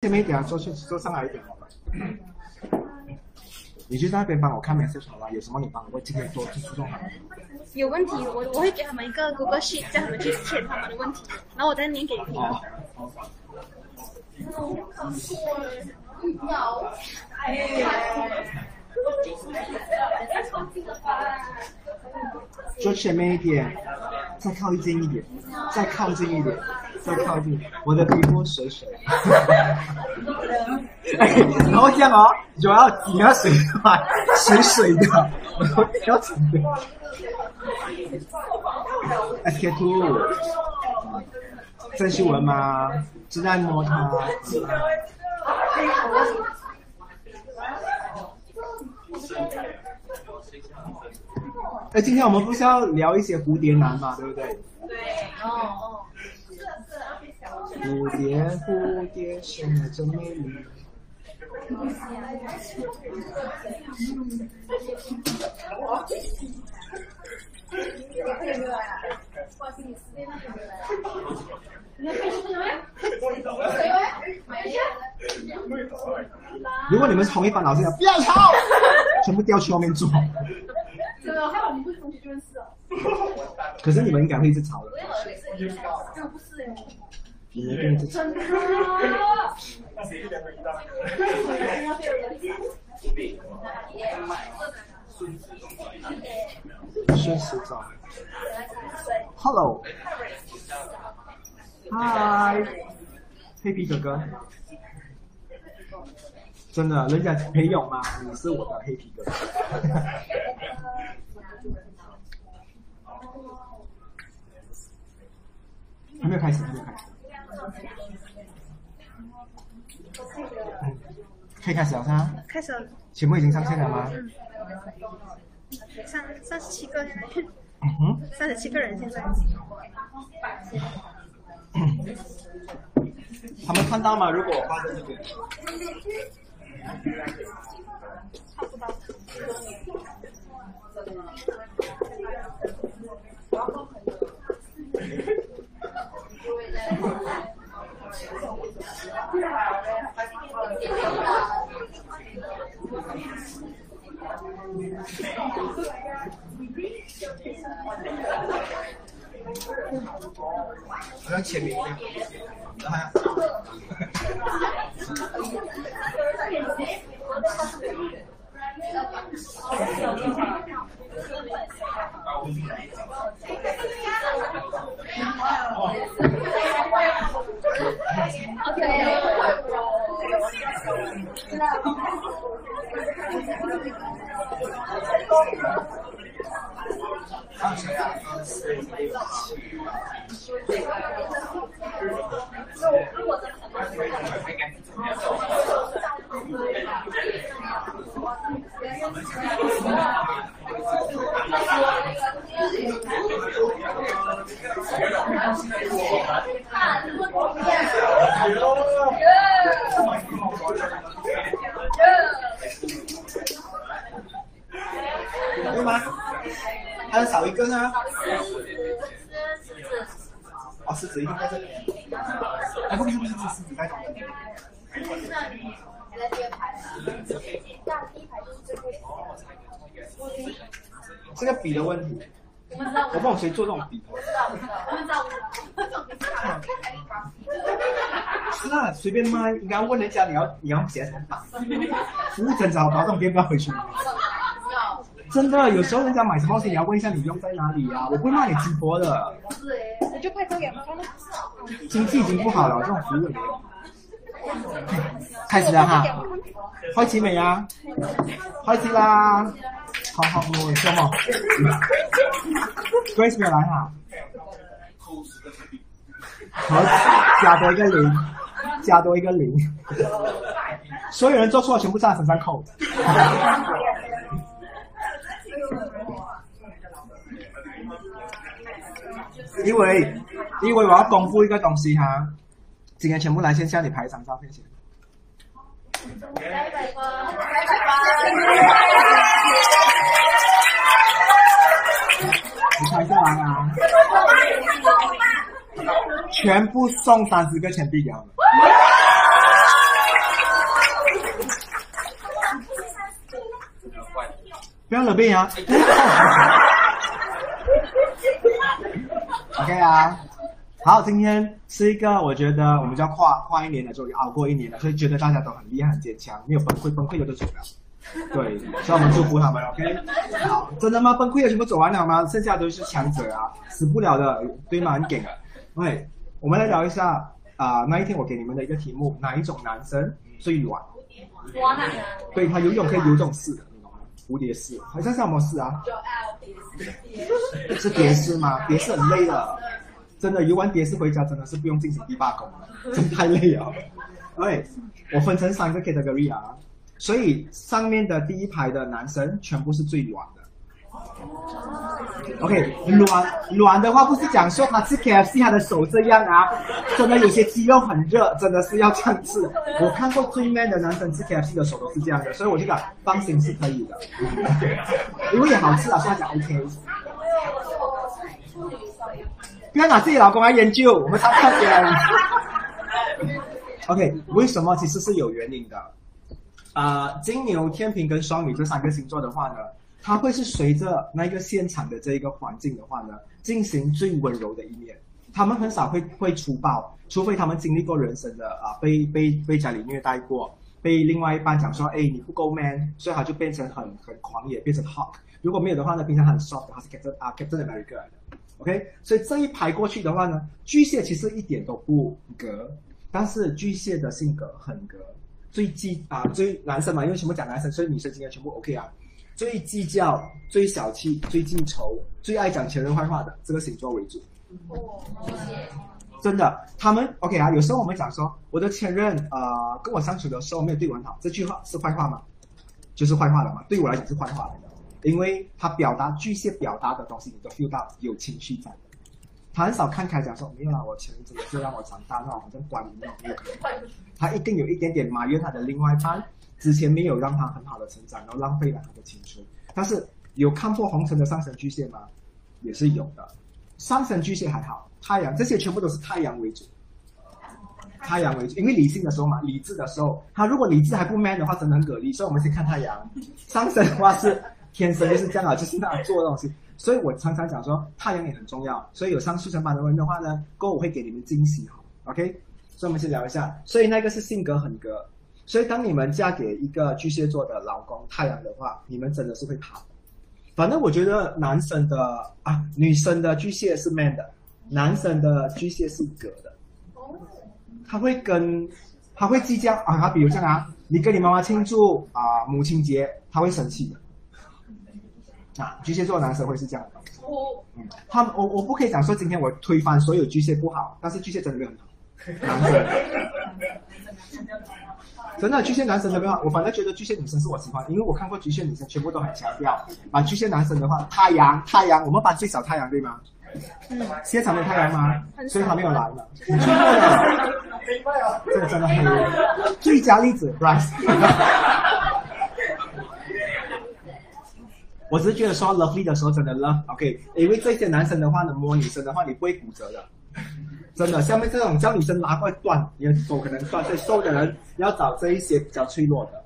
前面一点，坐去坐上来一点好了。你就在那边帮我看 message 好吧，有什么你帮我今天做就注重好。有问题，我我会给他们一个 Google Sheet，叫他们去填他们的问题，然后我再念给你听。哦。坐前面一点，再靠近一点，再靠近一点，再靠近。我的皮肤水水。然后这样哦，你要你要水的话，水水的，要怎的 s K two，郑秀文吗？正在摸他。哎，今天我们不是要聊一些蝴蝶男嘛，对不对？对，哦哦。蝴蝶蝴蝶，生得真美丽。如果你们是同一班老师，不要吵，全部调去外面坐。可是你们应该会一直吵的。这个不是哎。你们一直吵。顺时钟。Hello。嗨，黑皮哥哥。真的，人家没有吗？你是我的黑皮哥哥。还没有开始，还没有开始。可以开始了吗？开始了。节目已经上线了吗？嗯。三三十七个。嗯哼。三十七个人现在。他们看到吗？如果我发在这边。好像签名一好 的样，来。对吗？还有少一个呢？哦，狮子一定在这里。哎，不是不是不是，狮子在旁边。这个笔的问题，我不懂谁做这种笔。是啊，随便卖，应该问人家你要你要写什么版。服务真好，保证别不要回去。真的，有时候人家买什么东西，你要问一下你用在哪里啊？我不会骂你直播的。是哎，你就拍照给他们。经济已经不好了，这种服务。开始了哈，开始未啊？开始啦！好好，我什么？Grace 没有来哈。好，加多一个零，加多一个零。所有人做错了，全部在身上扣。因为，因为我要公布一个东西哈，今天全部来线下，你拍一张照片先。你猜下来啊全部送三十个钱币给我们。不要了病啊。Ok 啊。好今天是一个我觉得我们就要跨跨一年的时候熬过一年了所以觉得大家都很厉害很坚强没有崩溃崩溃了就走了？对，所以我们祝福他们，OK。好，真的吗？崩溃了全部走完了吗？剩下都是强者啊，死不了的，对吗？很给的。OK，我们来聊一下啊、那一天我给你们的一个题目，哪一种男生最软？对他游泳可以游这种式的，你懂吗？蝴蝶式，好像是什么式啊？是蝶式吗？蝶式很累的，真的游完蝶式回家真的是不用进行第八功了，真的太累了。喂，我分成三个 category 啊，所以上面的第一排的男生全部是最软的。OK，软软的话不是讲说他吃 KFC 他的手这样啊，真的有些肌肉很热，真的是要这样吃。我看过最 man 的男生吃 KFC 的手都是这样的，所以我就讲放心是可以的，因为也好吃啊，所以讲 OK。不要拿自己老公来研究，我们才看别人。OK，为什么？其实是有原因的。啊、金牛、天平跟双鱼这三个星座的话呢，它会是随着那个现场的这一个环境的话呢，进行最温柔的一面。他们很少会会粗暴，除非他们经历过人生的啊、被被被家里虐待过，被另外一半讲说，哎，你不够 man，所以他就变成很很狂野，变成 hawk。如果没有的话呢，平常很 soft，他是 Captain 啊 Captain America 来的。OK，所以这一排过去的话呢，巨蟹其实一点都不格，但是巨蟹的性格很格，最计啊最男生嘛，因为全部讲男生，所以女生今天全部 OK 啊。最计较、最小气、最记仇、最爱讲前任坏话的这个星座为主。真的，他们 OK 啊。有时候我们讲说，我的前任呃跟我相处的时候没有对我很好，这句话是坏话吗？就是坏话了嘛。对我来讲是坏话来的，因为他表达巨蟹表达的东西，你都 feel 到有情绪在的。他很少看开讲说没有啦，我前任真的是让我长大，那我好像关于那种没有。他一定有一点点埋怨他的另外一半之前没有让他很好的成长，然后浪费了他的青春。但是有看破红尘的上升巨蟹吗？也是有的。上升巨蟹还好，太阳这些全部都是太阳为主，太阳为主，因为理性的时候嘛，理智的时候，他如果理智还不 man 的话，真的很给力。所以我们先看太阳，上升的话是天生就是这样啊，就是那样做的东西。所以我常常讲说，太阳也很重要。所以有上速成班的人的话呢，哥我会给你们惊喜哈，OK？所以我们先聊一下，所以那个是性格很格，所以当你们嫁给一个巨蟹座的老公太阳的话，你们真的是会怕。反正我觉得男生的啊，女生的巨蟹是 man 的，男生的巨蟹是格的。他会跟他会计较啊，他比如这样啊，你跟你妈妈庆祝啊母亲节，他会生气的。啊，巨蟹座男生会是这样的。嗯，他我我不可以讲说今天我推翻所有巨蟹不好，但是巨蟹真的没有很好，真的巨蟹男生的没有，我反正觉得巨蟹女生是我喜欢，因为我看过巨蟹女生全部都很强调，把巨蟹男生的话，太阳太阳，我们班最少太阳对吗？嗯，现场没有太阳吗？所以他没有来嘛。你错了，这个真的很最佳例子，Bryce。我只是觉得说 lovely 的时候真的 love，OK，、因为这些男生的话呢，摸女生的话你不会骨折的，真的。下面这种叫女生拿过来断，你的手可能断，所以瘦的人要找这一些比较脆弱的。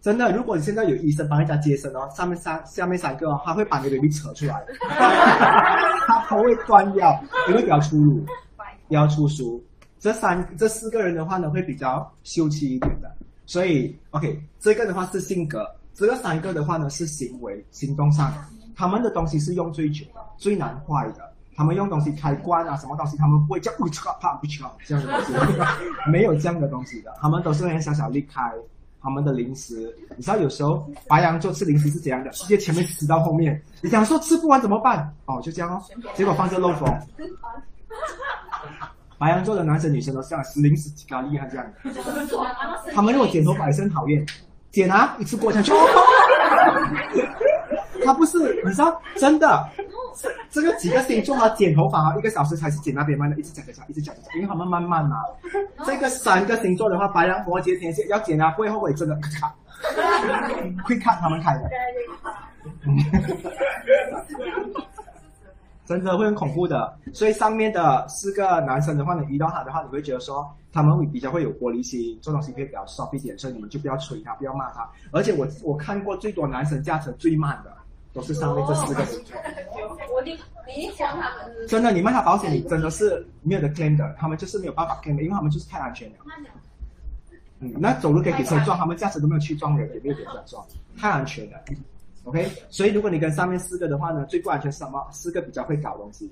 真的，如果你现在有医生帮人家接生哦，上面三下面三个哦，他会把你的 baby 扯出来，他头会断掉，因为比较粗鲁，比较粗俗。这三这四个人的话呢，会比较秀气一点的。所以，OK，这个的话是性格，这个三个的话呢是行为、行动上，他们的东西是用最久的、最难坏的。他们用东西开关啊，什么东西他们不会叫不敲啪不敲这样的东西，没有这样的东西的，他们都是那些小小裂开。他们的零食，你知道有时候白羊座吃零食是怎样的？直接前面吃到后面，你想说吃不完怎么办？哦，就这样哦，结果放这漏风。白羊座的男生女生都是这样，吃零食几咖厉害这样的。他们如果剪头发也是很讨厌，剪啊一次过下去。他不是，你知道真的，这这个几个星座啊，剪头发啊，一个小时才是剪那边慢的，一直讲讲讲，一直讲讲讲，因为他们慢慢嘛。这个三个星座的话，白羊、摩羯、天蝎要剪啊，不会后悔，真的咔咔，会看他们开的。真的会很恐怖的，所以上面的四个男生的话，你遇到他的话，你会觉得说他们会比较会有玻璃心，做东西会比较 soft 一点，所以你们就不要催他，不要骂他。而且我我看过最多男生驾车最慢的，都是上面这四个主角。真的，你卖他保险，你真的是没有得 claim 的，他们就是没有办法 claim 的，因为他们就是太安全了。嗯，那走路可以给车撞，他们驾驶都没有去撞人，也没有给车撞，太安全了。OK，所以如果你跟上面四个的话呢，最不安全是什么？四个比较会搞东西，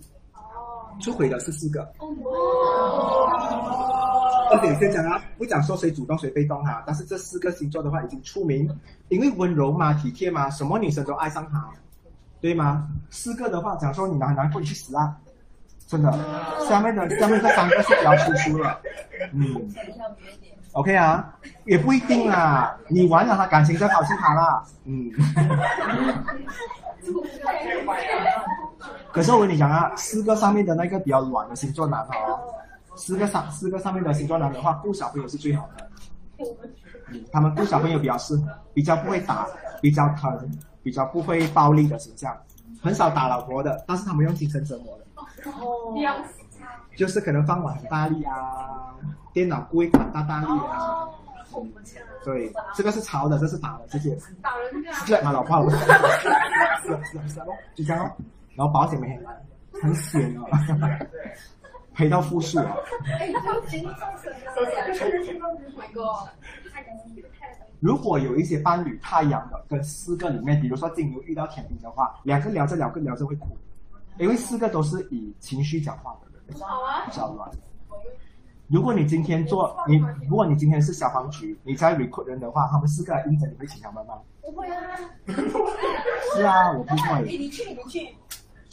出轨的是四个。而且先讲啊，不讲说谁主动谁被动哈，但是这四个星座的话已经出名，因为温柔嘛、体贴嘛，什么女生都爱上他，对吗？四个的话讲说你难难过你去死啊，真的。下面的下面这三个是比较突出的，嗯。OK 啊，也不一定啦，你玩了他感情就抛弃他啦，嗯。可是我跟你讲啊，四个上面的那个比较软的星座男哦，四个上四个上面的星座男的话，顾小朋友是最好的。嗯，他们顾小朋友比较适合，比较不会打，比较疼，比较不会暴力的形象，很少打老婆的，但是他们用精神折磨的。哦。就是可能饭碗很大力啊，电脑故意打大大力啊。对，这个是抄的，这是打的，这些。打人家。对，老婆，是是是是就这样咯。然后保险没很很险哦，赔到负数啊。如果有一些伴侣太阳的跟四个里面，比如说金牛遇到天平的话，两个聊着聊着聊着会哭，因为四个都是以情绪讲话的。好啊，比较乱。如果你今天做你，如果你今天是消防局，你在 recruit 人的话，他们四个来应征，你会请他们吗？不会啊。是啊，我不会。你去，你去。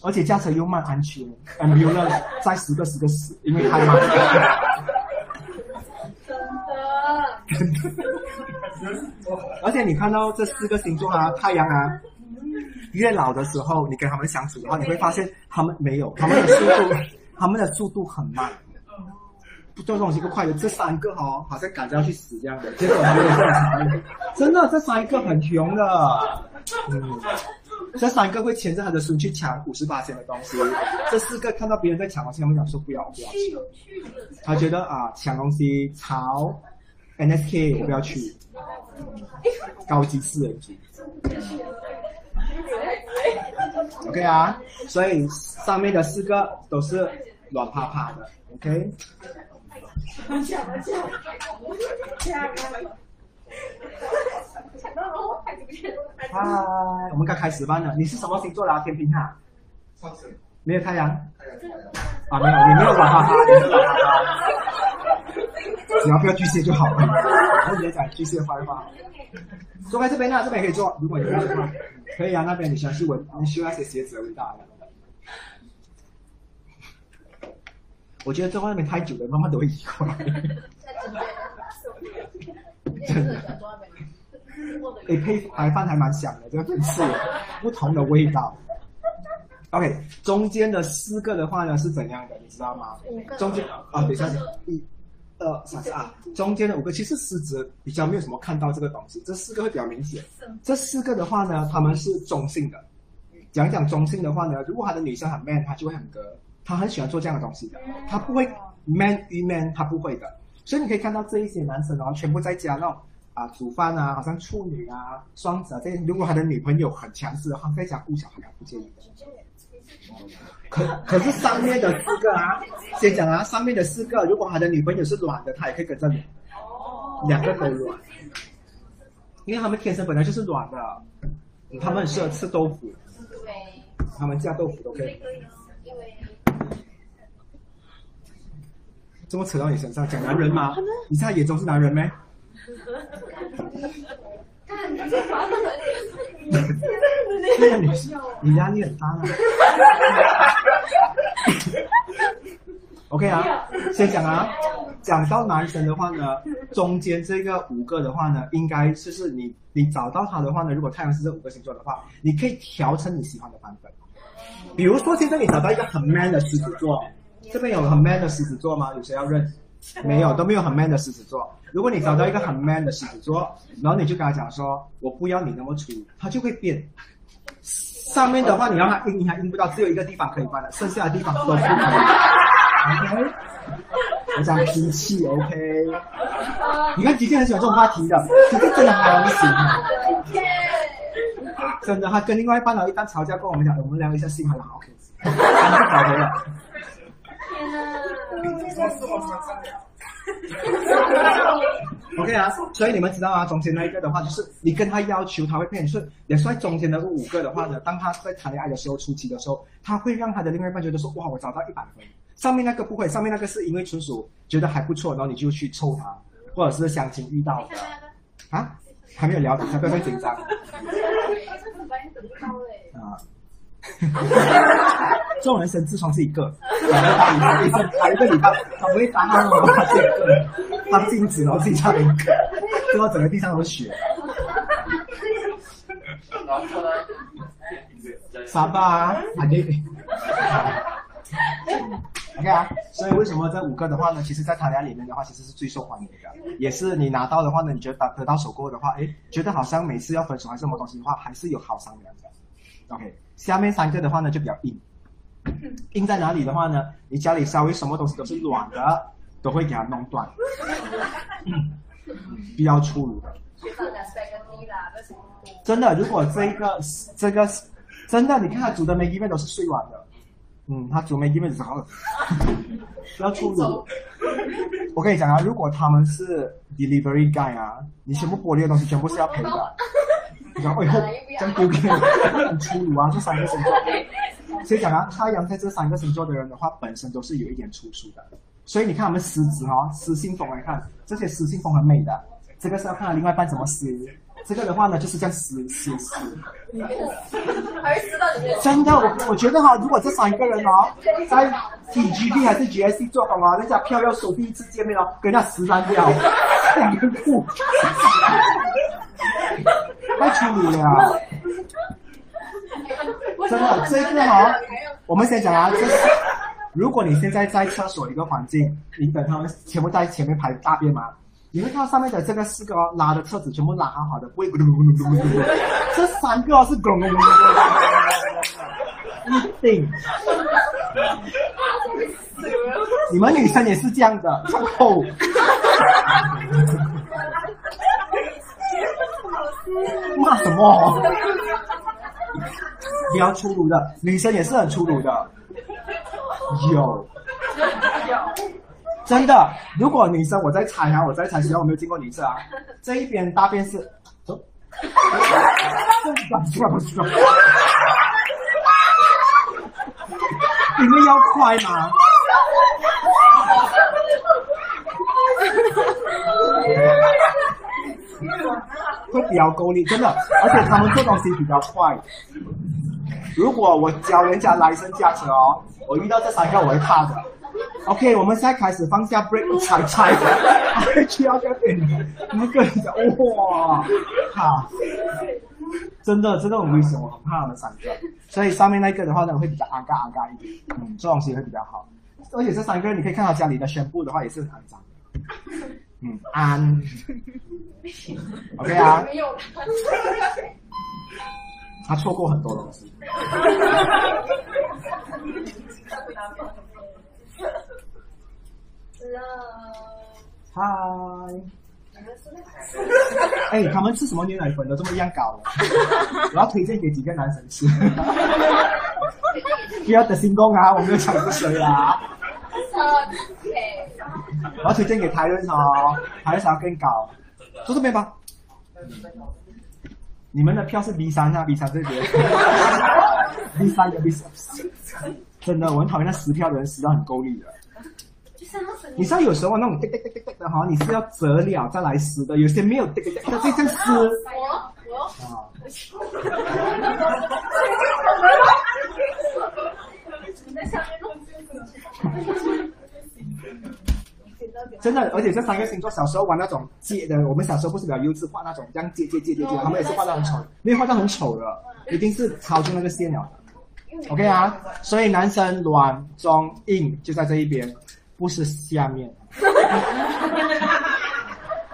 而且驾车又慢，安全，ambulance 再十个十个死，因为太慢。真的。真的。而且你看到这四个星座啊，太阳啊，越老的时候，你跟他们相处的话，你会发现他们没有他们的速度。他们的速度很慢，不做东西不快的。这三个哈，好像赶着要去死这样的，结果他们这样真的，这三个很穷的。嗯，这三个会牵着他的孙去抢五十八千的东西，这四个看到别人在抢东西，他们讲说不要不要。他觉得啊，抢东西潮，NSK 我不要去，高级四人组。OK 啊，所以上面的四个都是软趴趴的，OK。嗨，我们刚开始班了，你是什么星座的？天平哈？没有太阳。啊，没有，你没有吧？哈哈，你是软趴趴。只要不要巨蟹就好了，我直接讲巨蟹坏话。坐在这边呢，这边可以坐，如果你要的话。可以啊，那边你想去闻，你需要一些鞋子的味道。我觉得在外面太久了，慢慢都会移过来。真的。诶，配白饭还蛮香的，这个粉丝不同的味道。OK，中间的四个的话呢是怎样的，你知道吗？中间啊，等一下，一。呃，啥子啊？中间的五个其实狮子比较没有什么看到这个东西，这四个会比较明显。这四个的话呢，他们是中性的。讲讲中性的话呢，如果他的女生很 man，他就会很哥，他很喜欢做这样的东西的，他不会 man 与 man，他不会的。所以你可以看到这一些男生哦，全部在家那种啊煮饭啊，好像处女啊、双子啊这些。如果他的女朋友很强势的话，在家顾小孩不介意的。可可是上面的四个啊，先讲啊，上面的四个，如果他的女朋友是软的，他也可以跟着你，两个都软，因为他们天生本来就是软的，他们很适合吃豆腐，他们加豆腐都可以。这么扯到你身上，讲男人吗？你在他眼中是男人没？这个女你压力很大啊。OK 啊，先讲啊，讲到男神的话呢，中间这个五个的话呢，应该就是你你找到他的话呢，如果太阳是这五个星座的话，你可以调成你喜欢的版本。比如说现在你找到一个很 man 的狮子座，这边有很 man 的狮子座吗？有谁要认？没有，都没有很 man 的狮子座。如果你找到一个很 man 的狮子座，然后你就跟他讲说，我不要你那么粗，他就会变。上面的话你让他硬，你还硬不到，只有一个地方可以翻的，剩下的地方都不可以。OK，我讲脾气 OK。你看吉姐很喜欢这种话题的，其实真的好喜欢。真的，他跟另外一半老，一旦吵架过，我们讲，我们聊一下心，好了，OK，他们就搞回了。OK 啊，所以你们知道啊，中间那一个的话，就是你跟他要求，他会骗你。所以也算中间的五个的话呢，当他在谈恋爱的时候，初期的时候，他会让他的另外一半觉得说，哇，我找到一百分。上面那个不会，上面那个是因为纯属觉得还不错，然后你就去凑他，或者是相亲遇到的啊，还没有聊，他不要紧张啊。这种人生痔疮是一个，两个大礼拜，医生还有一个礼拜，他不会打他我他这个，他镜子然后自己差点一个，最后整个地上都是血。傻吧，啊对。OK 啊，所以为什么这五个的话呢？其实，在谈恋爱里面的话，其实是最受欢迎的，也是你拿到的话呢，你觉得得得到手过的话，哎，觉得好像每次要分手还是什么东西的话，还是有好商量的。OK，下面三个的话呢就比较硬，硬在哪里的话呢？你家里稍微什么东西都是软的，都会给它弄断，比较粗鲁的。真的，如果这个这个真的，你看他煮的 Maggi 面都是碎软的，嗯，他煮 Maggi 面只好 不要粗鲁。我跟你讲啊，如果他们是 delivery guy 啊，你全部玻璃的东西全部是要赔的。然后以后这样丢给很粗鲁啊，这三个星座。所以讲啊，太阳在这三个星座的人的话，本身都是有一点粗俗的。所以你看我们狮子哈、哦，狮信封来看，这些狮信封很美的。这个是要看他另外一半怎么撕。这个的话呢，就是这样撕撕撕。真的，我我觉得哈，如果这三个人哦，在 TGB 还是 GSC 做好啊，人家票要手第一次见面哦，跟人家撕烂掉，两个酷，太粗鲁了。真的，这个哈、我们先讲啊，这是如果你现在在厕所一个环境，你等他们全部在前面排大便嘛，你会看到上面的这个四个哦拉的车子全部拉好好的，不会咕噜咕噜咕噜咕噜。这三个哦是咕噜咕噜咕一定。你们女生也是这样的。骂什么？比较粗鲁的，女生也是很粗鲁的。有，真的。如果女生，我在踩啊，我在猜，虽然我没有见过女生啊，这一边大便是走，你们要快吗？会比较够力，真的，而且他们做东西比较快。如果我教人家来生驾车哦，我遇到这三个我会怕的。OK，我们现在开始放下 break 踩踩，去要跟那个人讲哇，哈，真的真的很危险，我很怕他们三个。所以上面那个的话呢，会比较阿嘎阿嘎一点，嗯，做东西会比较好。而且这三个人，你可以看到家里的宣布的话也是很肮脏，嗯，安。OK 啊，没有，他错过很多东西。嗨，哎，他们吃什么牛奶粉都这么样搞的？我要推荐给几个男生吃。不要得心功啊，我没有抢过谁啊。我要推荐给台人哦，台人想要更高，坐这边吧。你们的票是 B 三啊，B 三这边，B 三的 B 三，真的，我很讨厌那撕票的人撕到很够力的。你知道有时候那种滴滴滴滴滴的哈，你是要折了再来撕的，有些没有滴滴滴，它就这样撕。我？我？啊。你在下面弄真的，而且这三个星座小时候玩那种借的，我们小时候不是比较幼稚，画那种这样借借借借借，他们也是画的很丑，没有画到很丑的，一定是超出那个线了的。OK 啊，所以男生软中硬就在这一边，不是下面。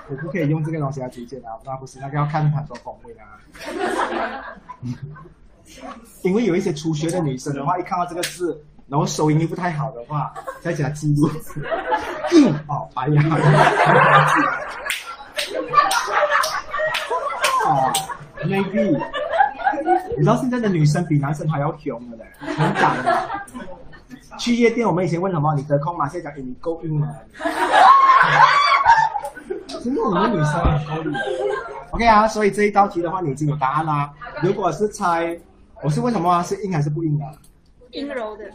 我不可以用这个东西来推荐啊，那不是那个要看很多宫位啊。因为有一些初学的女生的话，一看到这个字，然后收音又不太好的话，再给她记录。硬哦，白牙。哦，maybe。你知道现在的女生比男生还要凶的嘞，很敢的。去夜店，我们以前问什么？你得空吗？现在讲，哎，你够硬吗？真的，我们女生很够力。OK 啊，所以这一道题的话，你已经有答案啦。如果是猜，我是问什么？是硬还是不硬啊？阴柔的，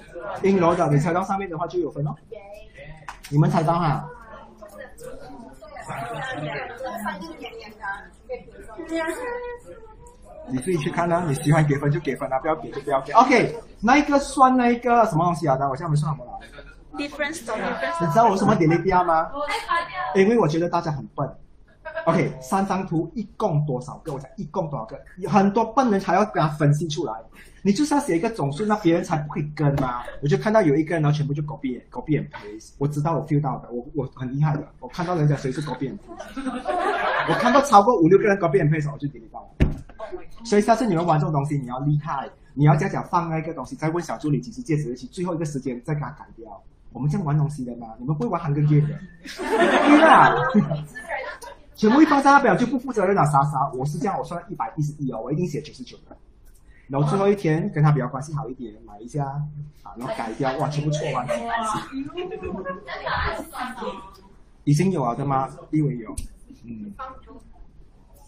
阴柔的，你猜到上面的话就有分哦。你们猜到哈？你自己去看啊，你喜欢给分就给分啊，不要给就不要给。OK，那一个算那一个什么东西啊？等我下面算什么了？difference 你知道我为什么点 B R 吗？因为我觉得大家很笨。OK，三张图一共多少个？我讲一共多少个？有很多笨人才要给它分析出来。你就是要写一个总数，那别人才不会跟嘛。我就看到有一个人，然后全部就 copy copy and paste。我知道我 feel 到的，我我很厉害的。我看到人家谁是 copy and paste，我看到超过五六个人 copy and paste，我就 delete 到了。所以下次你们玩这种东西，你要厉害，你要讲讲放那个东西，再问小助理几时借日期，最后一个时间再给他改掉。我们这样玩东西的嘛，你们不会玩 Hunger Game 的，对啦。全部一放在那边就不负责任了，傻傻。我是这样，我算一百一十一哦，我一定写九十九的。然后最后一天跟他比较关系好一点，买一下啊，然后改掉，哇，全部错完。已经有了的吗？因为有，嗯。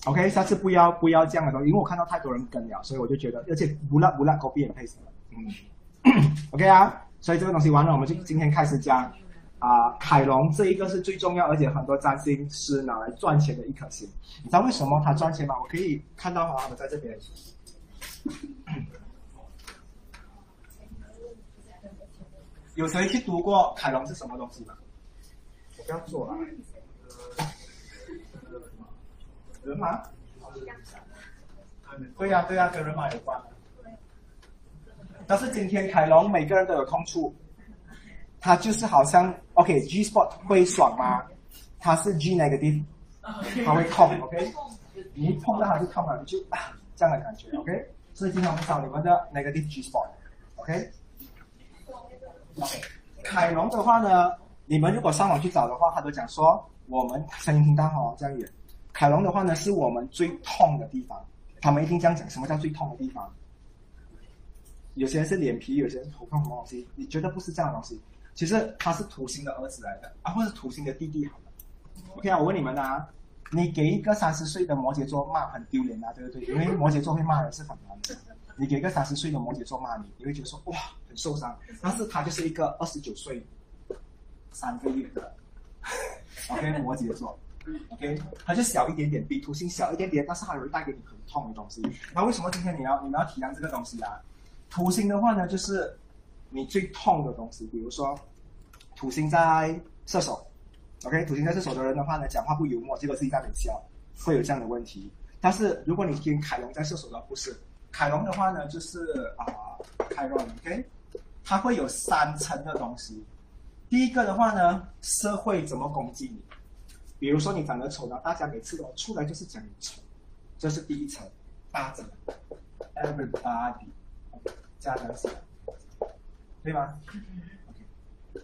OK，下次不要不要这样的东西，因为我看到太多人跟了，所以我就觉得，而且不辣不辣 copy and paste 了，嗯。OK 啊，所以这个东西完了，我们就今天开始讲啊，凯龙这一个是最重要，而且很多占星师拿来赚钱的一颗星。你知道为什么他赚钱吗？我可以看到哈，我在这边。有谁去读过凯龙是什么东西吗？我不要做了。人马？对呀、对呀、跟人马有关。但是今天凯龙每个人都有痛处，他就是好像 OK G spot 会爽吗？他是 G negative，他会痛 OK，你一碰到他就痛了，你就啊这样的感觉 OK，所以今天我们找你们的 negative G spot OK。OK，凯龙的话呢，你们如果上网去找的话，他都讲说我们声音听到哦这样远。凯龙的话呢，是我们最痛的地方，他们一定这样讲，什么叫最痛的地方？有些人是脸皮，有些人是头痛什么东西？你觉得不是这样的东西？其实他是土星的儿子来的啊，或是土星的弟弟好了。OK 啊，我问你们啊，你给一个三十岁的摩羯座骂很丢脸啊，对不对？因为摩羯座会骂人是很难的。你给一个三十岁的摩羯座骂你，你会觉得说哇很受伤，但是他就是一个二十九岁三个月的 OK 摩羯座。OK，他就小一点点，比土星小一点点，但是它会带给你很痛的东西。那为什么今天你要你们要体谅这个东西啊？土星的话呢，就是你最痛的东西，比如说土星在射手，OK，土星在射手的人的话呢，讲话不幽默，结果自己在那里笑，会有这样的问题。但是如果你跟凯龙在射手的话，不是，凯龙的话呢，就是啊、凯龙 OK，它会有三层的东西。第一个的话呢，社会怎么攻击你？比如说你长得丑呢，大家每次都出来就是讲你丑，这是第一层，大家 everybody 加上起来，对吗。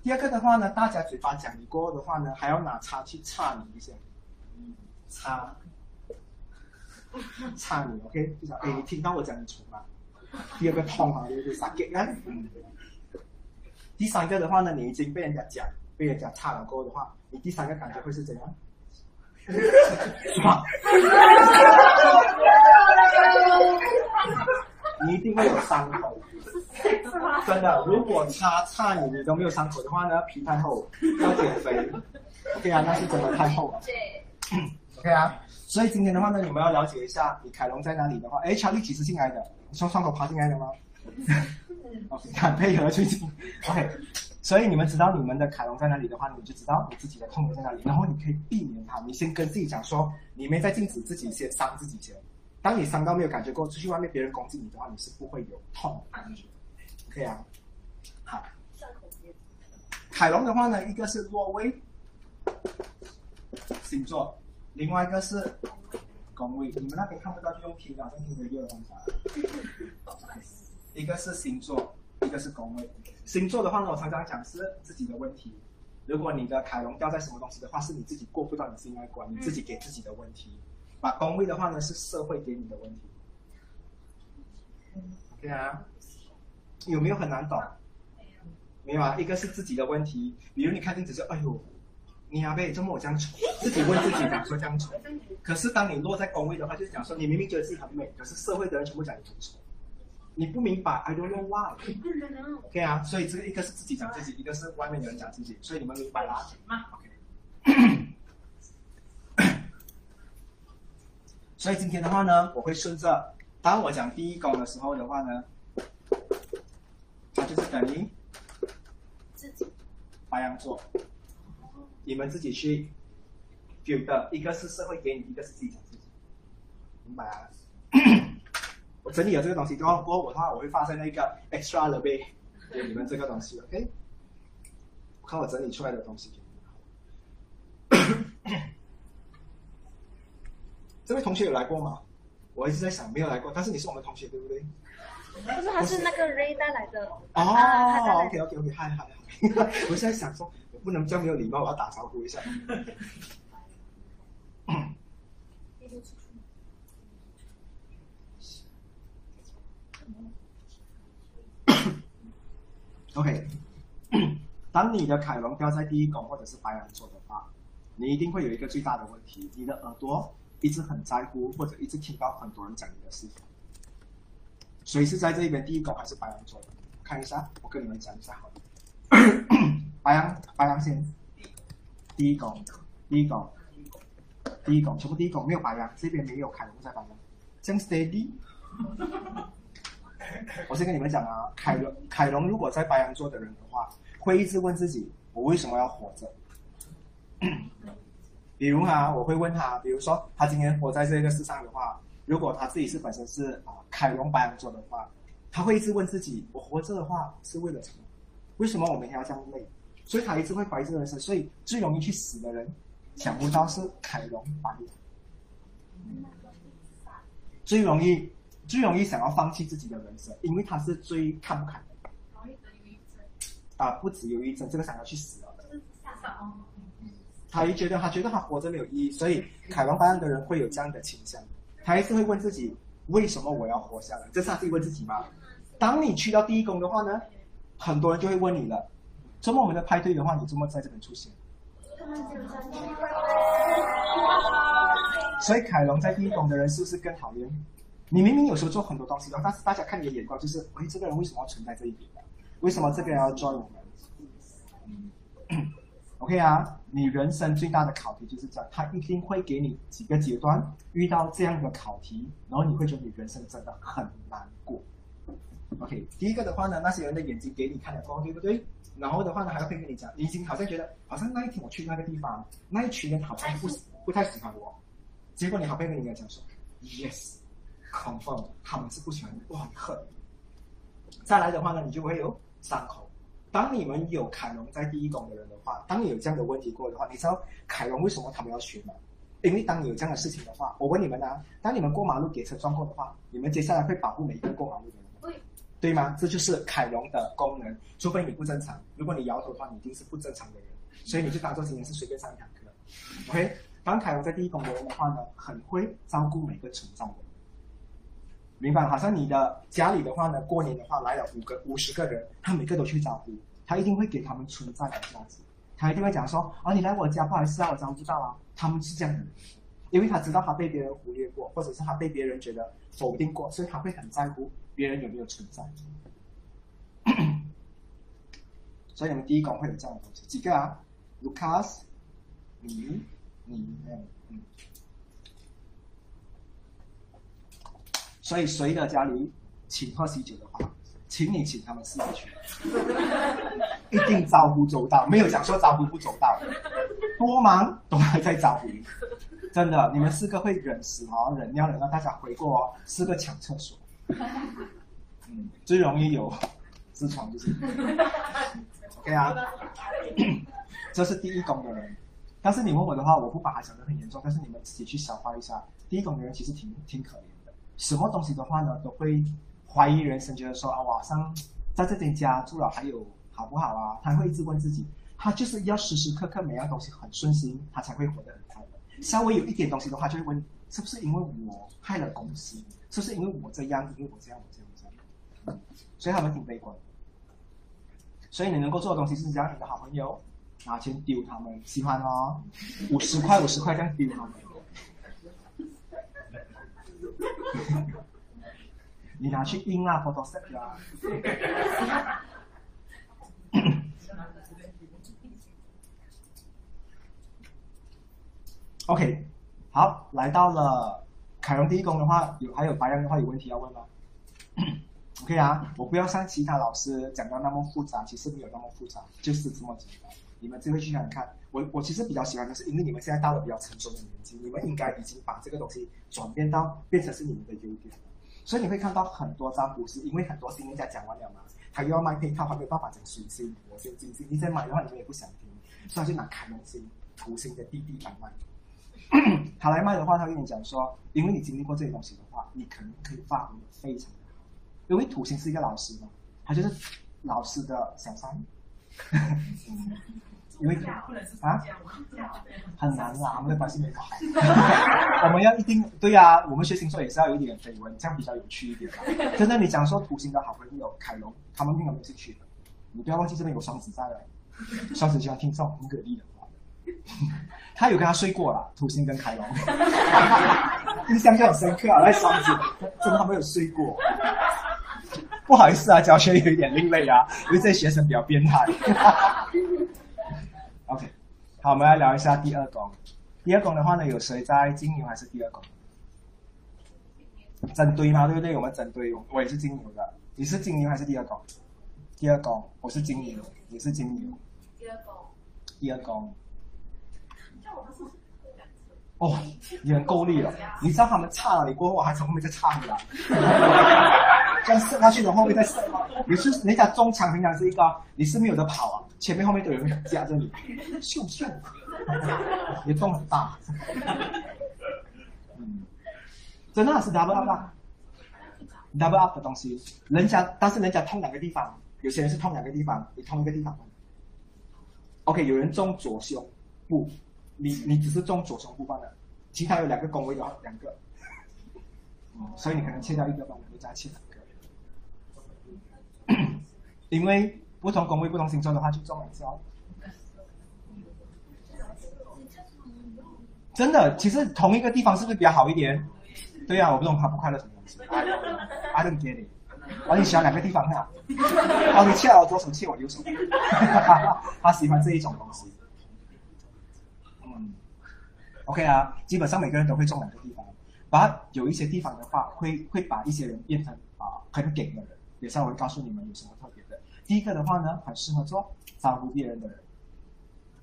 第二个的话呢，大家嘴巴讲你过后的话呢，还要拿叉去叉你一下，叉，叉你，OK，就是哎，你听到我讲你丑吗？第二个痛啊，有点傻给啊。嗯。第三个的话呢，你已经被人家讲，被人家叉了过后的话，你第三个感觉会是怎样？爽。你一定会有伤口，真的。如果擦擦你你都没有伤口的话呢，皮太厚，要减肥。OK 啊，那是真的太厚了。OK 啊，所以今天的话呢，你们要了解一下你凯龙在哪里的话，哎，查理几时进来的？你从窗口爬进来的吗？OK，很配合最近。OK，所以你们知道你们的凯龙在哪里的话，你就知道你自己的痛点在哪里，然后你可以避免它。你先跟自己讲说，你没在禁止自己先伤自己先。当你伤到没有感觉过，出去外面别人攻击你的话，你是不会有痛的感觉。OK 啊，好。凯龙的话呢，一个是落位星座，另外一个是宫位。你们那边看不到就用听的，用听的热的方法。一个是星座，一个是宫位。星座的话呢，我常常讲是自己的问题。如果你的凯龙掉在什么东西的话，是你自己过不到你心爱关，你自己给自己的问题。把工位的话呢，是社会给你的问题。对啊，有没有很难懂？没有啊，一个是自己的问题，比如你看镜子说，哎呦，你阿贝这么我这样丑，自己问自己讲说这样丑。可是当你落在工位的话，就是讲说你明明觉得自己很美，可是社会的人全部讲你很丑，你不明白，I don't know why。OK 啊，所以这个一个是自己讲自己，一个是外面的人讲自己，所以你们明白啦？OK。所以今天的话呢，我会顺着，当我讲第一宫的时候的话呢，它就是等于自己白羊座，你们自己去 feel 的，一个是社会给你，一个是自己讲自己，明白啊？我整理了这个东西之后，过后我的话我会发在那个 extra 了呗，给你们这个东西，OK？看我整理出来的东西给你们。这位同学有来过吗？我一直在想没有来过，但是你是我们同学对不对？不是，他是那个 Ray 带来的。哦啊他带来，OK OK OK，嗨嗨嗨！我现在想说，我不能这样没有礼貌，我要打招呼一下。OK，当你的凯龙掉在第一宫或者是白羊座的话，你一定会有一个最大的问题，你的耳朵一直很在乎，或者一直听到很多人讲你的事情。谁是在这边第一宫还是白羊座？看一下，我跟你们讲一下好了。白羊，白羊先，第一宫，第一宫，第一宫，全部第一宫，没有白羊，这边没有凯龙在白羊，这样 cd。我先跟你们讲啊，凯龙，凯龙如果在白羊座的人的话，会一直问自己，我为什么要活着？比如啊，我会问他，比如说他今天活在这个世上的话，如果他自己是本身是啊凯龙白羊座的话，他会一直问自己，我活着的话是为了什么？为什么我每天要这样累？所以他一直会怀疑这个人生，所以最容易去死的人，想不到是凯龙白羊，最容易最容易想要放弃自己的人生，因为他是最看不开的啊，不止忧郁症，这个想要去死了的。他一觉得他觉得他活着没有意义，所以凯龙白羊的人会有这样的倾向，他一直会问自己为什么我要活下来？这是他自己问自己吗？当你去到第一宫的话呢，很多人就会问你了，周末我们的派对的话，你周末在这边出现？所以凯龙在第一宫的人是不是更讨厌？你明明有时候做很多东西，但是大家看你的眼光就是，哎，这个人为什么要存在这一边？为什么这个人要 join 我们？OK 啊，你人生最大的考题就是这样，他一定会给你几个阶段遇到这样的考题，然后你会觉得你人生真的很难过。OK，第一个的话呢，那些人的眼睛给你看了光，对不对？然后的话呢，还要会跟你讲，你已经好像觉得，好像那一天我去那个地方，那一群人好像不不太喜欢我，结果你好会跟人家讲说，yes，confirm，他们是不喜欢你，哇，你恨。再来的话呢，你就会有伤口。当你们有凯龙在第一宫的人的话，当你有这样的问题过的话，你知道凯龙为什么他们要学吗？因为当你有这样的事情的话，我问你们啊，当你们过马路给车撞过的话，你们接下来会保护每一个过马路的人？对吗？这就是凯龙的功能，除非你不正常。如果你摇头的话，你一定是不正常的人，所以你就当做今天是随便上一堂课。OK，当凯龙在第一宫的人的话呢，很会照顾每个存在的。明白？好像你的家里的话呢，过年的话来了五个、五十个人，他每个都去招呼，他一定会给他们存在的价值，他一定会讲说：“啊，你来我家，不好意思啊，我招不到啊。”他们是这样的，因为他知道他被别人忽略过，或者是他被别人觉得否定过，所以他会很在乎别人有没有存在。所以你们第一宫会有这样的东西，几个啊？Lucas，你、你、嗯嗯。所以谁的家里请喝喜酒的话，请你请他们四个去，一定招呼周到，没有讲说招呼不周到，多忙都还在招呼。真的，你们四个会忍死哦，忍尿忍到大家回过哦，四个抢厕所，嗯，最容易有痔疮就是 OK 啊，这是第一宫的人。但是你问我的话，我不把它讲得很严重，但是你们自己去消化一下。第一宫的人其实挺挺可怜，什么东西的话呢，都会怀疑人生，觉得说啊，晚上在这间家住了还有好不好啊？他会一直问自己，他就是要时时刻刻每样东西很顺心，他才会活得很快乐。稍微有一点东西的话，就会问，是不是因为我害了公司？是不是因为我这样？因为我这样，我这样，我这样？所以他们挺悲观。所以你能够做的东西是让你的好朋友拿钱丢他们，喜欢哦，五十块五十块这样丢他们。你拿去印啊，Photoshop 啊。OK，好，来到了凯荣第一宫的话，有还有白羊的话，有问题要问吗？OK 啊，我不要像其他老师讲的那么复杂，其实没有那么复杂，就是这么简单。你们就会去想想看，我我其实比较喜欢的是，因为你们现在到了比较成熟的年纪，你们应该已经把这个东西转变到变成是你们的优点了。所以你会看到很多占卜师，因为很多新人家讲完了嘛，他又要卖配套，他没有办法讲水星、火星、金星，你再买的话，你们也不想听，所以他就拿凯龙星、土星的弟弟来卖。他来卖的话，他跟你讲说，因为你经历过这些东西的话，你可能可以发挥的非常的好。因为土星是一个老师嘛，他就是老师的小三。因为啊，很难啦，我们的关系没好。我们要一定对呀、我们学星座也是要有一点绯闻，这样比较有趣一点嘛。真的，你讲说土星的好朋友凯龙，他们并没有兴趣的。你不要忘记这边有双子在了，双子喜欢听这种很给力的话。他有跟他睡过了，土星跟凯龙，印象就很深刻啊，在双子，真的他们有睡过。不好意思啊，教学有一点另类啊，因为这些学生比较变态。好，我们来聊一下第二宫。第二宫的话呢，有谁在金牛还是第二宫？整堆嘛，对不对？我们整堆，我我也是金牛的。你是金牛还是第二宫？第二宫，我是金牛，你是金牛。第二宫，第二宫。哦，你很够力了。你知道他们插了你过后，我还从后面再插回来，这样射下去的后面再射。你是人家中场平常是一个，你是没有得跑啊，前面后面都有人夹着你，咻咻，你动很大。嗯，真的是 double up double up 的东西，人家但是人家痛两个地方，有些人是痛两个地方，你痛一个地方。OK，有人中左胸部，你你只是中左胸部罢了，其他有两个宫位的话，两个，所以你可能切掉一个吧，你再切两个，因为不同宫位、不同形状的话，就中两次哦。真的，其实同一个地方是不是比较好一点？对呀、我不懂他不快乐什么东西。I don't get it。哦，你喜欢两个地方哈？哦，你切了我左手，切我右手。他喜欢这一种东西。，OK 啊，基本上每个人都会中两个地方，把有一些地方的话，会会把一些人变成啊、很给的人。也稍微告诉你们有什么特别的。第一个的话呢，很适合做招呼别人的人，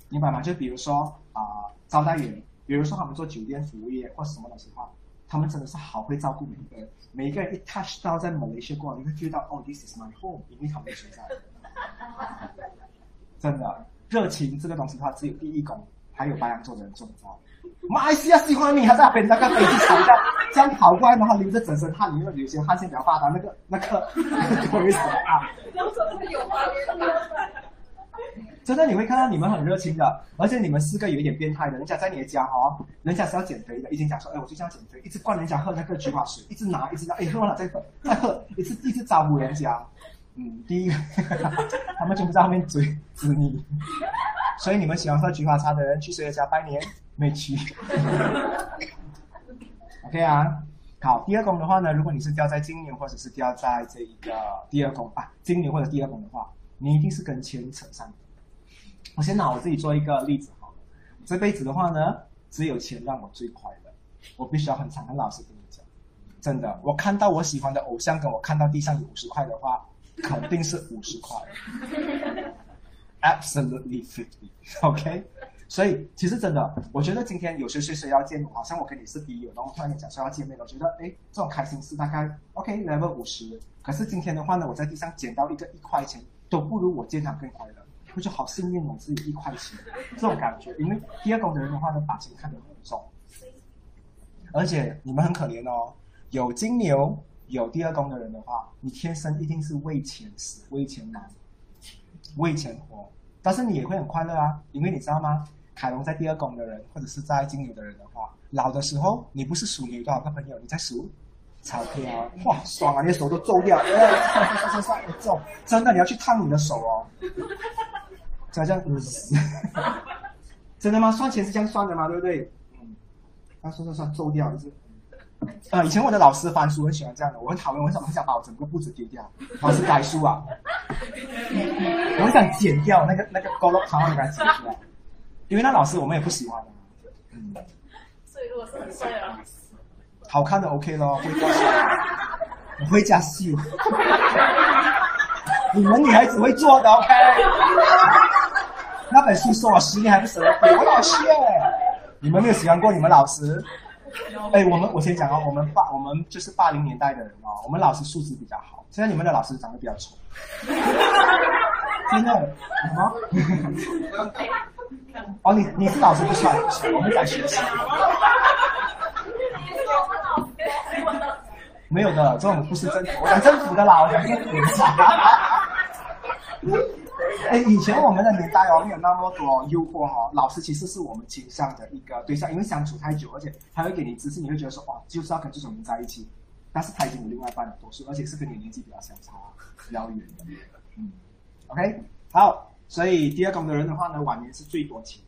明白吗？就比如说啊、招待员，比如说他们做酒店服务业或什么东西的话，他们真的是好会照顾每一个人。每一个人一 touch 到在某一些过，你会 feel 到哦，this is my home，因为他们的存在。真的，热情这个东西的话，只有第一宫还有白羊座的人做得到。马来西亚喜欢你，还在那边那个飞机场这样这样跑过来，然后流着整身汗，因为有些汗腺比较发达，那个那个不好意思啊。要怎么有画面感？真的你会看到你们很热情的，而且你们四个有一点变态的，人家在你的家哦，人家是要减肥的，已经讲说，哎，我就这样减肥，一直灌人家喝那个菊花水，一直拿，一直拿，哎，喝完了再喝，再喝，一直一直招呼人家。嗯，第一个，他们全部在后面追追你，所以你们喜欢喝菊花茶的人去谁的家拜年？没去？OK 啊，好，第二宫的话呢，如果你是掉在金牛或者是掉在这一个第二宫啊，金牛或者第二宫的话，你一定是跟钱扯上的。我先拿我自己做一个例子好了，这辈子的话呢，只有钱让我最快乐，我必须要很常很老实跟你讲，真的，我看到我喜欢的偶像，跟我看到地上有五十块的话，肯定是五十块，absolutely fifty，OK、所以其实真的，我觉得今天有谁谁谁要见我，好像我跟你是笔友，然后突然间讲说要见面了，我觉得哎，这种开心是大概 OK level 五十，可是今天的话呢，我在地上捡到一个一块钱，都不如我见他更快乐。我就好幸运哦，是有一块钱这种感觉。因为第二宫的人的话呢，把钱看得很重，而且你们很可怜哦。有金牛有第二宫的人的话，你天生一定是为钱死、为钱难、为钱活，但是你也会很快乐啊，因为你知道吗？凯龙在第二宫的人，或者是在金牛的人的话，老的时候你不是数你有多少个朋友，你在数钞票，哇，爽啊！你的手都皱掉，哎，算算算算算，皱，真的，你要去烫你的手哦。这样，嗯，真的吗？算钱是这样算的吗？对不对？嗯，啊，算算算，皱掉一直。呃，以前我的老师翻书很喜欢这样的，我很讨厌，我很想很想把我整个簿子丢掉。老师改书啊，我很想剪掉那个那个高落长的给它剪出来，因为那老师我们也不喜欢。嗯，所以如果是很帅的老师，好看的 OK 咯，会加戏，我会加戏。你们女孩子会做的 OK。那本书说我十年还不舍得背，我老谢。你们没有喜欢过你们老师？哎，我们我先讲哦，我们八我们就是八零年代的人哦，我们老师素质比较好。现在你们的老师长得比较丑，真的什么？哦，你你是老师不帅，我们在学习。没有的，这种不是政府，我讲政府的啦，我讲政府的。哎，以前我们的年代哦，没有那么多诱惑哈。老师其实是我们倾向的一个对象，因为相处太久，而且他会给你知识，你会觉得说哇，就是要跟这种人在一起。但是他已经有另外一半了，多数，而且是跟你年纪比较相差比较远的。嗯，OK，好，所以第二宫的人的话呢，晚年是最多情。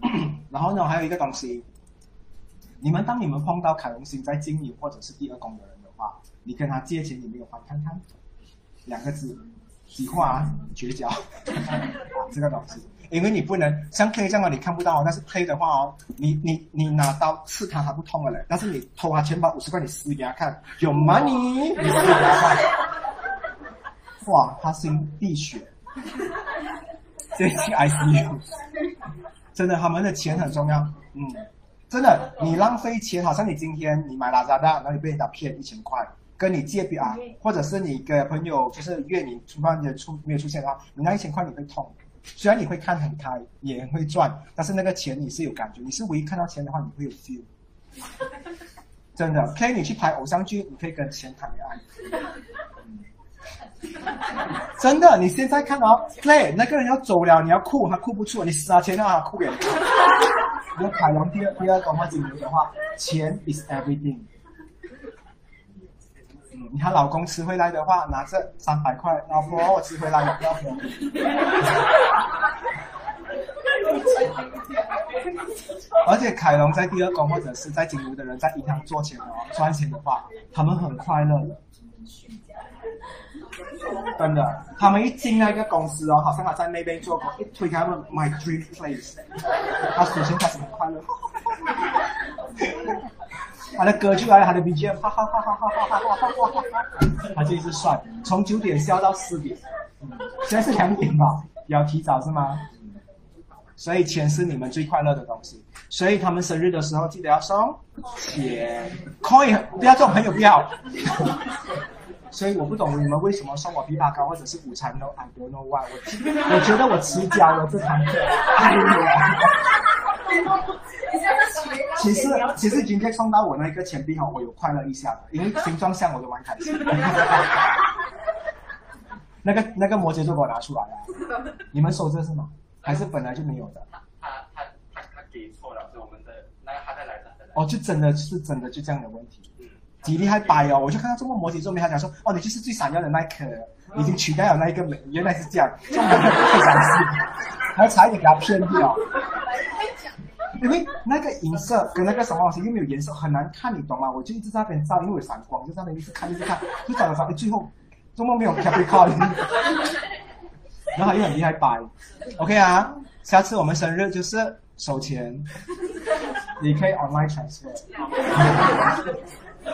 然后呢，还有一个东西，你们当你们碰到凯龙星在金牛或者是第二宫的人的话，你跟他借钱，你没有还，看看两个字。几话绝交，这个东西，因为你不能像 K 这样的你看不到，但是 K 的话哦，你你你拿刀刺他，他不痛了嘞。但是你偷他钱包五十块，你撕给他看，有 money，你撕给他看，哇，他心滴血，这是 I C U，真的，他们的钱很重要，嗯，真的，你浪费钱，好像你今天你买拉扎达，然后你被人家骗一千块。跟你借笔啊，或者是你跟朋友就是约你出饭也出没有出现的话，你那一千块你会痛。虽然你会看很开，也会赚，但是那个钱你是有感觉，你是唯一看到钱的话，你会有 feel。真的，可以你去拍偶像剧，你可以跟钱谈恋爱。真的，你现在看到 play 那个人要走了，你要哭，他哭不出，你撒钱让他哭给你看。如果凯龙第二第二段话金牛的话，钱 is everything。你看老公吃回来的话，拿着三百块，老婆我吃回来要不要？而且凯龙在第二宫或者是在金牛的人，在银行做钱哦，赚钱的话，他们很快乐。真的，他们一进那个公司哦，好像他在那边做工，一推开门，My dream place，他首先开始很快乐。他的歌就来了，他的 BGM，哈哈哈哈哈哈哈哈哈，他就一直帅，从九点笑到四点，现在是两点吧，要提早是吗？所以钱是你们最快乐的东西，所以他们生日的时候记得要送钱，coin 不要这种朋友不要。所以我不懂你们为什么送我枇杷膏或者是午餐 No，I don't know why，我我觉得我迟交了这堂课。其实其实今天送到我那个钱币哈，我有快乐一下的，因为形状像我就蛮开心。那个那个摩羯座给我拿出来了，你们收着是吗？还是本来就没有的？他他他他他给错了，是我们的那个他在来的。哦，就真的是真的就这样的问题。嗯，几厉害白哦！我就看到中国摩羯座没他讲说，哦，你就是最闪耀的那颗，已经取代了那一个美，原来是这样，这么不相信，还差一点给他骗掉。因为那个银色跟那个什么东西又没有颜色，很难看，你懂吗？我就一直在那边照，因为有闪光，就在那边一直看，一直看，就找了找，最后周末没有 Capricorn，然后又很厉害白，OK 啊，下次我们生日就是收钱，你可以 online transfer，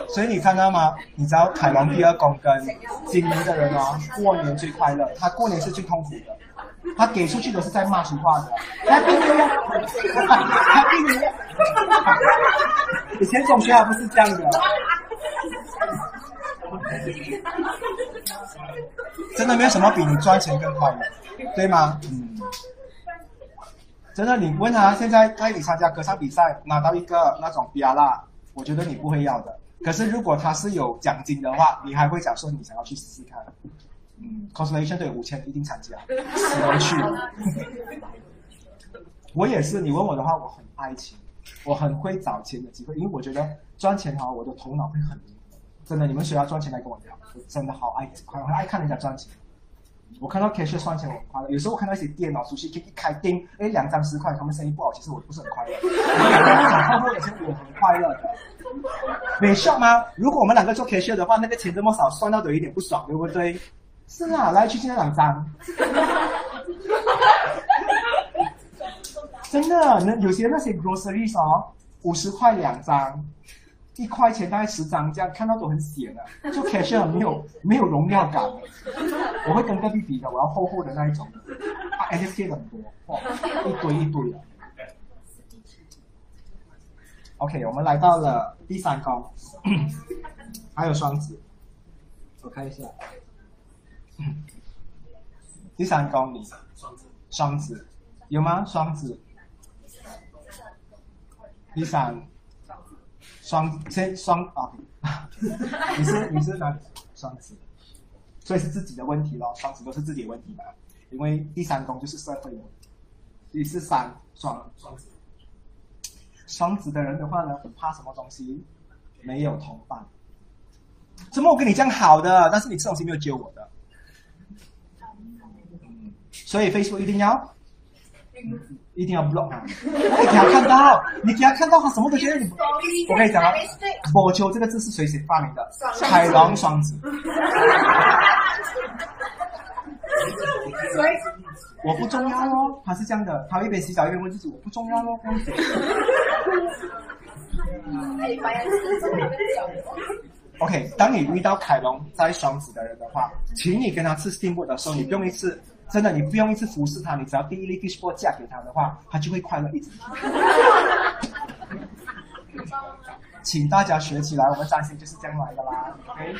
所以你看到吗？你知道凯龙第二宫跟金牛的人哦，过年最快乐，他过年是最痛苦的。他给出去都是在骂俗话的，他并没有，他并没有。以前总学还不是这样的，真的没有什么比你赚钱更快的，对吗？嗯，真的，你问他现在带你参加歌唱比赛，拿到一个那种比亚拉，我觉得你不会要的。可是如果他是有奖金的话，你还会想说你想要去试试看。嗯，constellation 都有五千，一定参加，死都去。我也是，你问我的话，我很爱钱，我很会找钱的机会，因为我觉得赚钱哈，我的头脑会很灵活。真的，你们谁要赚钱来跟我聊？我真的好爱很很，爱看人家赚钱。我看到 cashier 算钱我很快乐，有时候我看到一些店哦，熟悉一开店，哎，两张十块，他们生意不好，其实我不是很快乐。讲后后的钱我很快乐的，没笑吗？如果我们两个做 cashier 的话，那个钱这么少，算到都有一点不爽，对不对？是啊，来去去那两张。真的，那有些那些 groceries 哦，五十块两张，一块钱大概十张，这样看到都很险的，就 cashier 没有没有荣耀感。我会跟隔壁比的，我要厚厚的那一种，啊 k 很多，哇，一堆一堆的。OK，我们来到了第三宫，还有双子，我看一下，第三宫你双子，有吗？双子。第三，双先双啊，你是你是哪里？双子，所以是自己的问题咯。双子都是自己的问题嘛，因为第三宫就是社会的。你是三双双子，双子的人的话呢，很怕什么东西？没有同伴。怎么我跟你这样好的，但是你这东西没有救我的？所以 Facebook 一定要。一定要 block 他，你给他看到，你给他看到，他什么都觉得你。我跟你讲啊，波丘这个字是谁谁发明的？海王双子。我不重要哦，他是这样的，他一边洗澡一边问自己，我不重要哦，这样子。OK，当你遇到凯龙在双子的人的话，请你跟他吃 steamboat 的时候，你不用一次。真的，你不用一直服侍他，你只要第一粒 fish ball 嫁给他的话，他就会快乐一直。请大家学起来，我们占星就是这样来的啦，OK？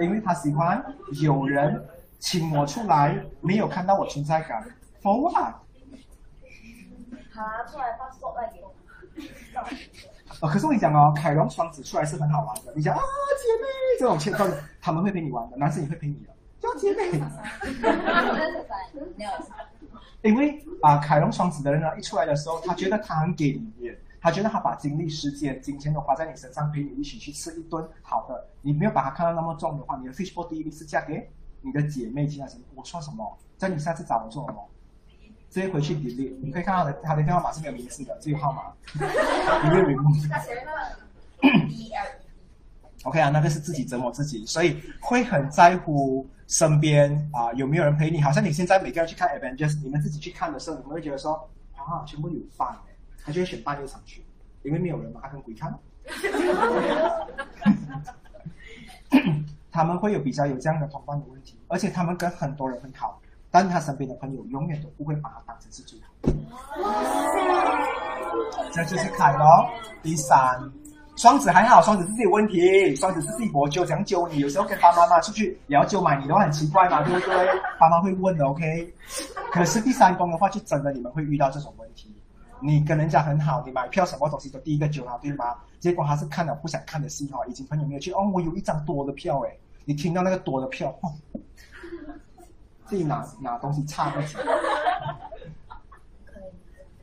因为他喜欢有人请我出来，没有看到我存在感，For what？他出来发说来给我。哦，可是我跟你讲哦，凯龙双子出来是很好玩的。你讲啊，姐妹这种情况，他们会陪你玩的，男生也会陪你的。因为啊，凯龙双子的人呢，一出来的时候，他觉得他很给面，他觉得他把精力、时间、金钱都花在你身上，陪你一起去吃一顿好的。你没有把他看到那么重的话，你的 fishbowl 第一是嫁给你的姐妹，其他什么？我说什么？在你下次找我做什么？直接回去 delete，你可以看到他的他的电话码是没有名字的，只有号码。你没有名字。OK 啊，那个是自己折磨自己，所以会很在乎身边啊有没有人陪你。好像你现在每个人去看 Avengers，你们自己去看的时候，你们会觉得说啊，全部有伴他就会选半夜场去，因为没有人嘛，他跟鬼看。他们会有比较有这样的同伴的问题，而且他们跟很多人很好，但他身边的朋友永远都不会把他当成是最好的。这就是凯龙第三。双子还好，双子是自己问题，双子是自己博救，想救你。有时候跟爸妈妈出去也要救买你的话很奇怪嘛，对不对？爸妈会问的，OK。可是第三宫的话，就真的你们会遇到这种问题。你跟人家很好，你买票什么东西都第一个救他，对吗？结果他是看了不想看的戏哈，已经朋友没有去哦，我有一张多的票哎，你听到那个多的票，自己拿拿东西差不起。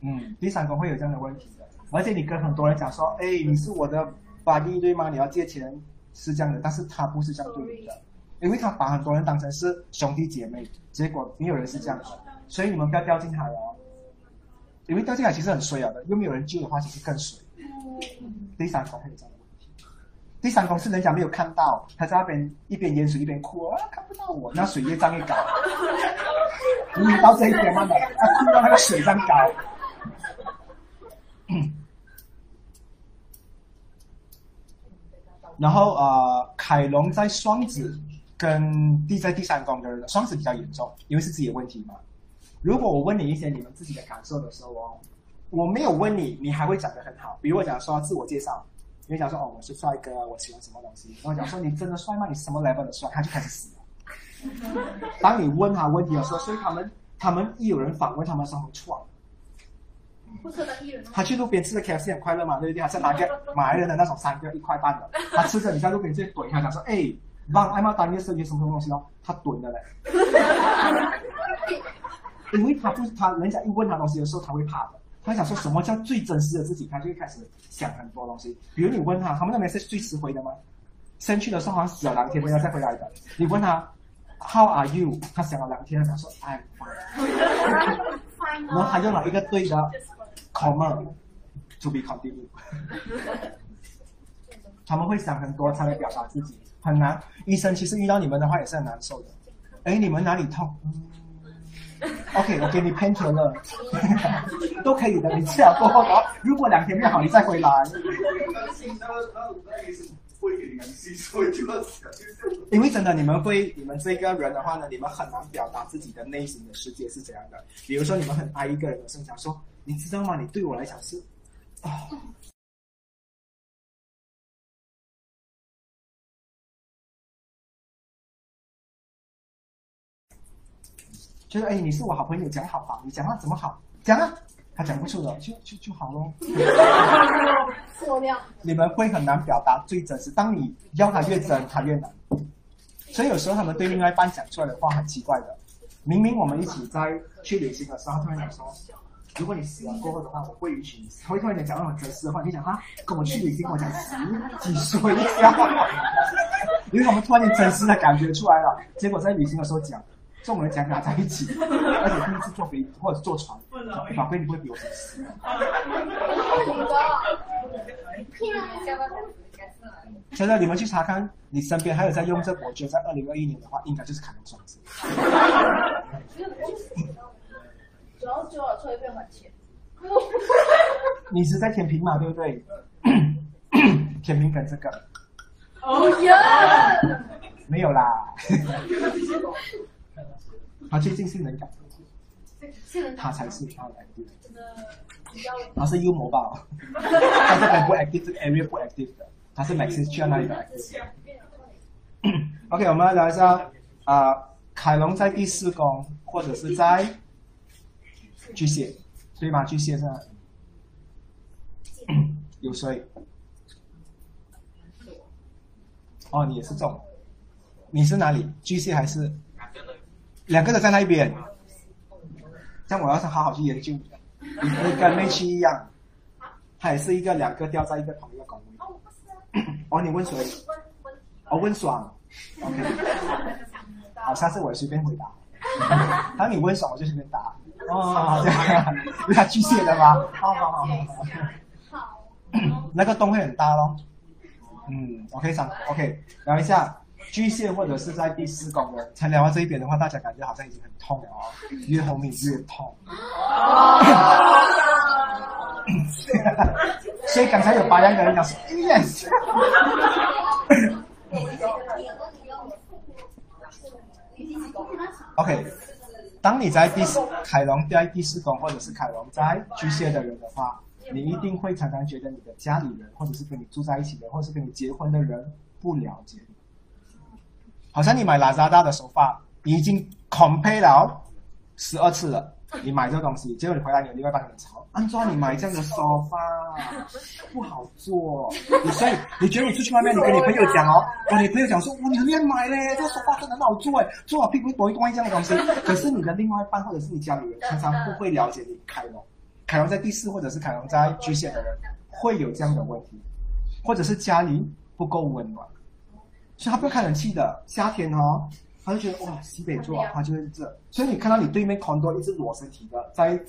嗯，第三宫会有这样的问题。而且你跟很多人讲说，哎，你是我的 buddy 对吗？你要借钱是这样的，但是他不是这样对你的，因为他把很多人当成是兄弟姐妹，结果没有人是这样的，所以你们不要掉进海哦，因为掉进海其实很衰啊的，又没有人救的话，其实更衰。第三宫会有这样的问题，第三宫是人家没有看到，他在那边一边淹水一边哭啊，看不到我，那水越涨越高，你到这一点嘛，他哭到那个水涨高。然后呃，凯龙在双子跟地在第三宫的人，双子比较严重，因为是自己的问题嘛。如果我问你一些你们自己的感受的时候哦，我没有问你，你还会讲得很好。比如我讲说自我介绍，你会讲说哦我是帅哥，我喜欢什么东西。然后讲说你真的帅吗？你什么 level 的帅？他就开始死了。当你问他问题的时候，所以他们他们一有人反问他们，上会错。他去路边吃的 K F C 很快乐嘛，对不对？他是拿个马来人的那种三个一块半的，他吃着你在路边直接怼他，讲说：“哎，帮艾玛当夜生意什么东西哦？”他怼的嘞，因为他不他人家一问他东西的时候，他会怕的。他想说什么叫最真实的自己，他就会开始想很多东西。比如你问他，他们那边是最迟回的吗？先去的时候好像死了两天，没有再回来的。你问他 How are you？他想了两天，他说 I'm fine。然后他用了一个对的 comma to be continued。他们会想很多才来表达自己，很难。医生其实遇到你们的话也是很难受的。哎，你们哪里痛？嗯、OK，我给你 painkiller，都可以的。你吃了过后，然后如果两天没好，你再回来。因为真的，你们会，你们这个人的话呢，你们很难表达自己的内心的世界是怎样的。比如说，你们很爱一个人的时候，想说，你知道吗？你对我来讲是啊。就是哎，你是我好朋友，讲好吧？你讲话怎么好？讲啊，他讲不出的，就就就好咯。你们会很难表达最真实，当你要他越真，他越难。所以有时候他们对另外一半讲出来的话很奇怪的。明明我们一起在去旅行的时候，突然讲说，如果你死了过后的话，我会允许你。他会突然间讲那种哲思的话，你想啊，跟我去旅行，跟我讲十几岁一下，因为我们突然间真实的感觉出来了。结果在旅行的时候讲。跟我们讲俩在一起，而且第一次坐飞或者是坐船，法规你不会比我先死。现在你们去查看，你身边还有在用这，我觉得在二零二一年的话，应该就是凯龙双子。主要就要催费还钱。你是在舔平嘛，对不对？舔平跟这个。哦呀！没有啦。他最近性能感，他才是他 active，他是幽默吧？他这边不 active，这个 area 不 active 的，他是 Maxis 去到那里的 active。OK，我们来聊一下啊，凯龙在第四宫或者是在巨蟹，对吗？巨蟹是 有谁？哦，你也是中，你是哪里？巨蟹还是？两个都在那一边，但我要是好好去研究。你跟妹七一样，他也是一个两个掉在一个同一个岗位。哦，你问谁？哦，问爽。OK。好，下次我随便回答。当你问爽，我就随便答。哦，这样，因为他巨蟹的吗？好好好好好。那个洞会很大咯。嗯，OK 上 OK，聊一下。巨蟹或者是在第四宫的，才聊到这一边的话，大家感觉好像已经很痛了哦，越后面越痛。所以刚才有八样的人讲说 yes。OK，当你在第四凯龙在第四宫，或者是凯龙在巨蟹的人的话，你一定会常常觉得你的家里人，或者是跟你住在一起的，或者是跟你结婚的人不了解你。好像你买拉扎大的手法，你已经 compare 了十二次了。你买这个东西，结果你回来，你另外一半个人吵。安装你买这样的沙发不好做，所以你觉得你出去外面，你跟你朋友讲哦，跟你朋友讲说，哇，你很愿买嘞，这个沙发真的很好做哎，做好屁股不会关一这样的东西。可是你的另外一半或者是你家里人，常常不会了解你凯龙，凯龙在第四或者是凯龙在巨蟹的人会有这样的问题，或者是家里不够温暖。所以他不要开冷气的，夏天哦，他就觉得哇，西北座他就是这。所以你看到你对面 condo 一直裸身体的，在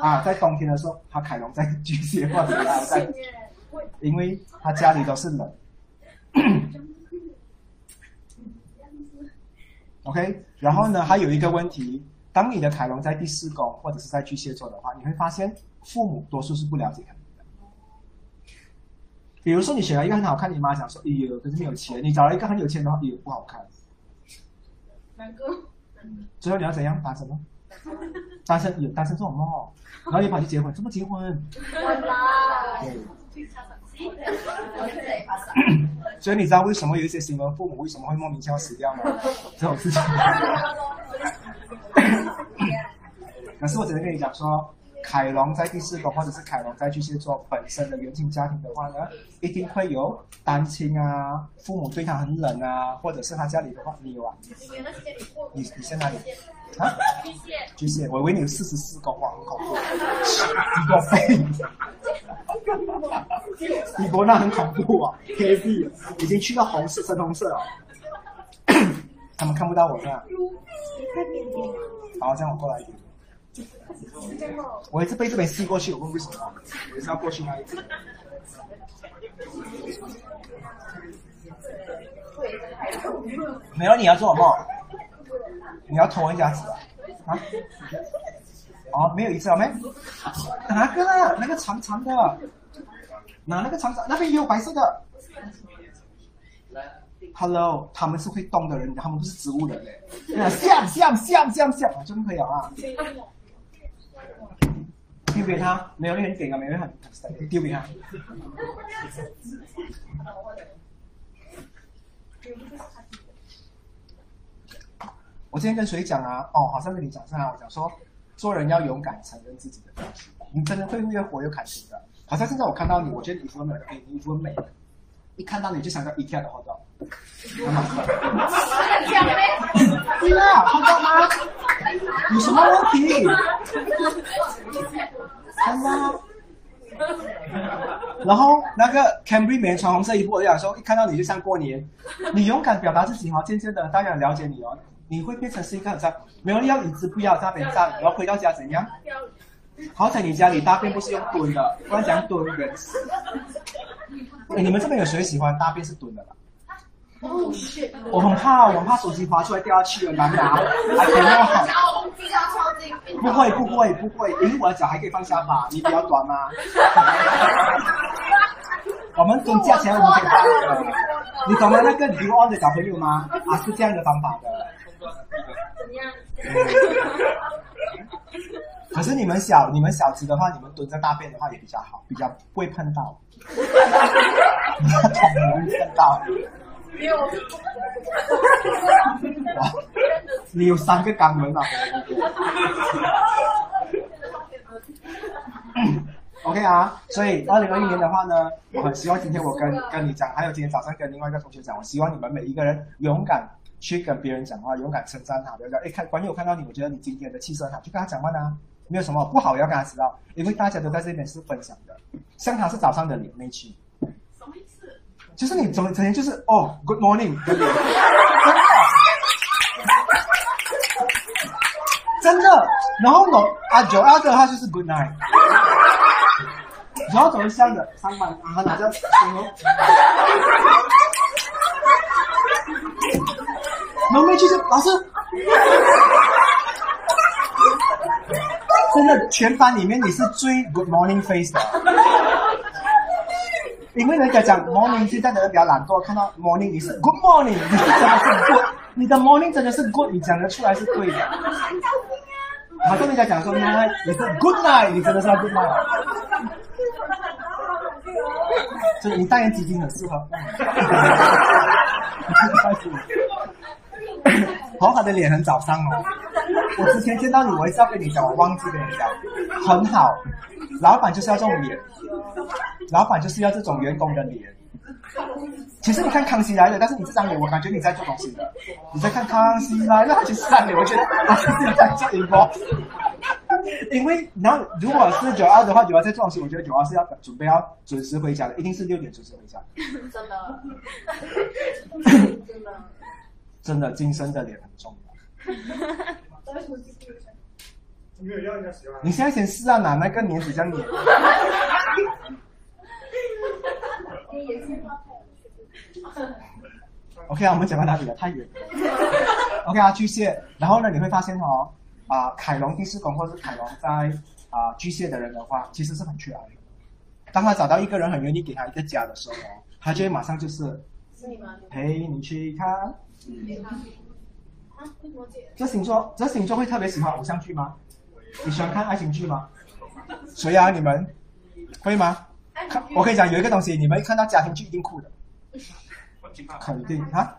啊，在冬天的时候，他凯龙在巨蟹或者在，因为他家里都是冷。OK，然后呢，还有一个问题，当你的凯龙在第四宫或者是在巨蟹座的话，你会发现父母多数是不了解凯龙的。比如说你选了一个很好看，你妈想说：“哎呦，可是没有钱。”你找了一个很有钱的话，也不好看。哪个？最后你要怎样？单身吗？单身有单身这种梦，然后你跑去结婚，怎么结婚？对。所以你知道为什么有一些新闻父母为什么会莫名其妙死掉吗？这种事情。可是我只能跟你讲说，凯龙在第四宫，或者是凯龙在巨蟹座本身的原生家庭的话呢，一定会有单亲啊，父母对他很冷啊，或者是他家里的话，你有啊？你你在哪里？啊？巨蟹。巨蟹，我以为你有四十四宫，哇，很恐怖，一个肺。你国那很恐怖啊，K B 已经去到红色、深红色了，他们看不到我是吧？好，这样我过来一点。我一直被这边吸过去，我问为什么？我是要过去那一边。没有，你要做什么？你要偷人家纸啊？啊？哦，没有一次了没？哪个？那个长长的？拿那个长长？那边也有白色的。Hello，他们是会动的人，他们不是植物人嘞。像像像像像，真可以啊！丢给他，没有人给啊，没有人很丢给他。我今天跟谁讲啊？哦，好像跟你讲上啊，我讲说，做人要勇敢承认自己的东西，你真的会越活越开心的。好像现在我看到你，我觉得你衣服美，你衣服美，一看到你就想到 IKEA 的活动。对啊，看到吗？有什么问题？看吗？然后那个 Cambry 没穿红色衣服，我就想说，一看到你就像过年。你勇敢表达自己哈，渐渐的大家了解你哦，你会变成是一个像没有要椅子不要那边站，然后回到家怎样？好在你家里大便不是用蹲的，不然讲蹲人。哎，你们这边有谁喜欢大便是蹲的吧？我很怕，我很怕手机滑出来掉下去了，难拿，还可以用好。不会不会不会，因为我的脚还可以放下吧，你比较短吗？我们蹲架起来我们可以放的，你懂吗？那个留 on 的小朋友吗？啊，是这样的方法的。怎么样？可是你们小你们小只的话，你们蹲在大便的话也比较好，比较不会碰到。桶容易碰到。有，哇！你有三个肛门啊！OK 啊，所以二零二一年的话呢，我很希望今天我跟跟你讲，还有今天早上跟另外一个同学讲，我希望你们每一个人勇敢去跟别人讲话，勇敢称赞他，不要讲哎，看关于我看到你，我觉得你今天的气色很好，就跟他讲话呢，没有什么不好要跟他知道，因为大家都在这边是分享的，像他是早上的脸没去。就是你整整天就是哦，Good morning，真的，真的。然后呢，阿九二的话就是 Good night，然后怎么笑的？上班啊，拿着什么？后面就是老师，真的，全班里面你是最 Good morning face 的。因为人家讲 morning，现在的人比较懒惰，看到 morning 你是 good morning，你是真的是 good，你的 morning 真的是 good，你讲得出来是对的。好像人家讲说 night，你是 good night，你真的是 good night。所以你代言基金很适合。好好的脸很早上哦。我之前见到你，我一直要跟你讲，我忘记跟你讲，很好。老板就是要这种脸。老板就是要这种员工的脸。其实你看康熙来了，但是你这张脸，我感觉你在做东西的。你在看康熙来了，其实这张脸，我觉得我是在做直播。因为然后如果是九二的话，九二在做东西，我觉得九二是要准备要准时回家的，一定是六点准时回家。真的，真的，真的，今生的脸很重要。你现在先试啊，哪那个脸比较黏。OK 啊，我们讲到哪里了？太远。OK 啊，巨蟹。然后呢，你会发现哦，啊，凯龙第四宫或者是凯龙在啊巨蟹的人的话，其实是很缺爱的。当他找到一个人很愿意给他一个家的时候，他就会马上就是陪你去看。这星座，这星座会特别喜欢偶像剧吗？你喜欢看爱情剧吗？谁啊？你们会吗？看，我可以讲有一个东西，你们看到家庭剧一定哭的，肯定啊，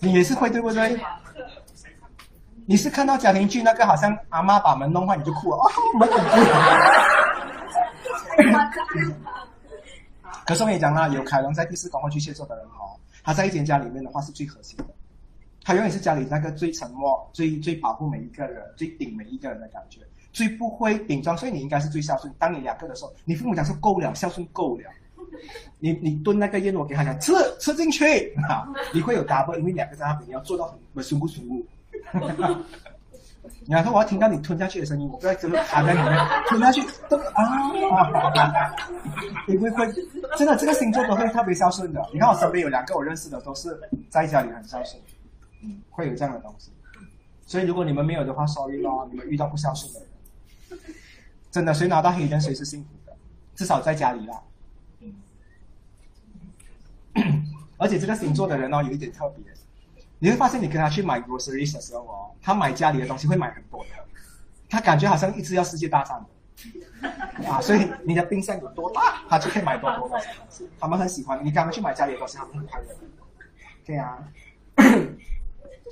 你也是会对不对？你是看到家庭剧那个好像阿妈把门弄坏你就哭了，哦，门。可是我跟你讲啦，有凯龙在第四宫或巨蟹座的人哦，他在一间家里面的话是最核心的，他永远是家里那个最沉默、最最保护每一个人、最顶每一个人的感觉，最不会顶撞，所以你应该是最孝顺。当你两个的时候，你父母讲说够了，孝顺够了。你你炖那个燕窝给他讲吃吃进去啊，你会有 double，因为两个在那边你要做到很很舒不舒服。然后我要听到你吞下去的声音，我不知道怎么卡在里面吞下去都啊，你会会真的这个星座都会特别孝顺的。你看我身边有两个我认识的都是在家里很孝顺，嗯，会有这样的东西。所以如果你们没有的话，sorry 咯，你们遇到不孝顺的人，真的谁拿到黑灯谁是幸福的，至少在家里啦。而且这个星座的人哦，有一点特别，你会发现你跟他去买 groceries 的时候哦，他买家里的东西会买很多的，他感觉好像一直要世界大战的啊，所以你的冰箱有多大，他就可以买多多的东西。他们很喜欢你，跟他去买家里的东西，他们很快乐。对啊，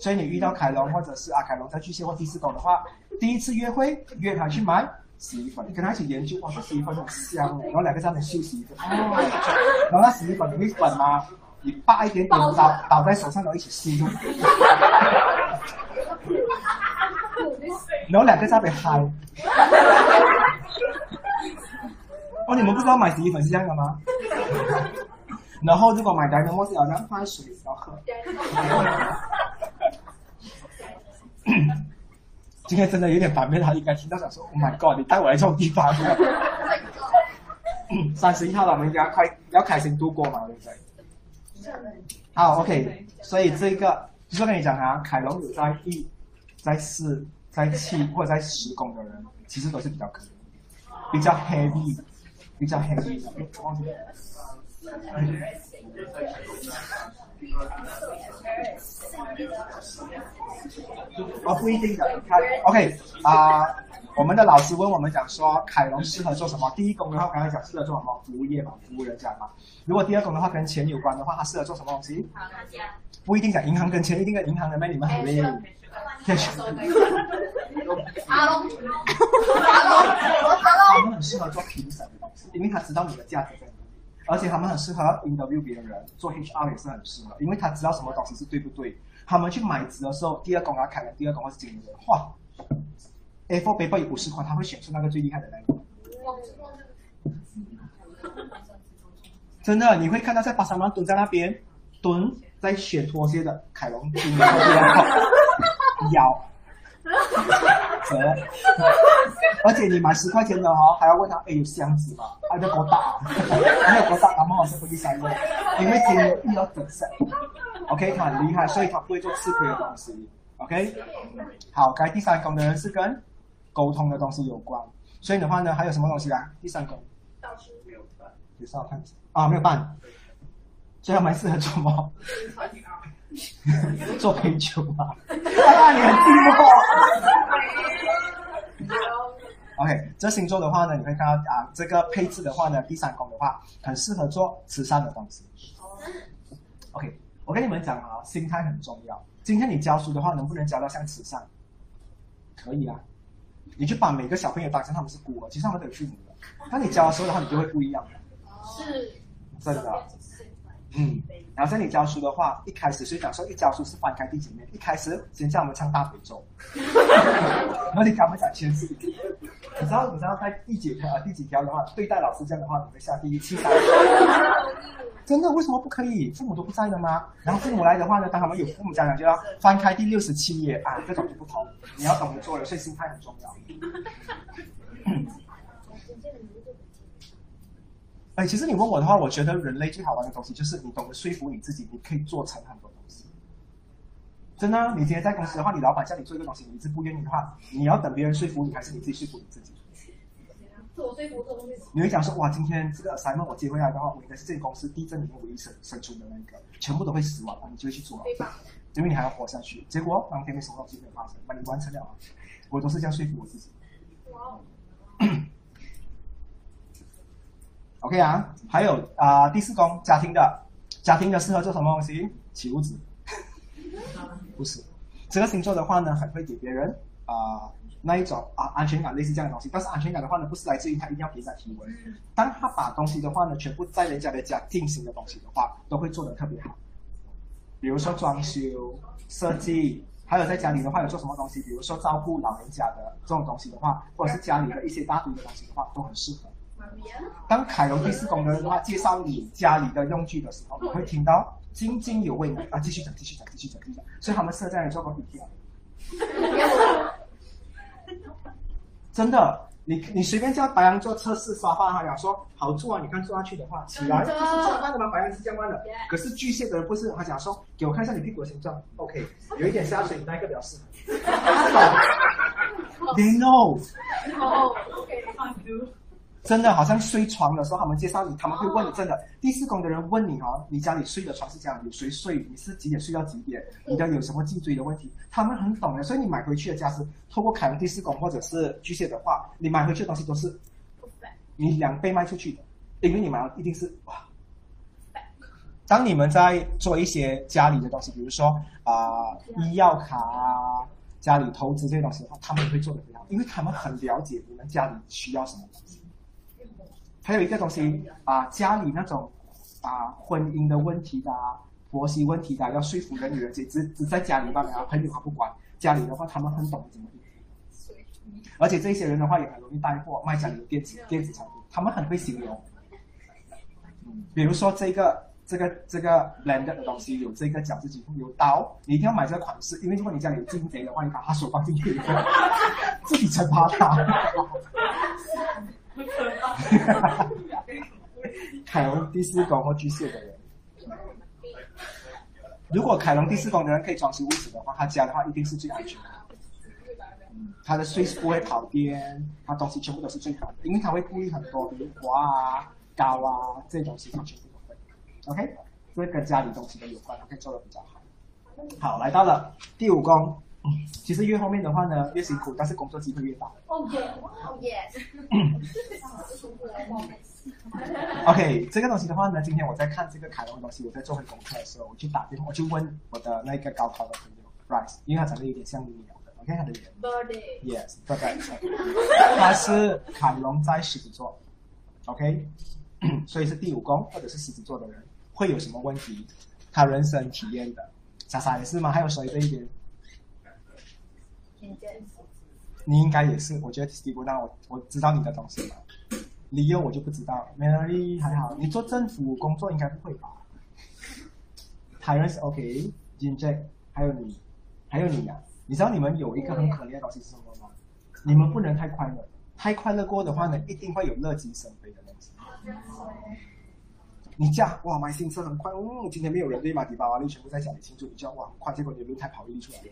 所以你遇到凯龙或者是阿凯龙在巨蟹或第四宫的话，第一次约会约他去买洗衣粉，你跟他一起研究，哇，这洗衣粉很香哎，然后两个在那里秀洗衣粉，哦，然后那洗衣粉你会粉吗？你扒一点点倒倒在手上，然后一起吸，然后两个在那边嗨。哦，你们不知道买洗衣粉是这样的吗？然后如果买 Dynamo 是好像放水要喝。今天真的有点反面，他应该听到想说：“Oh my God，你带我来这种地方。”三十一号了，我们应该快要开心度过嘛，对不对？好，OK，所以这个就是跟你讲啊，凯龙有在一、在四、在七或者在十宫的人，其实都是比较可怜，比较 heavy，比较 heavy 的。哦，不一定的，看 OK 啊。我们的老师问我们讲说，凯龙适合做什么？第一宫的话，刚才讲适合做什么？服务业嘛，服务人家嘛。如果第二宫的话，跟钱有关的话，他适合做什么东西？不一定讲银行跟钱，一定跟银行的咩？你们很累。阿龙，他们很适合做评审的东西，因为他知道你的价值在哪里，而且他们很适合 interview 别人，做 HR 也是很适合，因为他知道什么东西是对不对。他们去买纸的时候，第二宫啊，凯龙，第二宫或是经理人，哇！A4 paper 有五十块，他会选出那个最厉害的那个。真的，你会看到在巴沙马蹲在那边蹲，在选拖鞋的凯龙经理腰折，而且你买十块钱的哈，还要问他，哎，有箱子吗？啊，要多大？没有多大，他们好像不第三个，因为经理要等色。OK，他很厉害，所以他不会做吃亏的东西。OK，好，该第三宫的人是跟。沟通的东西有关，所以的话呢，还有什么东西啊？第三个，导师没有办，啊，没有办，所以他们适合做什么？做陪酒嘛。啊，你很寂寞。OK，这星座的话呢，你会看到啊，这个配置的话呢，第三宫的话，很适合做慈善的东西。OK，我跟你们讲啊，心态很重要。今天你教书的话，能不能教到像慈善？可以啊。你就把每个小朋友当成他们是孤儿，其实他们都有父母的。当你教的时候的话，你就会不一样。是，真的。嗯，然后在你教书的话，一开始所以讲说一教书是翻开第几面，一开始先叫我们唱大悲咒，然后你给我们讲千字。你知道你知道在第几条啊？第几条的话，对待老师这样的话，你会下第一七三。真的？为什么不可以？父母都不在了吗？然后父母来的话呢，当他们有父母家长就要翻开第六十七页啊，这种就不同。你要懂得做人，所以心态很重要。哎，其实你问我的话，我觉得人类最好玩的东西就是你懂得说服你自己，你可以做成很多。真的，你今天在公司的话，你老板叫你做一个东西，你一直不愿意的话，你要等别人说服你，还是你自己说服你自己？自我说服这东西。你会讲说，哇，今天这个 assignment 我接回来的话，我应该是这个公司地震里面唯一生生存的那个，全部都会死亡了，你就会去做，因为你还要活下去。结果当天没什么东西没有发生，把你完成了，我都是这样说服我自己。哇。OK 啊，还有啊，第四宫家庭的，家庭的适合做什么东西？起屋子？不是，这个星座的话呢，很会给别人啊、那一种啊安全感，类似这样的东西。但是安全感的话呢，不是来自于他一定要给人家提问。当他把东西的话呢，全部在人家的家进行的东西的话，都会做得特别好。比如说装修、设计，还有在家里的话有做什么东西，比如说照顾老人家的这种东西的话，或者是家里的一些大堆的东西的话，都很适合。当凯龙第四宫的人的话介绍你家里的用具的时候，你会听到津津有味啊，继续讲，继续讲，继续讲，继续讲。所以他们适合在那里做过笔记啊。真的，你你随便叫白羊座测试沙发，他讲说好坐啊，你看坐下去的话，起来就是这样慢的嘛，白羊是这样慢的。可是巨蟹的人不是，他讲说给我看一下你屁股的形状，OK，有一点下垂，你那一个比较适合。他 懂，They know。哦，OK，真的好像睡床的时候，他们介绍你，他们会问你，真的第四宫的人问你哦，你家里睡的床是这样，有谁睡，你是几点睡到几点，你的有什么颈椎的问题，他们很懂的，所以你买回去的家是透过凯龙第四宫或者是巨蟹的话，你买回去的东西都是你两倍卖出去的，因为你买了一定是哇。当你们在做一些家里的东西，比如说啊、医药卡啊、家里投资这些东西的话，他们也会做的非常好，因为他们很了解你们家里需要什么东西。还有一个东西啊、家里那种啊、婚姻的问题的、啊、婆媳问题的啊、要说服的女人，只只只在家里罢了啊，朋友他不管。家里的话，他们很懂怎么应。而且这些人的话也很容易带货，卖家里的电子电子产品，他们很会形容。嗯，比如说这个这个这个 blender 的东西有这个饺子机有刀，你一定要买这个款式，因为如果你家里有进贼的话，你把他手放进去，自己惩罚他。凯龙第四宫或巨蟹的人，如果凯龙第四宫的人可以装修屋子的话，他家的话一定是最安全的。他的税是不会跑颠，他东西全部都是最好的，因为他会顾虑很多，比如花啊、高啊这些东西，他全部都会。OK，这跟家里东西都有关，他可以做的比较好。好，来到了第五宫，嗯其实越后面的话呢越辛苦，但是工作机会越大。哦耶，哦耶，OK，这个东西的话呢，今天我在看这个凯龙的东西，我在做回功课的时候，我就打电话，我就问我的那个高考的朋友 Rice，因为他长得有点像你鸟的，OK，他的脸 birthday，，Yes，大概他是凯龙在狮子座，OK，所以是第五宫或者是狮子座的人会有什么问题？他人生体验的，莎莎也是吗？还有谁这一边？你应该也是，我觉得 Steve 那我我知道你的东西了。理由我就不知道，Mary 还好，你做政府工作应该不会吧？海人是 OK，Ginger 还有你，还有你啊，你知道你们有一个很可怜的东西是什么吗？你们不能太快乐，太快乐过的话呢，一定会有乐极生悲的东西。你家哇买新车很快，嗯，今天没有人对吗？迪巴瓦利全部在家里庆祝，你就哇很快，结果你轮胎跑一粒出来。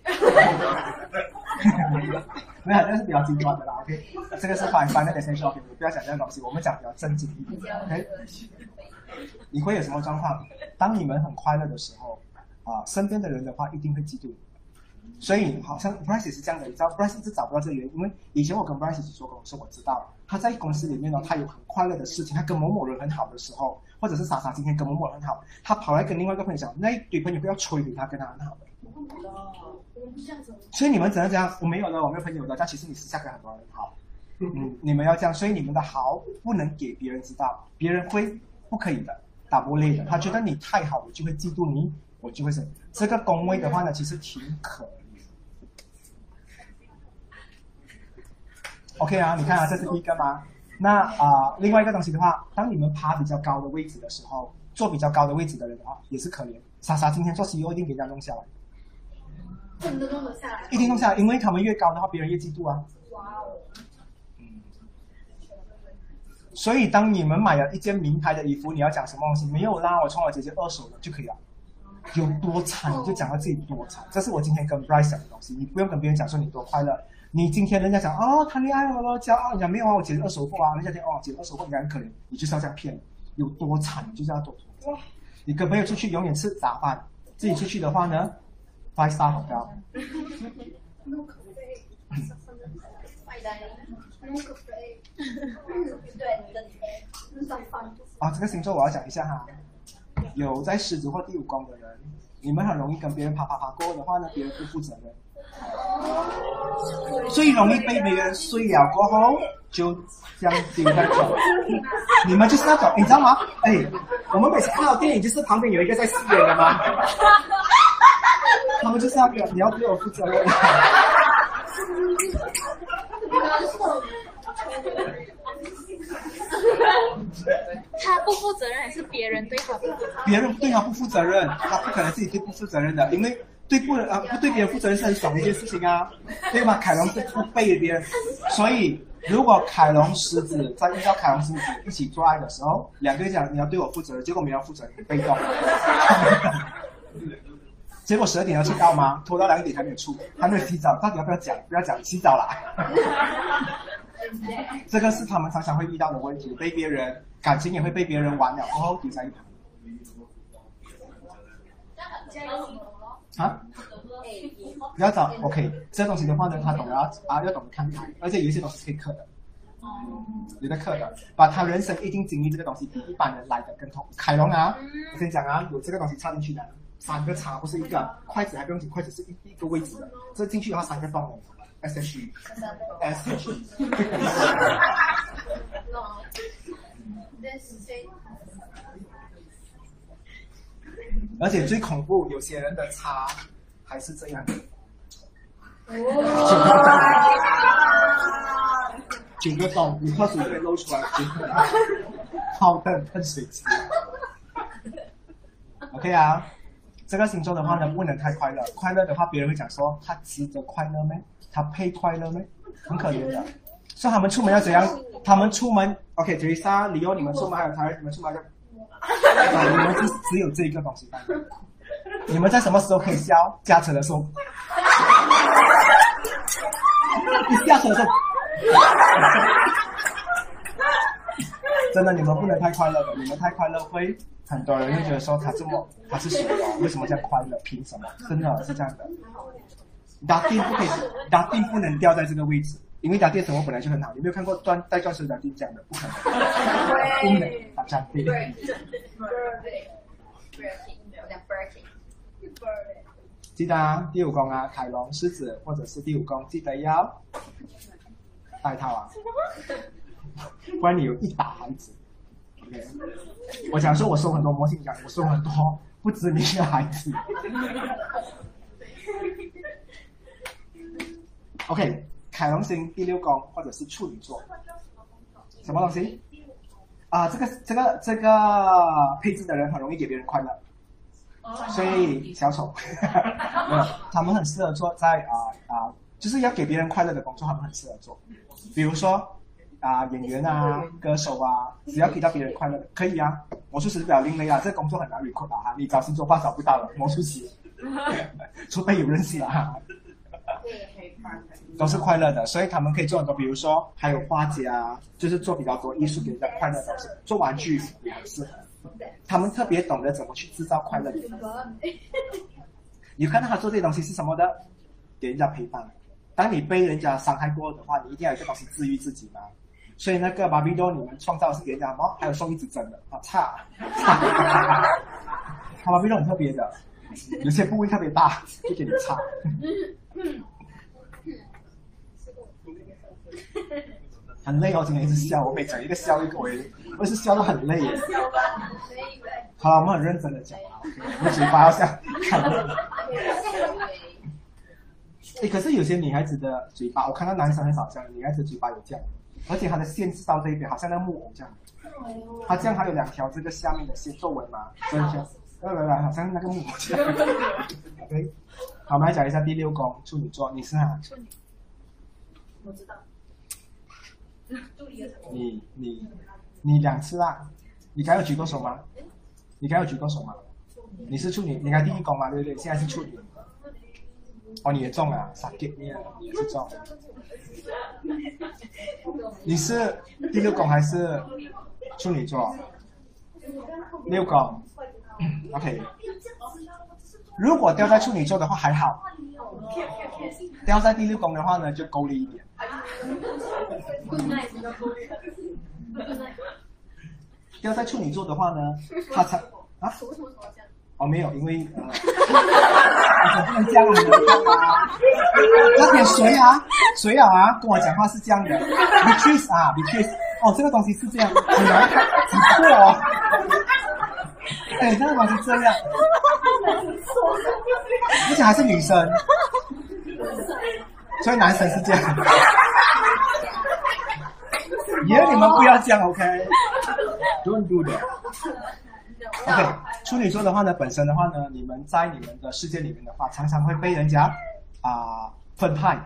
没有，那是比较极端的啦。OK，这个是反反那个先说，OK，不要讲这样东西，我们讲比较正经一点。OK，你会有什么状况？当你们很快乐的时候，啊，身边的人的话一定会嫉妒你。所以好像 Bryce 是这样的，你知道 Bryce 一直找不到这个原因，因为以前我跟 Bryce 一起做工的时候，我知道他在公司里面呢，他有很快乐的事情，他跟某某人很好的时候，或者是莎莎今天跟某某人很好，他跑来跟另外一个朋友讲，那一堆朋友不要摧毁他跟他很好。所以你们只能这样，我没有的，我没有朋友的，但其实你私下跟很多人好，嗯，你们要这样，所以你们的好不能给别人知道，别人会不可以的，打不累的，他觉得你太好，我就会嫉妒你，我就会是这个宫位的话呢，其实挺可怜。OK 啊，你看啊，这是第一个吗？那啊、另外一个东西的话，当你们爬比较高的位置的时候，坐比较高的位置的人的话，也是可怜。莎莎今天做 CEO 一定给人家弄下来。真的弄得下来。一定弄下来，因为他们越高的话，别人越嫉妒啊。哇哦，所以当你们买了一件名牌的衣服，你要讲什么东西？没有啦，我穿我姐姐二手的就可以了。有多惨你就讲到自己多惨，这是我今天跟 Bryce 讲的东西。你不用跟别人讲说你多快乐。你今天人家讲哦谈恋爱了咯，骄傲，你讲没有啊，我姐姐二手货啊，人家讲哦姐姐二手货，你很可怜，你就是要这样骗，有多惨你就是要多惨。你跟朋友出去永远吃杂饭，自己出去的话呢，five star 好高。啊，这个星座我要讲一下哈，有在狮子或第五宫的人，你们很容易跟别人啪啪啪过后的话呢，别人不负责任。最容易被别人睡了过后，就这样丢在走。你们就是那种，你知道吗？哎，我们每次看到电影，就是旁边有一个在饰演的吗？他们就是那个，你要对我负责任。他不负责任，还是别人对他不负责任？别人对他不负责任，他不可能自己对不负责任的，因为对不呃不对别人负责任是很爽的一件事情啊，对吧？凯龙是不背别人，所以如果凯龙狮子在遇到凯龙狮子一起做爱的时候，两个人讲你要对我负责任，结果没人负责，你被动。结果十二点要去到吗？拖到两点还没有出，还没有洗澡，到底要不要讲？不要讲，洗澡啦。这个是他们常常会遇到的问题，被别人感情也会被别人玩了，然后丢在一旁。啊？不要找 OK，这东西的话呢，他懂得要啊，要懂得看开，而且有一些东西是可以克的。有的克的，把他人生一定经历这个东西比一般人来的更痛。凯龙啊，我跟你讲啊，有这个东西插进去的，三个叉不是一个，筷子还不用紧，筷子是一一个位置的，这进去的话三个洞，S H E S H E。而且最恐怖，有些人的叉还是这样的。九个洞，你喝水会漏出来，九个好的喷水机。OK 啊，这个星座的话呢，不能太快乐。快乐的话，别人会讲说他值得快乐没？他配快乐没？很可怜的。所以他们出门要怎样？他们出门，OK，杰莎、李欧，你们出门还有他，你们出门就，啊，你们只只有这一个东西。你们在什么时候可以笑？驾车的时候。你下车的时候。真的，你们不能太快乐的，你们太快乐会很多人会觉得说他这么他是谁啊？为什么这样快乐？凭什么？真的是这样的。打电不可以，打电不能掉在这个位置，因为打电生活本来就很好。你没有看过钻带钻石打电这样的？不可能，不能打战电。记得啊，第五宫啊，凯龙、狮子或者是第五宫，记得要。带套啊！不然你有一打孩子。OK，我想说，我收很多模型奖，我收很多不知名的孩子。OK，凯龙星第六宫或者是处女座，什么东西？啊，这个这个这个配置的人很容易给别人快乐，所以小丑，他们很适合做在啊啊，就是要给别人快乐的工作，他们很适合做。比如说啊，演员啊，歌手啊，只要给到别人快乐，可以啊。魔术师比较另类啊，这工作很难 recruit 啊，你找星座话找不到了。魔术师，除非有认识啊，都是快乐的，所以他们可以做很多。比如说还有画家，就是做比较多艺术给人家快乐的东西。做玩具也很适合，他们特别懂得怎么去制造快乐。你看到他做这些东西是什么的？给人家陪伴。当你被人家伤害过的话，你一定要有一个东西治愈自己嘛。所以那个芭比多，你们创造是给人家什么？还有送一支针的啊，差。芭比多很特别的，有些部位特别大，就给你插。很累哦，今天一直笑，我每讲一个笑一个，我也我是笑得很累耶。好，我们很认真的讲啊，我嘴巴要笑，可是有些女孩子的嘴巴，我看到男生很少这样，女孩子嘴巴有这样，而且她的线是到这一边，好像那木偶这样。她这样还有两条这个下面的线皱纹嘛？所以说，来来来，好像那个木偶这样。OK，好，我们来讲一下第六宫处女座，你是哪？处女。我知道。你你你两次啦？你刚有举过手吗？你刚有举过手吗？你是处女，你看第一宫嘛，对不对？现在是处女。哦，你也中了，傻你也是中。你是第六宫还是处女座？六宫，OK。如果掉在处女座的话还好，掉在第六宫的话呢就勾了一点。掉在处女座的话呢，他才啊？哦，没有，因为。啊，不能这样啊！那点谁啊？谁啊？啊，跟我讲话是这样的，Beatrice 啊，Beatrice，哦，这个东西是这样，很难看，很错哦。哎，这个东西这样，而且还是女生，所以男生是这样。爷，你们不要这样，OK？Don't do that。OK，处女座的话呢，本身的话呢，你们在你们的世界里面的话，常常会被人家啊、分派，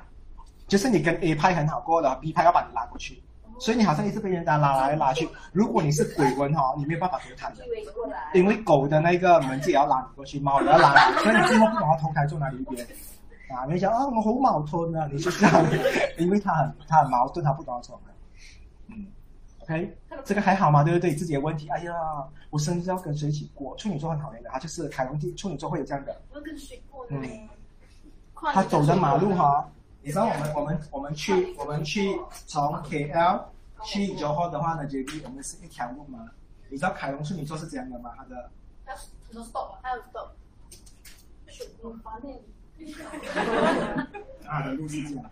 就是你跟 A 派很好过了，B 派要把你拉过去，所以你好像一直被人家拉来拉去。如果你是鬼魂哈、你没有办法跟他的，因为狗的那个门禁也要拉你过去，猫也要拉你，所以你最后不懂要投胎做哪里一边。啊，你想啊，我好矛盾啊，你就这样，因为他很他很矛盾，他不懂什么。嗯，OK，这个还好嘛，对不对？自己的问题，哎呀，我生日要跟谁一起过？处女座很讨厌的，他就是凯龙处女座会有这样的，我跟谁过嗯呢？他走的马路哈，你知道我们我们我们去我们去从 KL 去 Johor 的话呢，决定我们是一条路嘛。你知道凯龙处女座是怎样的吗？他的他说 stop，还有 stop，很烦呢。他的路是这样。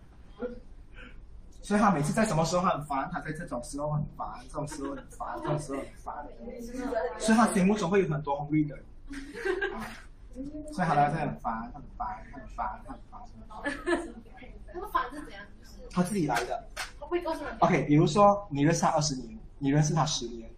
所以他每次在什么时候很烦，他在这种时候很烦，这种时候很烦，这种时候很烦，所以他心目中会有很多红绿灯。啊所以他来这很烦，很烦，很烦，很烦，很烦。那个烦是怎样？他自己来的。他会告诉你。OK，比如说你认识他二十年，你认识他十年，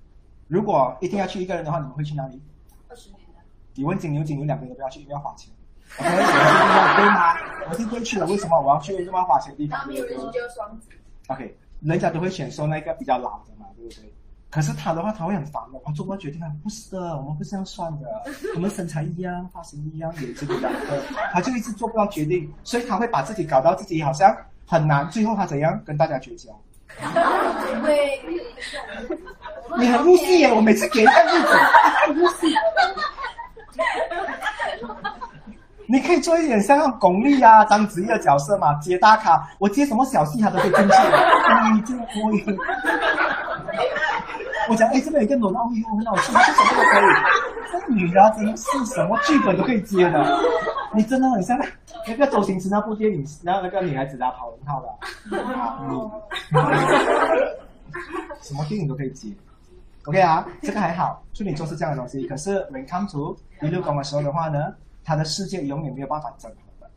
如果一定要去一个人的话，你们会去哪里？二十年的。你问金牛，金牛两个人都不要去，因为要花钱。OK，我是不要对吗？我是不会去的，为什么我要去这么花钱的地方？然后没有人去就双子。OK，人家都会选说那个比较老的嘛，对不对？可是他的话，他会很烦的。我做过决定啊，不是的，我们不是这样算的，我们身材一样，发型一样，也这个样的，他就一直做不到决定，所以他会把自己搞到自己好像很难，最后他怎样跟大家绝交？对。你很入戏耶！我每次给一个例子，很入戏。你可以做一点像巩俐啊、章子怡的角色嘛，接大咖，我接什么小戏他都可以进去。你这个我也，我讲哎，这边有一个罗纳欧很好吃，这什么都可以。这女的啊真的是什么剧本都可以接的，你真的很像那个周星驰那部电影，然后那个女孩子她跑龙套的，啊，你什么电影都可以接。OK 啊，这个还好，处女座是这样的东西。可是 when come to 一路宫的时候的话呢，他的世界永远没有办法整合的。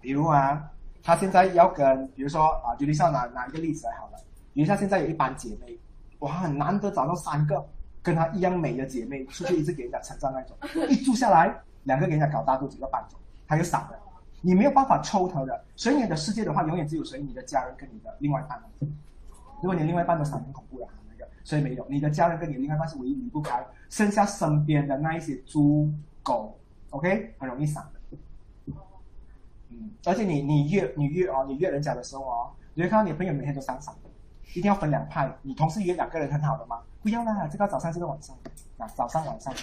比如啊，他现在要跟，比如说啊，举例上拿拿一个例子来好了，比如像现在有一班姐妹，哇，很难得找到三个跟她一样美的姐妹，出去一直给人家称赞那种，一住下来，两个给人家搞大肚子一个搬走，他就傻了，你没有办法抽他的，所以你的世界的话，永远只有属于你的家人跟你的另外一半。如果你另外一半都三很恐怖的，那个，所以没有，你的家人跟你另外一半是唯一离不开，剩下身边的那一些猪狗，OK，很容易散的。嗯，而且你你约你约哦，你约人家的时候哦，你会看到你的朋友每天都散散的，一定要分两派。你同事约两个人很好的吗？不要啦，这个早上这个晚上，啊，早上晚上。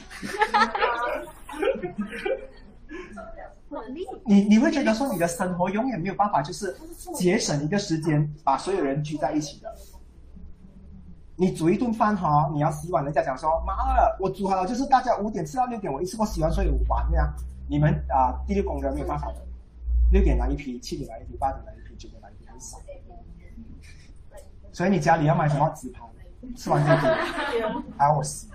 你你会觉得说你的生活永远没有办法就是节省一个时间把所有人聚在一起的。你煮一顿饭哈，你要洗碗，人家讲说妈的，我煮好了就是大家五点吃到六点，我一次过洗完所有碗这样。你们啊、第六宫的没有办法的，六点来一批，七点来一批，八点来一批，九点来一批，很少。所以你家里要买什么纸盘，吃完这个还要我洗，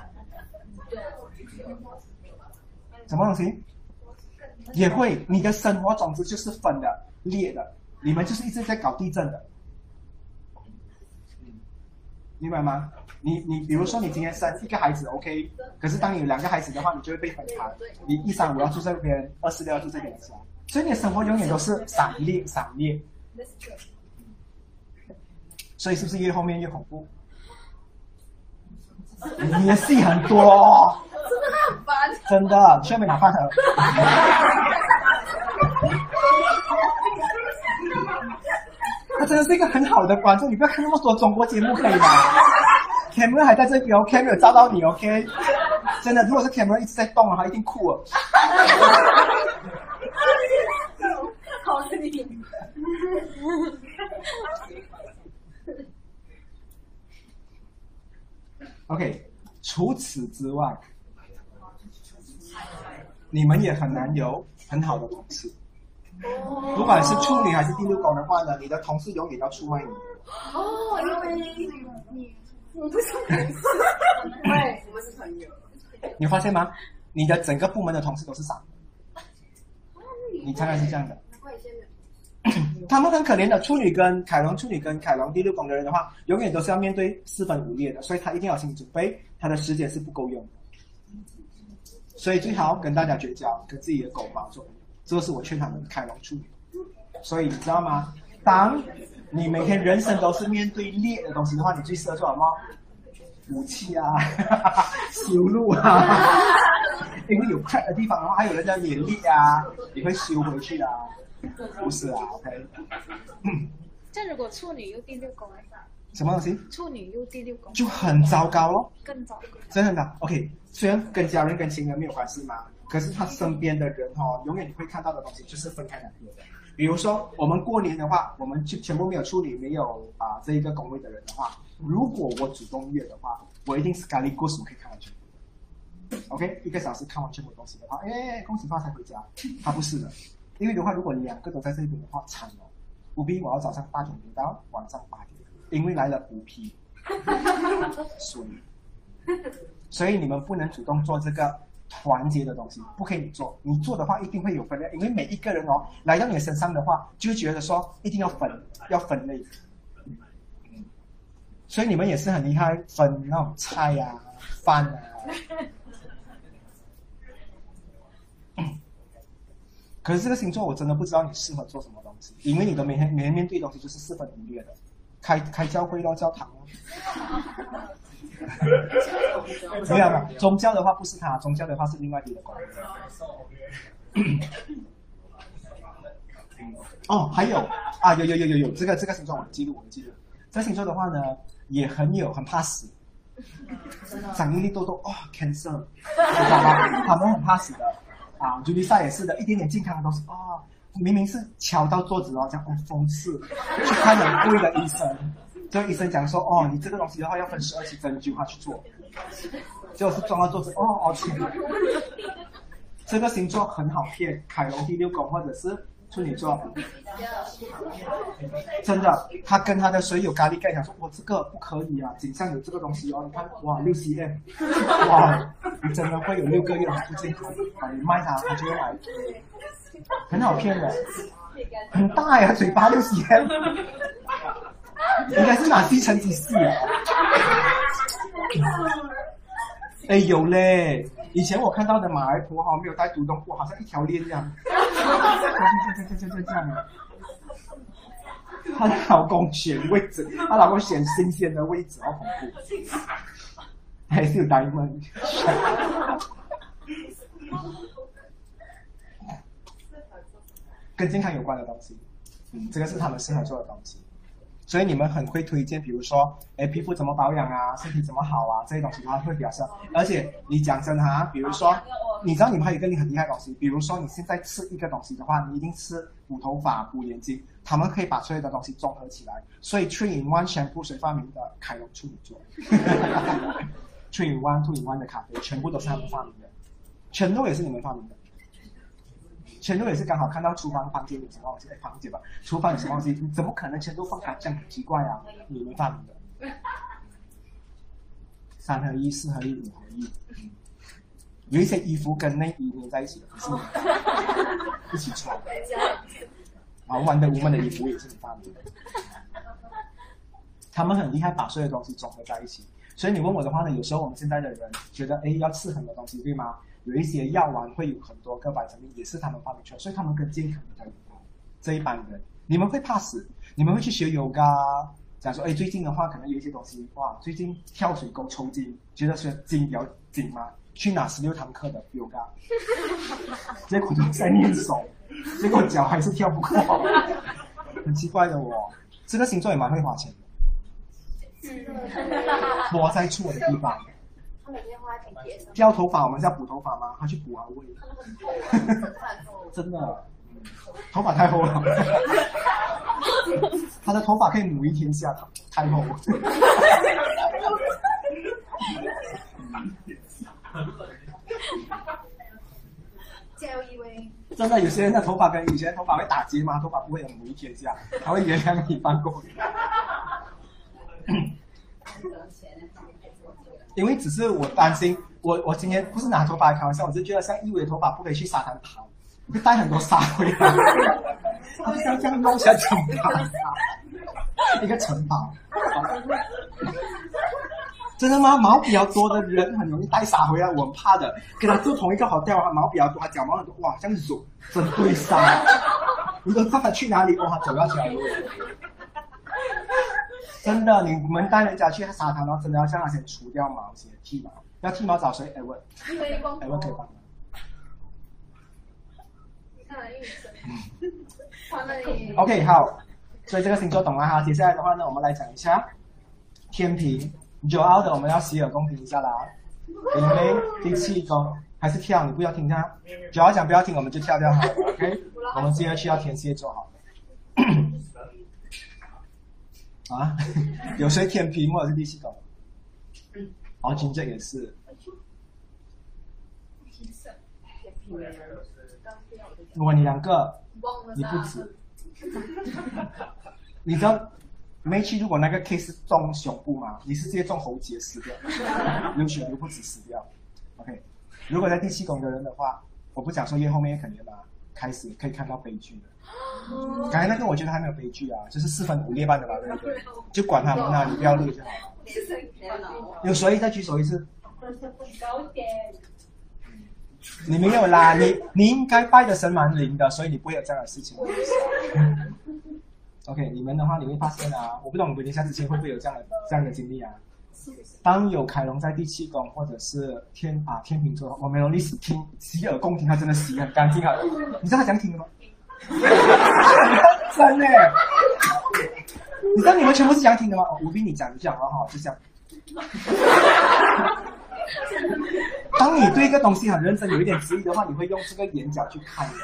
什么东西？也会，你的生活总之就是分的、裂的，你们就是一直在搞地震的，明白吗？你你比如说你今天生一个孩子 OK，可是当你有两个孩子的话，你就会被分开，你一三五要住这边，二四六要住这边是吧？所以你的生活永远都是散裂散裂，所以是不是越后面越恐怖？你的戏很多、哦。真的很烦。真的，需要没拿饭盒。真的是一个很好的观众，你不要看那么多中国节目可以吗？Cameron 还在这边哦，Cameron 有照到你，OK？真的，如果是 Cameron 一直在动的话，一定酷了。好你。OK，除此之外，你们也很难有很好的同事。不管是处女还是第六宫的话呢，你的同事永远要出卖你。哦，因为你我不是同事，对，我们是朋友。你发现吗？你的整个部门的同事都是傻，你大概是这样的。他们很可怜的，处女跟凯龙，处女跟凯龙第六宫的人的话，永远都是要面对四分五裂的，所以他一定要有心理准备，他的时间是不够用的。所以最好跟大家绝交，跟自己的狗猫做朋友，这个是我劝他们开龙处女。所以你知道吗？当你每天人生都是面对裂的东西的话，你最适合做什么？武器啊，修路啊，因为有 crack 的地方的话，还有人家勉力啊，你会修回去啊。不是啊，OK，这如果处女又第六宫，什么东西处女又第六宫，就很糟糕咯，更糟糕。真的的。OK，虽然跟家人跟亲人没有关系嘛，可是他身边的人哦，永远你会看到的东西就是分开两边的。比如说我们过年的话，我们就全部没有处理没有啊这一个工位的人的话，如果我主动约的话，我一定是咖喱故事我可以看完全部。OK，一个小时看完全部东西的话，哎，恭喜发财回家。他不是的，因为的话，如果两个都在这边的话，惨了。五批我要早上八点回到晚上八点，因为来了五批，所以所以你们不能主动做这个团结的东西，不可以做。你做的话，一定会有分裂，因为每一个人哦来到你身上的话，就觉得说一定要分，要分类。所以你们也是很厉害，分那种菜呀、饭啊。可是这个星座我真的不知道你适合做什么东西，因为你的每天每天面对的东西就是四分五裂的，开开教会咯，教堂咯。没有没有，宗教的话不是他，宗教的话是另外一个关系。哦，还有啊，有有有有有，这个这个星座我记录我记录。这个星座的话呢，也很有很怕死，长一粒痘痘哦，cancer，好吧，他们很怕死的啊。朱丽莎也是的，一点点健康的东西哦，明明是敲到桌子哦，这样哦风刺，去看很贵的医生，这个医生讲说哦，你这个东西的话要分十二期针灸，他去做，结果是装到桌子哦哦天，这个星座很好骗，凯龙第六宫或者是处女座。真的，他跟他的水友咖喱盖讲说，我这个不可以啊，颈上有这个东西哦，你看，哇，六 cm，哇，你真的会有六个月还不健康啊，你卖他，他就会来，很好骗的，很大呀，嘴巴六 cm，应该是拿吸尘机吸啊。哎，有嘞！以前我看到的马来婆哈没有带独东裤，好像一条链这样，这样这样这样这样这样。她老公选位置，她老公选新鲜的位置，好恐怖。还是有 diamond，跟健康有关的东西，嗯，这个是他们适合做的东西。所以你们很会推荐，比如说，哎，皮肤怎么保养啊，身体怎么好啊，这些东西的话会表示。而且你讲真哈，比如说，你知道你们还有一个很厉害的东西，比如说你现在吃一个东西的话，你一定吃补头发、补眼睛，他们可以把所有的东西综合起来。所以 Three in One 全部谁发明的？凯龙处女座。Three in One、Two in One 的咖啡全部都是他们发明的，全都也是你们发明的。全都也是刚好看到厨房房间有什么东西，哎，房间吧，厨房有什么东西，你怎么可能全都放卡这样很奇怪啊？你们发明的，三合一、四合一、五合一，有一些衣服跟内衣粘在一起的，不是你 一起穿。啊，玩的无门的衣服也是你发明的，他们很厉害，把所有东西综合在一起。所以你问我的话呢，有时候我们现在的人觉得，哎，要吃很多东西，对吗？有一些药丸会有很多个维他命，也是他们发明出来，所以他们跟健康比较有关。这一班人，你们会怕死？你们会去学 yoga？讲说，哎，最近的话，可能有一些东西，哇，最近跳水沟抽筋，觉得是筋比较紧吗？去拿十六堂课的 yoga，结果就在练手，结果脚还是跳不过，很奇怪的哦。这个星座也蛮会花钱的，我在错的地方。掉头发，我们要补头发吗？他去补啊位，真的，嗯头发太厚了，他的头发可以母一天下，太厚。加油，一威。真的，有些人的头发跟以前的头发会打结吗？头发不会很母一天下，他会原谅你放过你。因为只是我担心，我我今天不是拿头发开玩笑，我是觉得像一伟的头发不可以去沙滩跑，会带很多沙回来，他就像这样弄下城堡，一个城堡。真的吗？毛比较多的人很容易带沙回来，我怕的。跟他住同一个好调，他毛比较多，他脚毛很多，哇，这样子真对沙。你都怕他去哪里？哇，走要起来了。真的，你们带人家去沙滩，然后真的要叫他先除掉毛先剃毛。要剃毛找谁？艾文，艾文可以帮忙。OK，好，所以这个星座懂了哈。接下来的话呢，我们来讲一下天平。九号的我们要洗耳恭听一下啦，因为第七宫还是跳，你不要听他。九号讲不要听，我们就跳掉好了，OK？我们接着去到天蝎座好了。啊，有谁舔屏或者是第七宫？哦，金这也是。如果你两个，你不止，你知道？没去，如果那个 case 中胸部嘛，你是直接中喉结死掉，流血流不止死掉。OK，如果在第七宫的人的话，我不讲说越后面越可怜嘛，开始可以看到悲剧了。刚才那个我觉得还没有悲剧啊，就是四分五裂般的吧，对不对？就管他们啊，你不要裂就好了。有谁再举手一次？你没有啦，你你应该拜的神蛮灵的，所以你不会有这样的事情。OK，你们的话你会发现啊，我不懂你们年下之前会不会有这样的这样的经历啊？当有凯龙在第七宫或者是天啊天平座，我没有历史听洗耳恭听，他真的洗很干净啊。你知道他讲听的吗？真的？你知道你们全部是讲听的吗？我比你讲一下好好？就这样。当你对一个东西很认真，有一点质疑的话，你会用这个眼角去看的。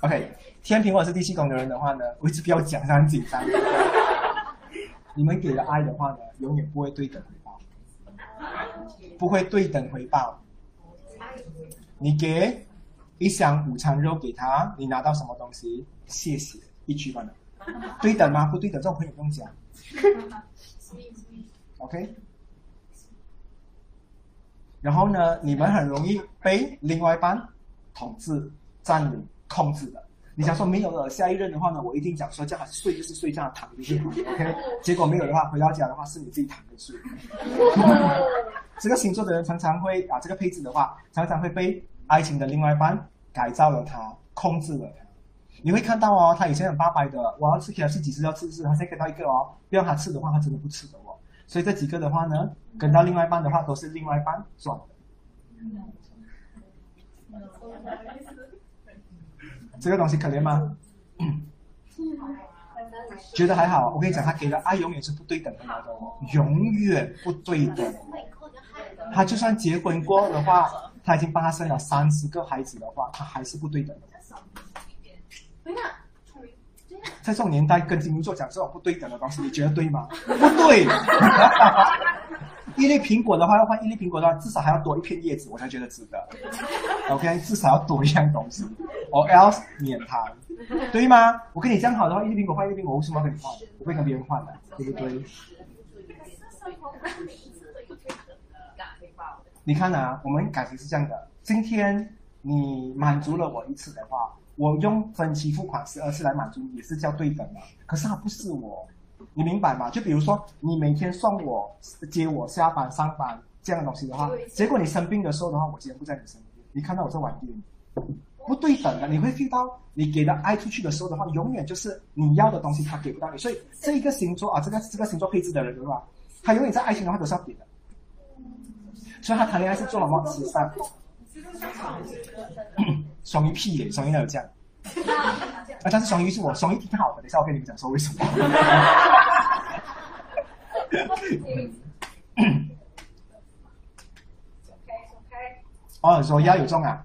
OK，天平或者是第七宫的人的话呢，我一直不要讲，他很紧张。你们给的爱的话呢，永远不会对等，不会对等回报。你给一箱午餐肉给他，你拿到什么东西？谢谢，一句话的，对等吗？不对等，这种朋友不用讲。OK。然后呢，你们很容易被另外一半统治、占领、控制的。你想说没有了下一任的话呢，我一定讲说叫他睡就是睡，叫他躺就是躺，OK？结果没有的话，回到家的话是你自己躺跟睡。这个星座的人常常会啊，这个配置的话，常常会被爱情的另外一半改造了他，控制了他。你会看到哦，他以前很八百的，我要吃 KFC 几次要吃吃，他现在给到一个哦，不让他吃的话，他真的不吃的哦。所以这几个的话呢，跟到另外一半的话，都是另外一半赚的。这个东西可怜吗？觉得还好。我跟你讲，他给的爱永远是不对等的那种，永远不对等。他就算结婚过的话，他已经帮他生了三十个孩子的话，他还是不对等的。在这种年代跟金牛座讲这种不对等的东西，你觉得对吗？不对。一粒苹果的话，要换一粒苹果的话，至少还要多一片叶子，我才觉得值得。OK，至少要多一样东西，or else 免谈，对吗？我跟你这样好的话，一粒苹果换一粒苹果，我为什么要跟你换？我会跟别人换的，对不对？你看啊，我们感情是这样的，今天你满足了我一次的话。我用分期付款十二次来满足，也是叫对等的。可是他不是我，你明白吗？就比如说，你每天送我、接我下班、上班这样的东西的话，结果你生病的时候的话，我今天不在你身边，你看到我在玩电影，不对等的。你会 feel 到，你给的爱出去的时候的话，永远就是你要的东西他给不到你。所以这一个星座啊，这个这个星座配置的人对吧？他永远在爱情的话都是要给的。所以他谈恋爱是做什么慈善？双鱼屁耶，双鱼哪有这样？啊，但是双鱼是我双鱼挺好的，等一下我跟你们讲说为什么。哦，说要有中啊，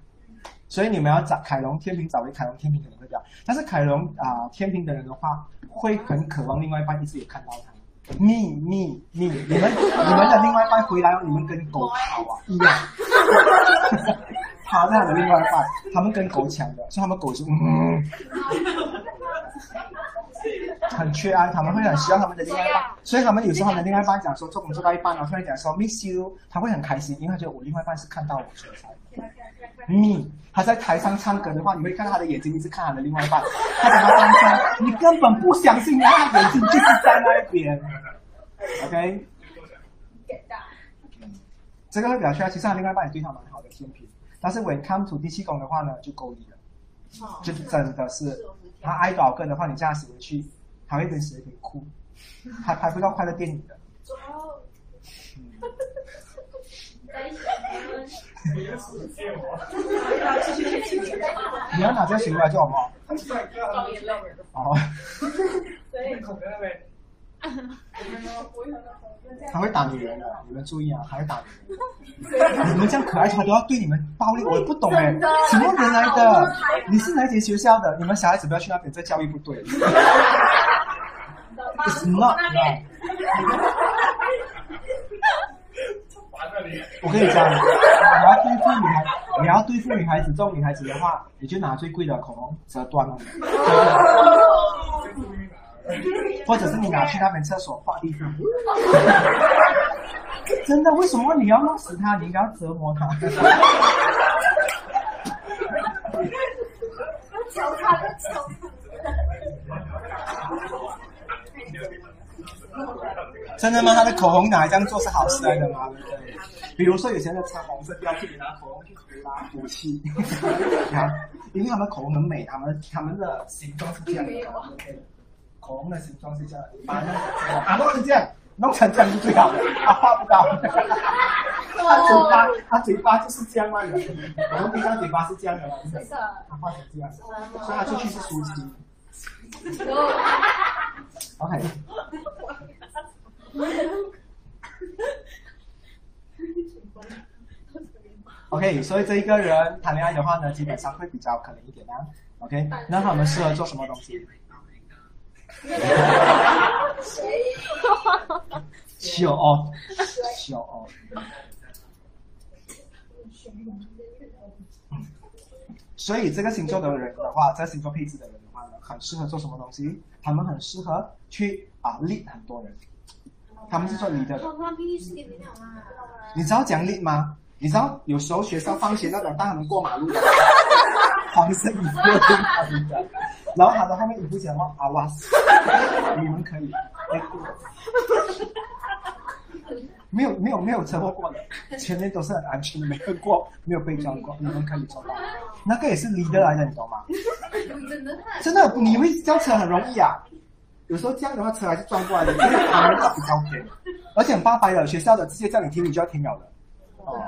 所以你们要找凯龙天平，找回凯龙天平可能会这样。但是凯龙啊天平的人的话，会很渴望另外一半一直也看到他，你你你，你们你们的另外一半回来，你们跟狗跑啊一样，趴在他的另外一半，他们跟狗抢的，所以他们狗是嗯，很缺爱，他们会很需要他们的另外一半，所以他们有时候他们的另外一半讲说做工作到一半了，突然讲说 miss you，他会很开心，因为他觉得我另外一半是看到我存在。嗯他在台上唱歌的话，你会看到他的眼睛一直看他的另外一半，他讲他单身，你根本不相信他的眼睛就是在那一边。OK，这个会表现，其实他另外一半也对他蛮好的天平，但是 when come to 第七宫的话呢，就够力了，就真的是他爱多少个的话，你这样写回去，他会边写一边哭，还拍不到快乐电影的。你要拿这个行来做好不 好？哦。他会打女人的，你们注意啊，还会打女人。你们这样可爱，他都要对你们暴力，我不懂哎，什么人来的？你是哪间学校的？你们小孩子不要去那边，这教育不对。It's not right. 我跟你讲，你要对付女孩，你要对付女孩子，这种女孩子的话，你就拿最贵的口红折断了，或者是你拿去那边厕所画地上。真的？为什么你要弄死他？你应该要折磨他。求他的求。真的吗？他的口红拿来这样做是好事来的吗？比如说有些人擦红色，不要去给他口红去涂啦，补气。看，因为他们口红很美，他们他们的形状是这样的。口红的形状是这样，把那啊弄成这样，弄成这样是最好的，他画不到。他嘴巴，他嘴巴就是这样嘛的。我们平常嘴巴是这样的嘛，他画成这样，所以他出去是舒心。OK。OK，所以这一个人谈恋爱的话呢，基本上会比较可能一点啊。OK，那他们适合做什么东西？秀哦，秀哦。所以这个星座的人的话，这星座配置的人的话呢，很适合做什么东西？他们很适合去啊 lead 很多人。他们是做你的。你知道讲 lead 吗？你知道有时候学校放学那种带他们过马路的 黄色衣服的，然后他的后面衣服写什么阿瓦斯，你们可以。没有没有没有车祸过的，前面都是很安全的，没有过没有被撞过，你们可以做到。那个也是 leader 来的，你懂吗？真的，你会叫车很容易啊。有时候这样的话，车还是撞过来的，因为他们比较偏，而且很八百的学校的直接叫你停，你就要停了的。哦，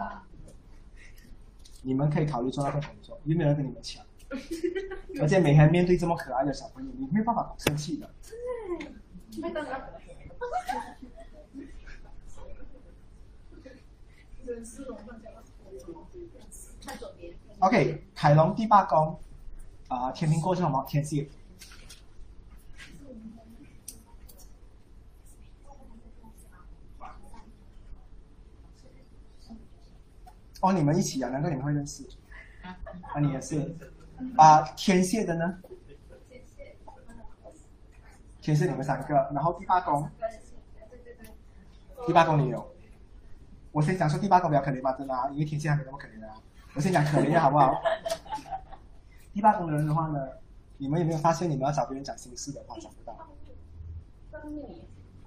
你们可以考虑做那份工作，有没有人跟你们抢？而且每天面对这么可爱的小朋友，你没有办法不生气的。OK，凯龙第八宫，啊，天平过是什么？天蝎。哦，你们一起啊？难怪你们会认识？啊，你也是？啊，天蝎的呢？天蝎你们三个，然后第八宫，第八宫你有？我先讲说第八宫比较可怜吧，真的啊，因为天蝎还没那么可怜的啊。我先讲可怜的好不好？第八宫的人的话呢，你们有没有发现，你们要找别人讲心事的话找不到？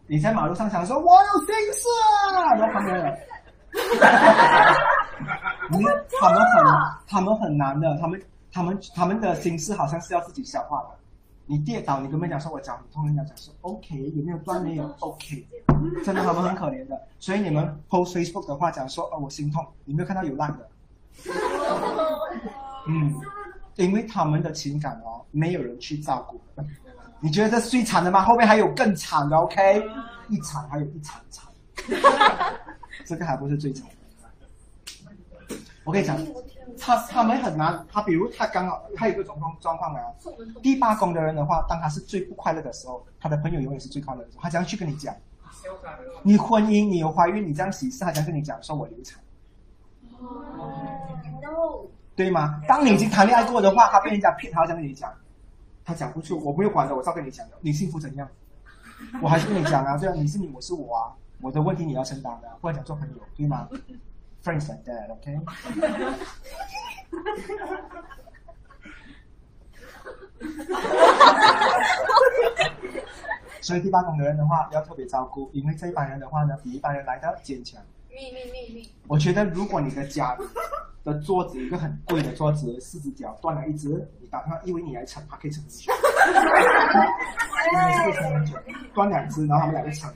你在马路上想说我有心事啊，然后旁边 人。你他们很他们很难的，他们他们他们的心事好像是要自己消化的。你跌倒，你跟人家说我脚很痛，人家讲说 OK，有没有断没有 OK，真的他们很可怜的。所以你们 post Facebook 的话讲说哦我心痛，你没有看到有烂的？嗯，因为他们的情感哦没有人去照顾。你觉得这是最惨的吗？后面还有更惨的 OK，一惨还有一惨惨，这个还不是最惨。我跟你讲，他他们很难。他比如他刚好他有个状况状况啊，第八宫的人的话，当他是最不快乐的时候，他的朋友永远是最快乐的时候。他这样去跟你讲，你婚姻，你有怀孕，你这样喜事，他将跟你讲说我流产，对吗？当你已经谈恋爱过的话，他被人家骗，他这样跟你讲，他讲不出，我没有管的，我照跟你讲的，你幸福怎样？我还是跟你讲啊，对啊，你是你，我是我啊，我的问题你要承担的，不然想做朋友，对吗？Friends like that，OK？所以第八种的人的话要特别照顾，因为这一帮人的话呢，比一般人来的坚强。秘密秘密，我觉得如果你的家里的桌子一个很贵的桌子，四只脚断了一只，你打电话因为你来撑，它可以撑很久。断两只，然后他们两个撑。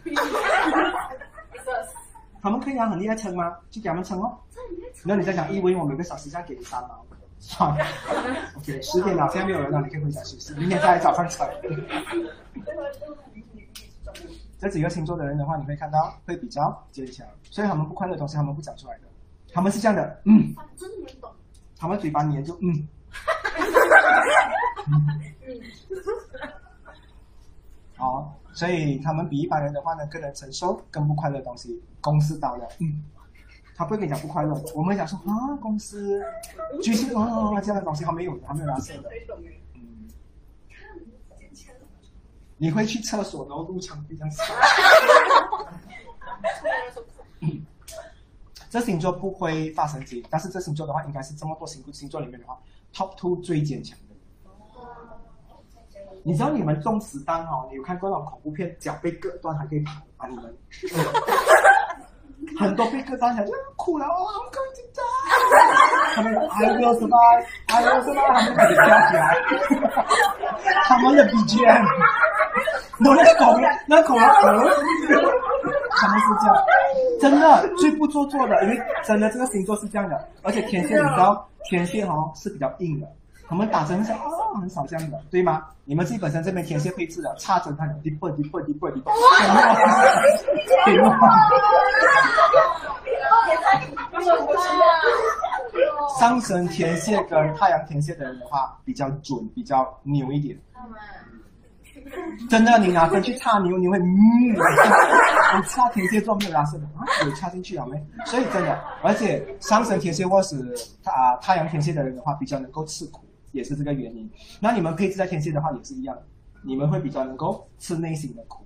他们可以啊，很厉害撑吗？就给他们撑哦。然后你再讲，因为我每个小时这样给你三毛，算了。OK，十点了，现在没有人了，你可以回家休息，明天再来早上撑。这几个星座的人的话，你会看到会比较坚强，所以他们不快乐的东西他们不讲出来的，他们是这样的，嗯，他真的没懂。他们嘴巴黏就嗯，好，所以他们比一般人的话呢更能承受更不快乐的东西。公司倒了，嗯，他不会跟你讲不快乐，我们讲说啊公司巨星啊这样的东西他没有的，他没有拿色的，嗯，你会去厕所然后入墙壁这样子。这星座不会发神经，但是这星座的话，应该是这么多星星座里面的话，top two 最坚强的。你知道你们中子弹哦？你有看过那种恐怖片，脚被割断还可以跑啊？你们很多被割断，想就哭了，哦，好紧张。他们 I will survive，I will survive，他们开始跳起来。他们的 BGM，我那口那口啊，他们是这样，真的最不做作的，因为真的这个星座是这样的，而且天蝎你知道，天蝎哦是比较硬的，他们打针是哦很少这样的，对吗？你们自己本身这边天蝎配置的，插针它有 deeper deeper deeper deeper，对吗？上升天蝎跟太阳天蝎的人的话，比较准，比较牛一点。真的，你拿针去插牛，你会嗯，你插天蝎座没有拉伸的啊？有插进去了没？所以真的，而且上升天蝎或是啊太阳天蝎的人的话，比较能够吃苦，也是这个原因。那你们配置在天蝎的话也是一样，你们会比较能够吃内心的苦。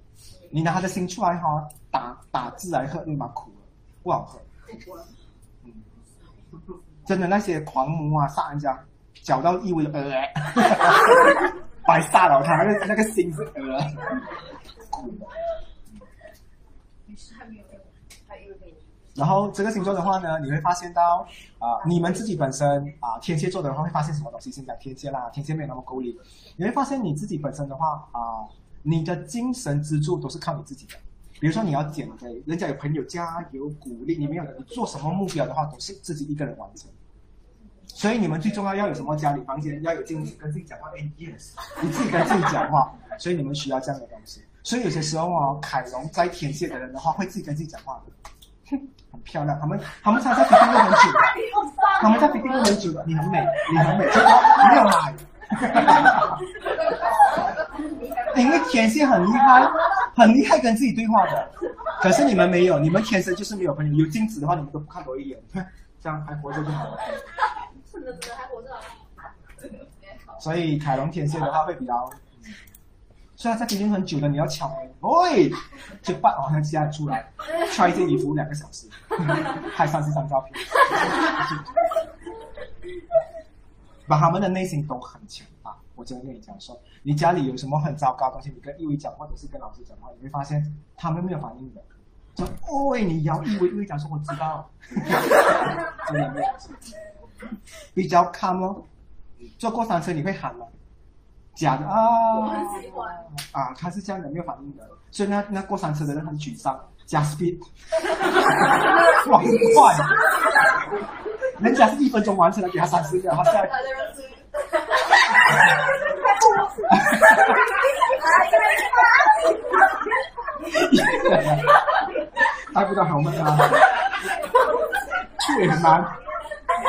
你拿他的心出来哈，打打字来喝，立马苦了，不好喝。嗯，真的那些狂魔啊，杀人家，搅到一为呃。白杀了他，那个那个心是呃。然后这个星座的话呢，你会发现到啊、你们自己本身啊、天蝎座的话会发现什么东西？先讲天蝎啦，天蝎没有那么够力。你会发现你自己本身的话啊、你的精神支柱都是靠你自己的。比如说你要减肥，人家有朋友加油鼓励，你没有的，你做什么目标的话都是自己一个人完成。所以你们最重要要有什么？家里房间要有镜子，跟自己讲话。哎，yes，你自己跟自己讲话，所以你们需要这样的东西。所以有些时候哦，凯龙在天蝎的人的话，会自己跟自己讲话的，哼，很漂亮。他们他们常常 fitting 都很久的，他们在 fitting 都很久的。你很美，你很美，结果没有买。因为天蝎很厉害，很厉害跟自己对话的，可是你们没有，你们天生就是没有朋友。有镜子的话，你们都不看我一眼，这样还活着就好了。所以凯龙天蝎的话会比较，虽然在北京很久的，你要敲门，喂，就半好像现在出来，穿一件衣服两个小时，拍三十张照片，把他们的内心都很强大。我真的跟你讲说，你家里有什么很糟糕的东西，你跟一伟讲或者是跟老师讲话，你会发现他们没有反应的。就哦，你摇一伟，一伟讲说我知道，真的没有。比较 calm 哦。坐过山车你会喊吗？假的我啊很喜欢。啊，他是这样的，没有反应的，所以那那过山车的人很沮丧，加 speed，哇，很快，人家是一分钟完成了，给他三十秒，他现在他的人是。带不到好闷啊，去也很难，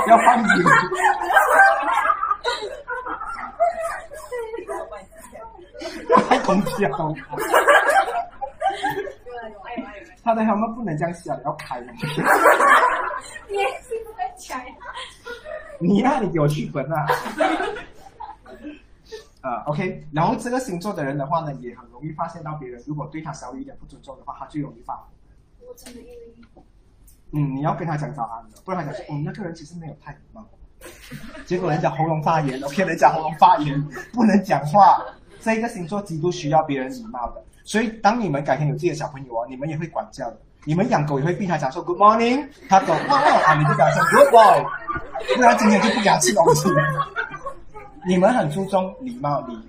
要放紧。太空气啊！他的 helmet 不能这样下，要开的。你也是不会讲。你呀、你给我剧本啊！啊、o k 然后这个星座的人的话呢，也很容易发现到别人如果对他稍微一点不尊重的话，他就容易发火。我真的因为嗯，你要跟他讲早安的，不然他讲说，嗯，那个人其实没有太礼貌。结果人家喉咙发炎，OK，人家喉咙发炎不能讲话。这一个星座极度需要别人礼貌的，所以当你们改天有自己的小朋友哦，你们也会管教的。你们养狗也会逼他讲说 Good morning，他狗哇啊，你就给他说 Good boy，不然今天就不给他吃东西。你们很注重礼貌礼仪，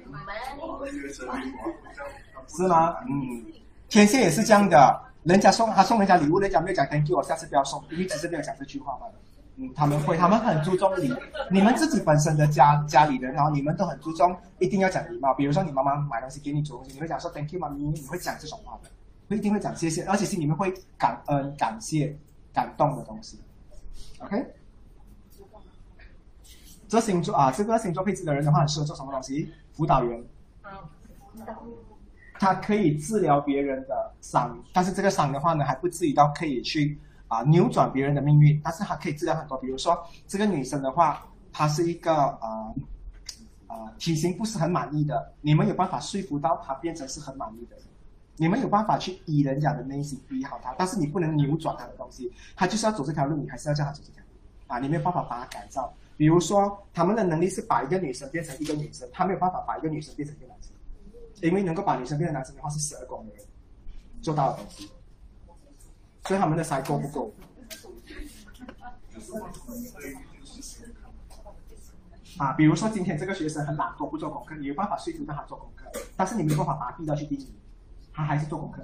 是吗？嗯，天蝎也是这样的，人家送他送人家礼物，人家没有讲 Thank you，我下次不要送，因为只是没有讲这句话罢了。嗯，他们会，他们很注重礼。你们自己本身的家家里人，然后你们都很注重，一定要讲礼貌。比如说你妈妈买东西给你煮东西，你会讲说 Thank you 妈咪，你会讲这种话的，不一定会讲谢谢，而且是你们会感恩、感谢、感动的东西。OK，这星座啊，这个星座配置的人的话，很适合做什么东西？辅导员辅导员。他可以治疗别人的伤，但是这个伤的话呢，还不至于到可以去啊、扭转别人的命运，但是它可以治疗很多。比如说这个女生的话，她是一个啊啊、体型不是很满意的，你们有办法说服到她变成是很满意的人，你们有办法去医人家的内心，医好她，但是你不能扭转她的东西，她就是要走这条路，你还是要叫她走这条路啊，你没有办法把她改造。比如说他们的能力是把一个女生变成一个女生，他没有办法把一个女生变成一个。因为能够把女生变成男生的话是十二宫的人做到的东西，所以他们的筛够不够？啊，比如说今天这个学生很懒惰不做功课，你有办法说服到他做功课，但是你没有办法把他逼到去第一，他还是做功课，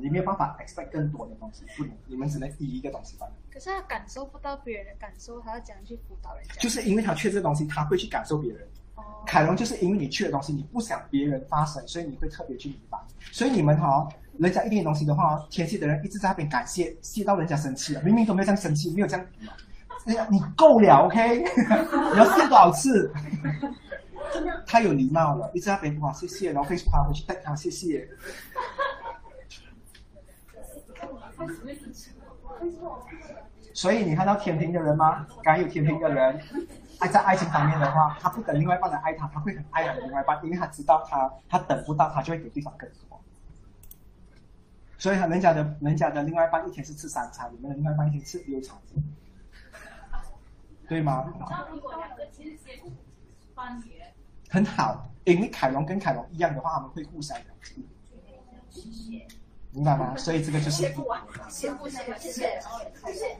你没有办法 expect 更多的东西，不能，你们只能以一个东西罢了。可是他感受不到别人的感受，他要怎样去辅导人家？就是因为他缺这个东西，他会去感受别人。哦，凯龙就是因为你缺的东西，你不想别人发生，所以你会特别去明白。所以你们哈、人家一点东西的话，天蝎的人一直在那边感谢，谢到人家生气了，明明都没有这样生气，没有这样，哎呀，你够了，OK？你要谢多少次？太有礼貌了，一直在那边哇谢谢，然后 Facebook 他回去带他谢谢。所以你看到天平的人吗？敢有天平的人，爱在爱情方面的话，他不等另外一半来爱他，他会很爱他的另外一半，因为他知道他他等不到，他就会给对方更多。所以人家的人家的另外一半一天是吃三餐，你们的另外一半一天吃六餐，对吗？很好，因为凯龙跟凯龙一样的话，他们会互相了解，明白吗？所以这个就是先不谢谢谢谢谢谢。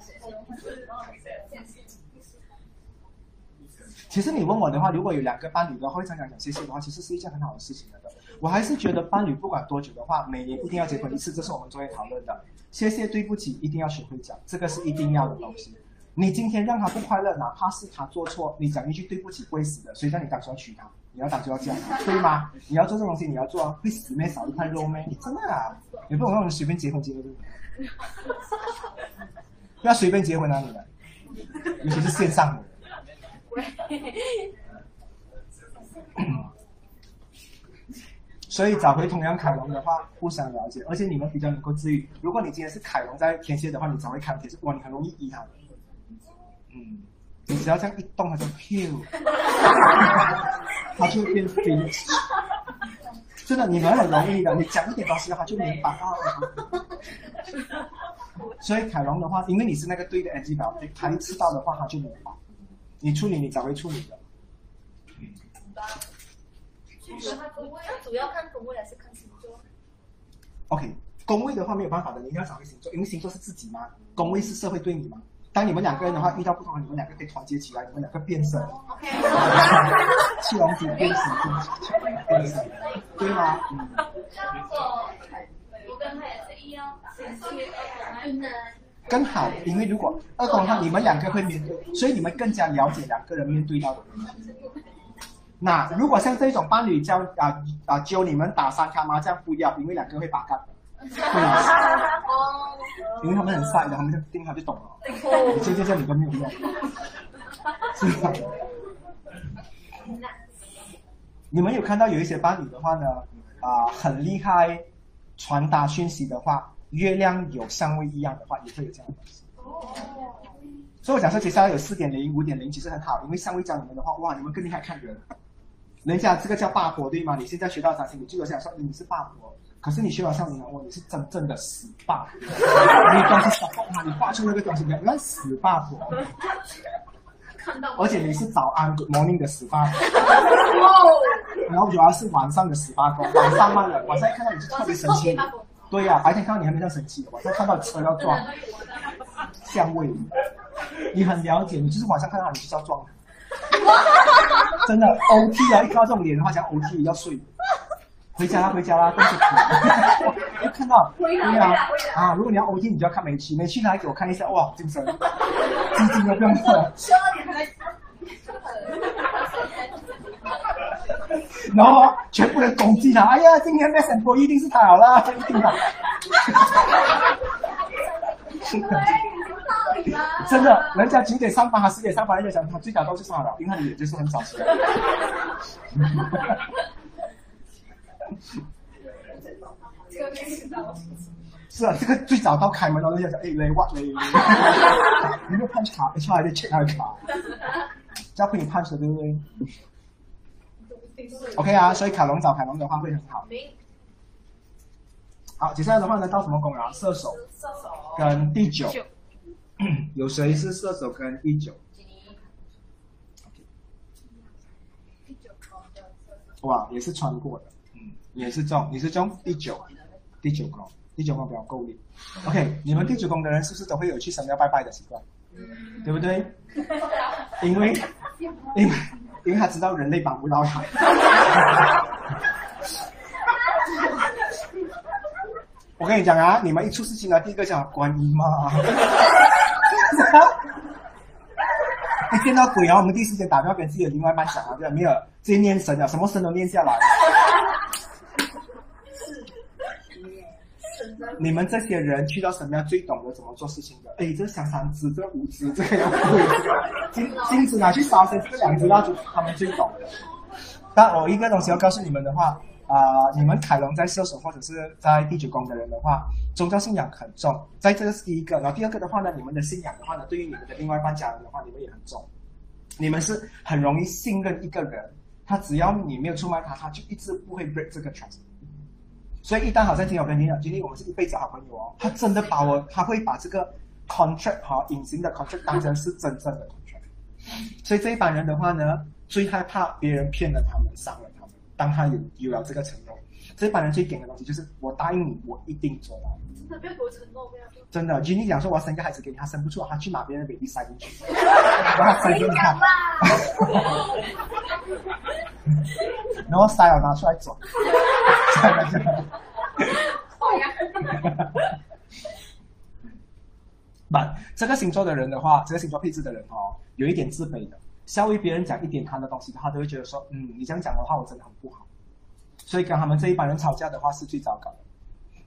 其实你问我的话，如果有两个伴侣的话，会常常讲谢谢的话，其实是一件很好的事情来的。我还是觉得伴侣不管多久的话，每年一定要结婚一次，这是我们昨天讨论的。谢谢、对不起，一定要学会讲，这个是一定要的东西。你今天让他不快乐，哪怕是他做错，你讲一句对不起会死的，谁叫你当初要娶她？你要打就要这样，对吗？你要做这种东西，你要做啊，会死咩？少一块肉咩？你真的啊？也不懂让人随便结婚 结婚，不要随便结婚啊你们，尤其是线上的。所以找回同样凯龙的话，互相了解，而且你们比较能够治愈。如果你今天是凯龙在天蝎的话，你找回凯龙天蝎，哇，你很容易医他的。嗯，你只要这样一动，它就 Q，它就会变 fit。真的，你们很容易的，你讲一点东西，它就明白啊。所以凯龙的话，因为你是那个对的 NG 表，他一吃到的话，他就明白。你处理，你找回处理的。他主要看宫位还是看星座？OK，宫位的话没有办法的，你一定要找个星座，因为星座是自己嘛，宫位是社会对你嘛。当你们两个人的话遇到不同的，你们两个可以团结起来，你们两个变身，OK，七龙珠变身，变身，对吗？嗯，我我跟他也是一样，星期二呢。更好，因为如果二宫的话，你们两个会面对，所以你们更加了解两个人面对到的问题。那如果像这种伴侣教啊啊教你们打三卡麻将，不要，因为两个会把干的，对吗？哦，因为他们很帅的，他们就盯他就懂了。你这就叫你都没有用，是吧？你们有看到有一些伴侣的话呢，啊、很厉害，传达讯息的话，月亮有相位一样的话，也会有这样的东西。所以我想说，接下来有四点零、五点零，其实很好，因为相位教你们的话，哇，你们更厉害看人。人家这个叫八婆，对吗？你现在学到三星，你最多想说你是八婆，可是你学完少年我你是真正的死霸。你东西 support 他，你画出那个东西，你看死霸婆。而且你是早安 good morning 的死八。然后主要是晚上的十八婆，晚上慢了，晚上一看到你就特别生气。对呀、白天看到你还没这样生气，晚上看到车要撞，相位，你很了解，你就是晚上看到你就是要撞。真的 OT 啊！一看到这种脸的话，讲 OT 要睡，回家啦，回家啦，跟着哭。一看到，对啊，啊，如果你要 OT，你就要看美琪，美琪来给我看一下，哇，精神，基金都不用做。十二点还然后全部人攻击他，哎呀，今天 Best Employee 一定是他好了，一定的。是的，真的，人家九点上班，他十点上班，人家讲他最早都是上了，因为他的脸就是很早起来。是啊，这个最早到开门了，人家讲，哎，来 what 嘞？你没有判卡，HR 还得 check 他的卡，交给你判死，对不对？OK 啊，所以凯龙找凯龙的话会很好。好，接下来的话呢，到什么宫啊？射手射手跟第九，有谁是射手跟第九？哇，也是穿过的，嗯，也是中，你是中第九，第九宫，第九宫比较够力。OK，你们第九宫的人是不是都会有去神庙拜拜的习惯？对不对？因为，因为，因为他知道人类帮不到他。我跟你讲啊，你们一出事情啊，第一个讲观音嘛。一见到鬼啊，我们第一时间打电话跟自己的另外一半讲啊，对？没有，直接念神啊，什么神都念下来。你们这些人去到什么样最懂得怎么做事情的。哎，这小三只，这五只，这个要贵，金金子拿去烧香，这个两支蜡烛，他们最懂。但我一个东西要告诉你们的话，啊、你们凯龙在射手或者是在第九宫的人的话，宗教信仰很重，在这个是第一个。然后第二个的话呢，你们的信仰的话呢，对于你们的另外一半家人的话，你们也很重。你们是很容易信任一个人，他只要你没有出卖他，他就一直不会 break 这个 trust。所以一旦好像听我跟你讲，今天我们是一辈子好朋友哦，他真的把我，他会把这个 contract 哈、隐形的 contract 当成是真正的 contract。所以这一班人的话呢，最害怕别人骗了他们、伤了他们。当他有有了这个承诺，这一班人最顶的东西就是我答应你，我一定做到。真的不要给我承诺，不要。真的，Jenny 讲说我要生个孩子给你，他生不出，他去拿别人的 baby 塞进去，然后他塞给你看，然后塞了拿出来转，这样这样。不，这个星座的人的话，这个星座配置的人哦，有一点自卑的，稍微别人讲一点他的东西，他都会觉得说，嗯，你这样讲的话，我真的很不好。所以跟他们这一帮人吵架的话是最糟糕的。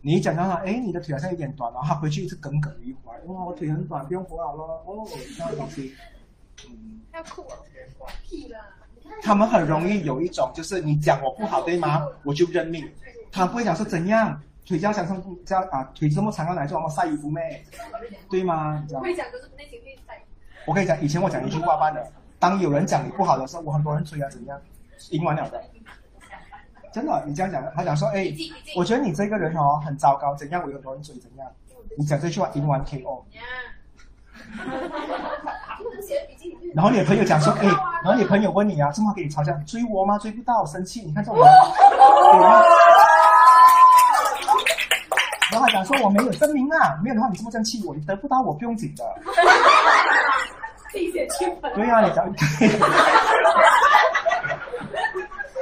你一讲到他，哎，你的腿好像有点短，然后他回去一直耿耿于怀，哇，我腿很短，不用活好了，哦，这样的东西，嗯，要哭哦。屁啦！他们很容易有一种就是你讲我不好对吗？我就认命。他不会讲说怎样腿这样长成这样啊，腿这么长要来做我晒衣服咩？对吗？你知道吗会讲都是内心会在。我跟你讲，以前我讲一句话办的，当有人讲你不好的时候，我很多人追啊，怎样？赢完了的。真的，你这样讲，他讲说，哎，我觉得你这个人哦很糟糕，怎样？我有很多人追，怎样？你讲这句话赢完 KO。然后你的朋友讲说，哎，然后你朋友问你啊，这么跟你吵架，追我吗？追不到，生气，你看这种人，然后他讲说我没有证明啊，没有的话你这么这样气我，你得不到我不用紧的。自己写剧本。对啊，你讲对。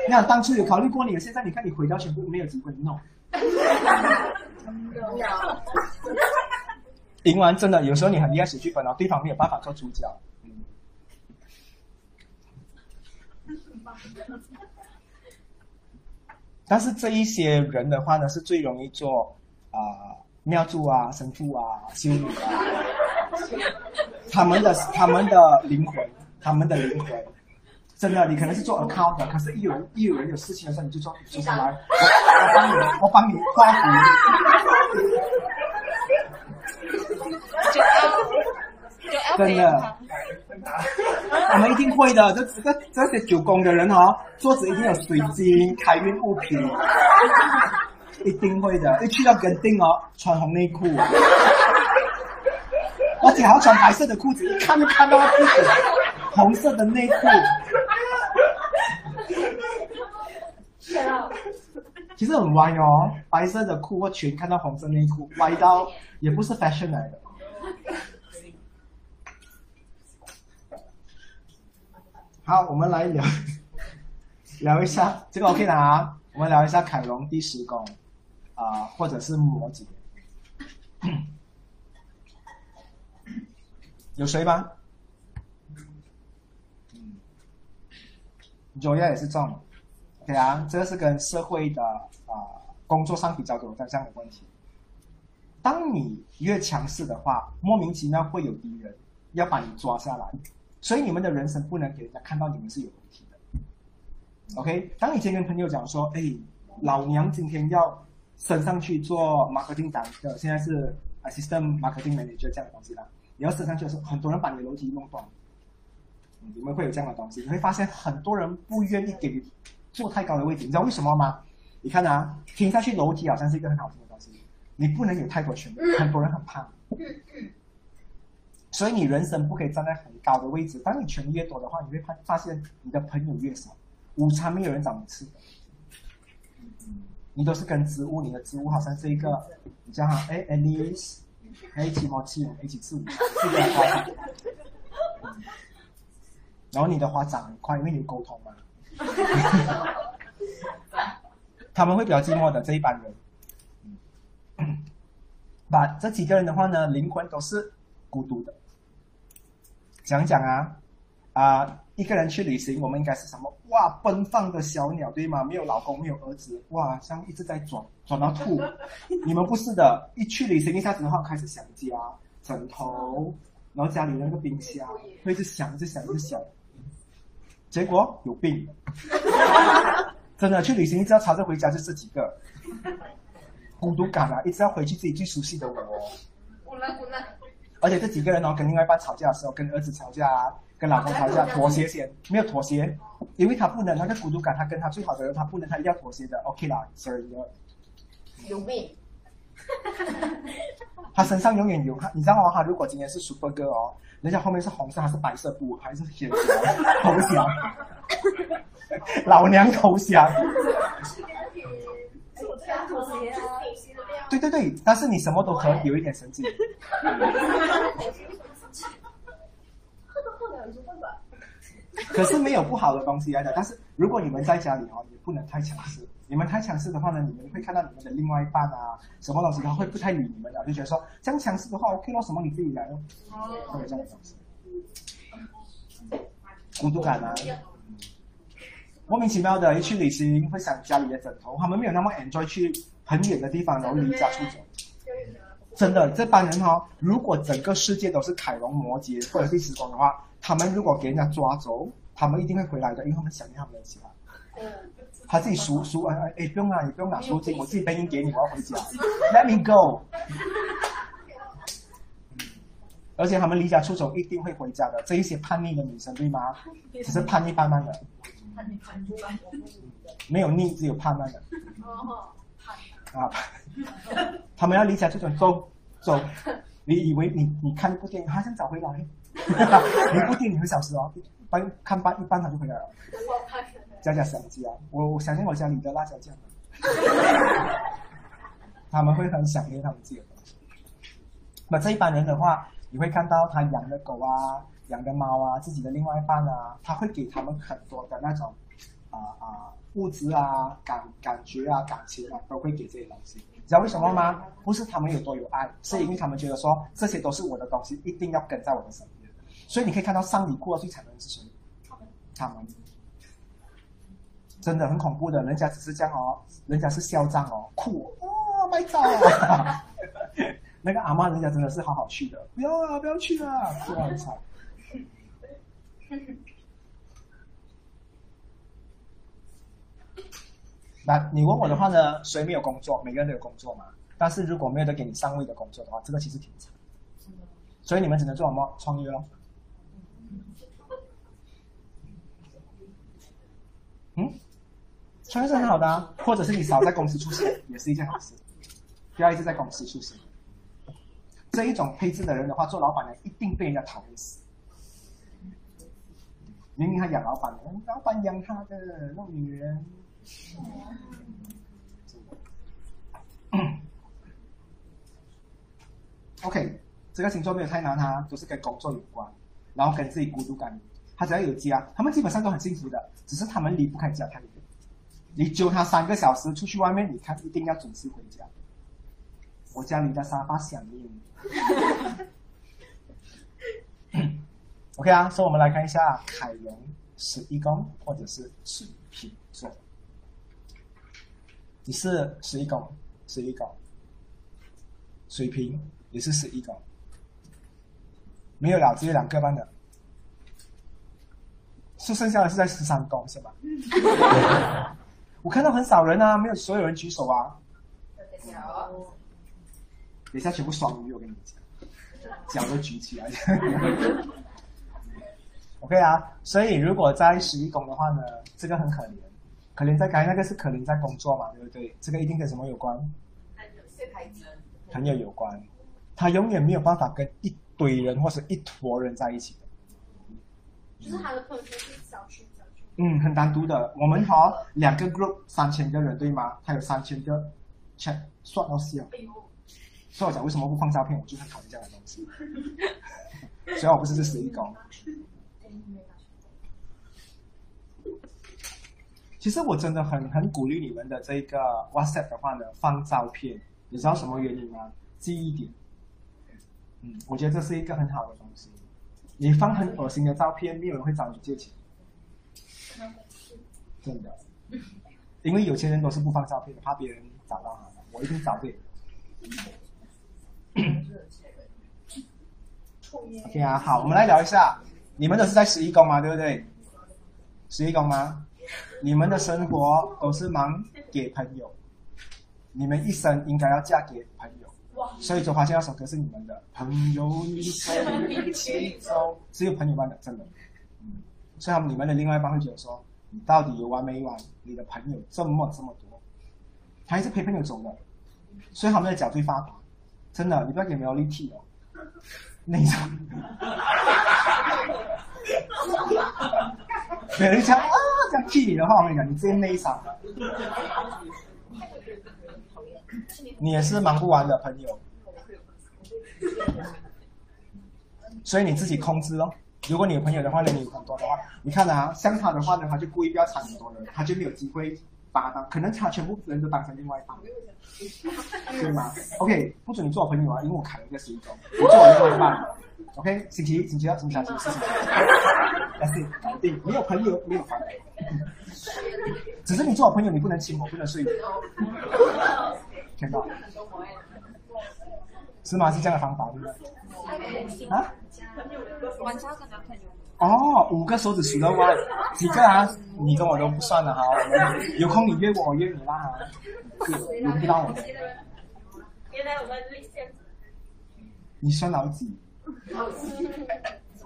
你看当初有考虑过你，现在你看你毁掉全部，没有机会弄。赢完真的有时候你很厉害写剧本哦，对方没有办法做主角。嗯。但是这一些人的话呢，是最容易做啊、妙祝啊、神父啊、修女啊，他们的他们的灵魂，他们的灵魂，真的，你可能是做 account 的，可是一有人 一有人有事情的时候，你就说坐下来，我帮你，我帮你刮胡。真的，我们一定会的。这这这些九宫的人哦，桌子一定有水晶、开运物品，一定会的。一去到跟定哦，穿红内裤，而且还要穿白色的裤子，一看就看到裤子，红色的内裤。其实很歪哦，白色的裤或裙看到红色内裤，歪到也不是 fashion 来的。好，我们来聊 聊一下这个 OK 的啊，我们聊一下凯龙第十宫啊、或者是摩羯，有谁吗？嗯，Joya 也是中。对啊，这个是跟社会的啊、工作上比较多的这样的问题。当你越强势的话，莫名其妙会有敌人要把你抓下来，所以你们的人生不能给人家看到你们是有问题的。OK，当你今天跟朋友讲说，哎，老娘今天要升上去做 marketing 长的，现在是 assistant marketing manager 这样的东西啦，你要升上去的时候，很多人把你的楼梯弄断，你们会有这样的东西，你会发现很多人不愿意给你坐太高的位置，你知道为什么吗？你看啊，听下去楼梯好像是一个很好听的东西，你不能有太多权利，很多人很怕。所以你人生不可以站在很高的位置。当你权利越多的话，你会发发现你的朋友越少，午餐没有人找你吃的，你都是跟植物，你的植物好像是一个，你叫他哎 Alice，还一起猫气，我们一起吃午餐，然后你的花长很快，因为你有沟通嘛。他们会比较寂寞的这一班人。把这几个人的话呢，灵魂都是孤独的。讲讲啊，啊、一个人去旅行，我们应该是什么？哇，奔放的小鸟，对吗？没有老公，没有儿子，哇，像一直在转，转到吐。你们不是的，一去旅行一下子的话，开始想家，枕头，然后家里那个冰箱，会一直想，一直想，一直想，结果有病。真的去旅行，一直要吵着回家，就这几个。孤独感啊，一直要回去自己最熟悉的我。滚了滚了，而且这几个人哦，跟另外一半吵架的时候，跟儿子吵架啊，跟老公吵架，妥协先没有妥协，因为他不能那个孤独感，他跟他最好的人，他不能，他一定要妥协的。OK 啦，sorry 的，有病，他身上永远有他，你知道哦，他如果今天是 super girl 哦，人家后面是红色还是白色布，还是铁条投降，老娘投降。对对对，但是你什么都可以有一点神经。可是没有不好的东西来的，但是如果你们在家里哦，也不能太强势。你们太强势的话呢，你们会看到你们的另外一半啊，什么东西他会不太理你们的，就觉得说这样强势的话，OK 咯，什么你自己来咯，会有这样的东西。孤独感啊，莫名其妙的一去旅行会想家里的枕头，他们没有那么 enjoy 去很远的地方，然后离家出走。真的，这帮人哦，如果整个世界都是凯龙、摩羯或者第十宫的话，他们如果给人家抓走，他们一定会回来的，因为他们想念他们的家。他自己赎赎哎哎哎，不用啦，你不用拿赎金，我自己背音给你，我要回家，Let me go。而且他们离家出走一定会回家的，这一些叛逆的女生对吗？只是叛逆慢慢的，叛逆叛没有逆，只有叛慢的。啊，他们要离家出走，走走，你以为你你看一部电影，他想找回来，一部电影很小时哦，半看半一半他就回来了。家家想家，我我相信我家里的辣椒酱，他们会很想念他们自己的东西。那这一般人的话，你会看到他养的狗啊、养的猫啊、自己的另外一半啊，他会给他们很多的那种啊啊、物质啊、感感觉啊、感情啊，都会给这些东西。你知道为什么吗？不是他们有多有爱，是因为他们觉得说这些都是我的东西，一定要跟在我的身边。所以你可以看到上里库尔最惨的人是谁？他们。真的很恐怖的，人家只是这样哦，人家是嚣张哦，酷哦，卖照哦！那个阿妈人家真的是好好去的，不要啊，不要去啊，是吧？很惨。那你问我的话呢？谁没有工作？每个人都有工作嘛。但是如果没有得给你上位的工作的话，这个其实挺惨。所以你们只能做什么创业咯？嗯，创业是很好的啊，或者是你少在公司出现，也是一件好事。不要一直在公司出现。这一种配置的人的话，做老板的一定被人家讨厌死。明明他养老板的，老板养他的那种女人。OK，这个星座没有太难哈，都是跟工作有关，然后跟自己孤独感。他只要有家，他们基本上都很幸福的，只是他们离不开家太远。你揪他三个小时出去外面，你看一定要准时回家。我家里的沙发响应。OK 啊，所以我们来看一下凯龙十一宫或者是水瓶座。你是十一宫，十一宫，水瓶也是十一宫，没有了，只有两个班的，是剩下的是在十三宫是吧？我看到很少人啊，没有所有人举手啊。等一下全部双鱼，我跟你讲，脚都举起来。OK 啊，所以如果在十一宫的话呢，这个很可怜，可怜在该那个是可怜在工作嘛，对不对？这个一定跟什么有关？朋友有关，他永远没有办法跟一堆人或是一坨人在一起的。就是他的朋友圈是小群小群。嗯，很单独的。我们哈两个 group 三千个人对吗？他有三千个 chat 算到笑。哎，所以我讲为什么不放照片，我就很讨厌这样的东西。虽然我不是这十一宫。其实我真的很很鼓励你们的这个 WhatsApp 的话呢，放照片，你知道什么原因吗？记忆点。嗯，我觉得这是一个很好的东西。你放很恶心的照片，没有人会找你借钱。真的，因为有些人都是不放照片的，怕别人找到他。我一定找对。OK 啊，好，我们来聊一下，你们都是在十一宫吗？对不对？十一宫吗？你们的生活都是忙给朋友，你们一生应该要嫁给朋友。所以周华健那首歌是你们的朋友，你跟一起走，只有朋友般的，真的。所以他们你们的另外一半会觉得说，你到底有完没完？你的朋友这么这么多，还是陪朋友走的，所以他们的脚最发达。真的，你不要给苗栗剃哦，那种。有人讲啊，这样替你的话，我跟你讲，你直接内伤。你也是忙不完的朋友，所以你自己控制哦。如果你有朋友的话呢，你有很多的话，你看啊，像他的话呢，他就故意不要缠很多人，他就没有机会把他当，可能他全部人都当成另外一半，对吗？OK，不准你做我朋友啊，因为我砍了一个十一周，你做我另外一半。OK，星期一、星期二、星期三、星期四、星期五，That's it，搞定。没有朋友，没有烦恼。只是你做我朋友，你不能亲我，不能睡我。听到？是吗？是这样的方法，对不对？啊？晚上跟男朋友。哦，五个手指数得完，几个啊？你跟我都不算了哈。有空你约我，我约你啦哈。轮不到我的。原来我们。你算老几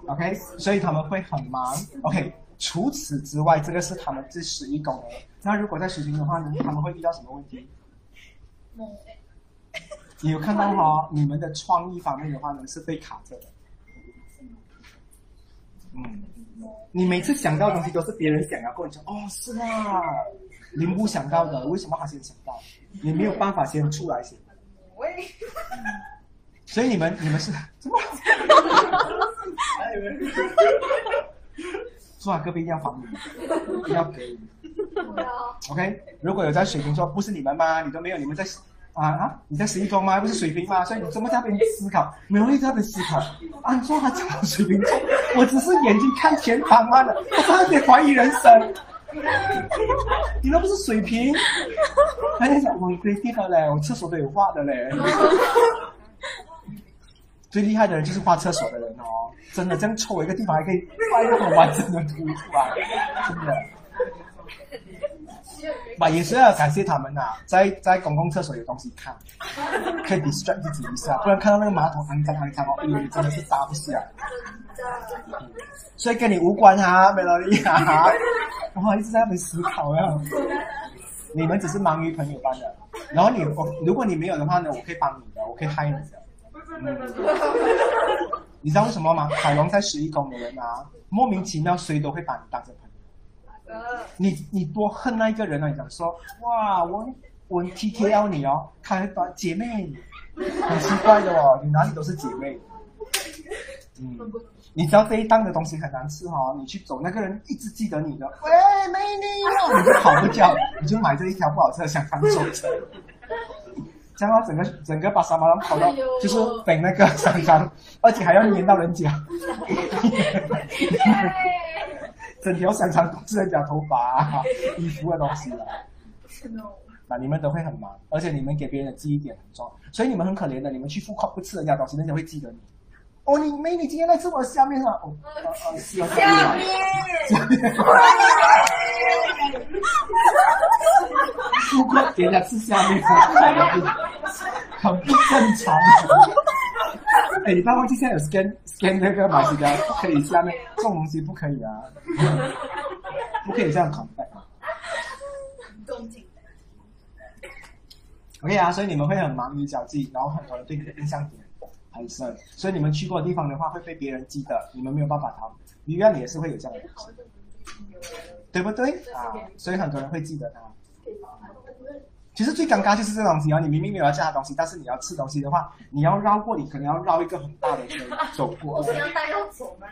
？OK，所以他们会很忙。OK，除此之外，这个是他们这十一宫的。那如果在水瓶的话呢，他们会遇到什么问题？你有看到哈？你们的创意方面的话呢，是被卡着的。嗯，你每次想到的东西都是别人想要跟你讲，哦，是吗？你不想到的，为什么他先想到？你没有办法先出来先。所以你们你们是怎么？说好隔壁一定要防你，一定要给你。OK，如果有在水瓶座，不是你们吗？你都没有，你们在啊啊？你在十一宫吗？不是水瓶吗？所以你怎么在那边思考？没有一直在那边思考。啊，你说他讲水瓶座，我只是眼睛看前方嘛的，我差点怀疑人生。你那不是水瓶，他在讲我 creative 嘞，我厕所都有画的嘞。最厉害的人就是画厕所的人哦，真的这样抽一个地方还可以画一个很完整的图出来，真的。吧，也是要感谢他们呐、在在公共厕所有东西看，可以 distract 自己一下，不然看到那个马桶肮脏肮脏哦，你真的是搭不下。所以跟你无关啊，梅洛丽啊，我一直在那边思考呀。你们只是忙于朋友般的，然后你我如果你没有的话呢，我可以帮你的，我可以害你的。嗯，你知道为什么吗？海龙在十一宫的人啊，莫名其妙谁都会把你当成。你你多恨那一个人啊！你讲说哇，我我 TKL 你哦，他还把姐妹，很奇怪的哦，你哪里都是姐妹。嗯，你知道这一档的东西很难吃哦，你去走，那个人一直记得你的，喂，美女，你就跑不掉，你就买这一条不好吃的香肠走着。这样整个整个把沙马浪跑到就是等那个香肠，而且还要粘到人家，整条香肠都是人家头发、啊、衣服的东西了。那你们都会很忙，而且你们给别人的记忆点很重，所以你们很可怜的，你们去复刻不吃人家东西，人家会记得你。哦，你美女今天来吃我的下面啊？哦，哦哦是啊，下面，下面，复刻给人家吃下面，很不正常。哎，你不要忘记现在有 scan scan 那个马西的，不可以下面这种东西不可以啊，不可以这样 contact。OK 啊，所以你们会很忙于交际，然后很多人对你的印象点很深，所以你们去过的地方的话会被别人记得，你们没有办法逃。医院你也是会有这样的东西，对不对啊？所以很多人会记得他。其实最尴尬就是这东西啊！你明明没有要加的东西，但是你要吃东西的话，你要绕过，你可能要绕一个很大的圈走过。我是要带要走吗？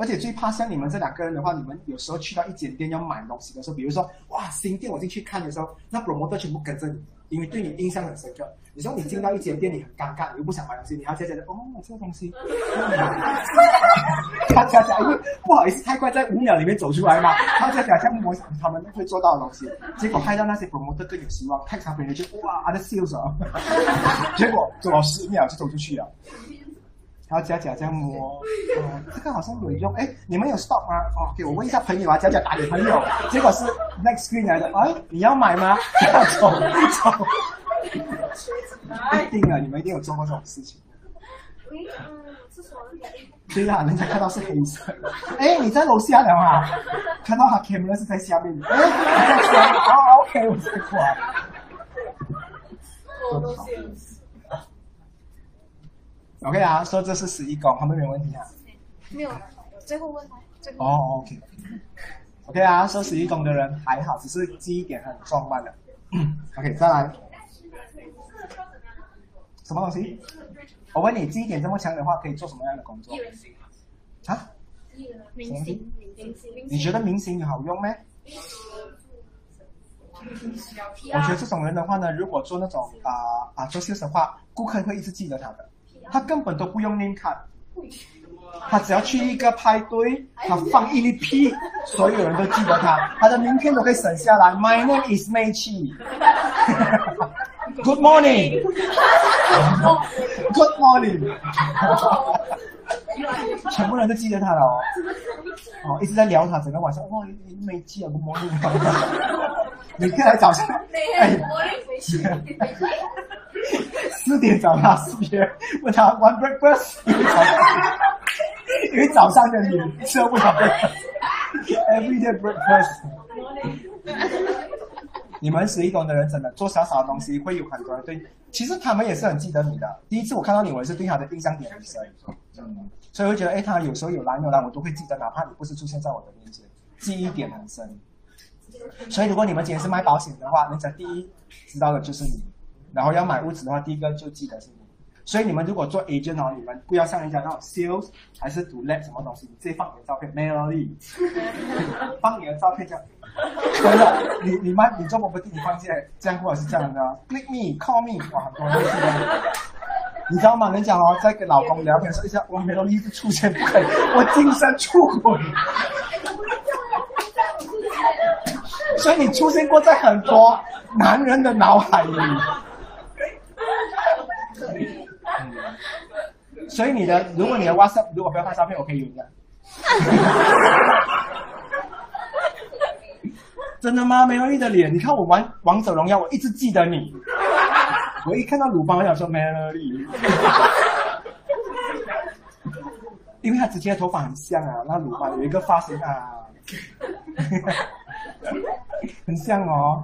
而且最怕像你们这两个人的话，你们有时候去到一间店要买东西的时候，比如说哇新店我进去看的时候，那 promoter 全部跟着你，因为对你印象很深刻。你说你进到一间店，你很尴尬，你又不想买东西，你要加加的哦这个东西，他加加因为不好意思太快在五秒里面走出来嘛，他加加像模他们会做到的东西，结果看到那些 promoter 更有希望，看他别人就哇他的 sales，结果走了十秒就走出去了。然后佳佳这样摸，哦，这个好像有用，哎，你们有 stock 吗？哦，给我问一下朋友啊，佳佳打给朋友，结果是 next screen 来的，哎，你要买吗？走走，一定啊，你们一定有做过这种事情。嗯，是什么？对啊，人家看到是黑色的，哎，你在楼下了啊？看到他 camera 是在下面的，哎，在下面，好，OK，我在过来。我都是。OK 啊，说这是十一宫，他们没有问题啊。没有，最后问他，最后哦，OK。OK 啊，说十一宫的人还好，只是记忆点很重慢的。OK，再来。什么东西？我问你，记忆点这么强的话，可以做什么样的工作？啊？明星，明星，你觉得明星有好用吗？我觉得这种人的话呢，如果做那种啊啊做 sales 的话，顾客会一直记得他的，他根本都不用 name card，他只要去一个派对，他放一粒屁，所有人都记得他，他的名片都可以省下来。My name is Mei Chi。Good morning. Good morning. 全部人都记得他了哦，哦，一直在聊他，整个晚上哇，你没记啊，Good morning。每天来早上，哎，四点找他四点，问他 one breakfast，因为早上的你吃不了 breakfast，every day breakfast。你们十一宫的人真的做小小的东西，会有很多人对，其实他们也是很记得你的。第一次我看到你，我也是对他的印象点很深，嗯，所以我觉得，哎，他有时候有来没有来，我都会记得，哪怕你不是出现在我的面前，记忆点很深。所以，如果你们今天是卖保险的话，人家第一知道的就是你，然后要买屋子的话，第一个就记得是你。所以，你们如果做 agent 哦，你们不要像人家那种 sales 还是 to let 什么东西，你直接放你的照片，Melody，放你的照片这样。真的，你你卖你做某个地，你放进来，这样或者是这样的，click me，call me，哇，很多人是这样。你知道吗？人家哦，在跟老公聊天说一下，哇，Melody 一直出现，不可以，我精神出轨。所以你出现过在很多男人的脑海里。嗯，所以你的，如果你的 WhatsApp 如果不要拍照片，我可以用的。真的吗？梅洛丽的脸，你看我玩王者荣耀，我一直记得你。我一看到鲁班，我想说梅洛丽，因为他之前的头发很像啊，那鲁班有一个发型啊，很像哦。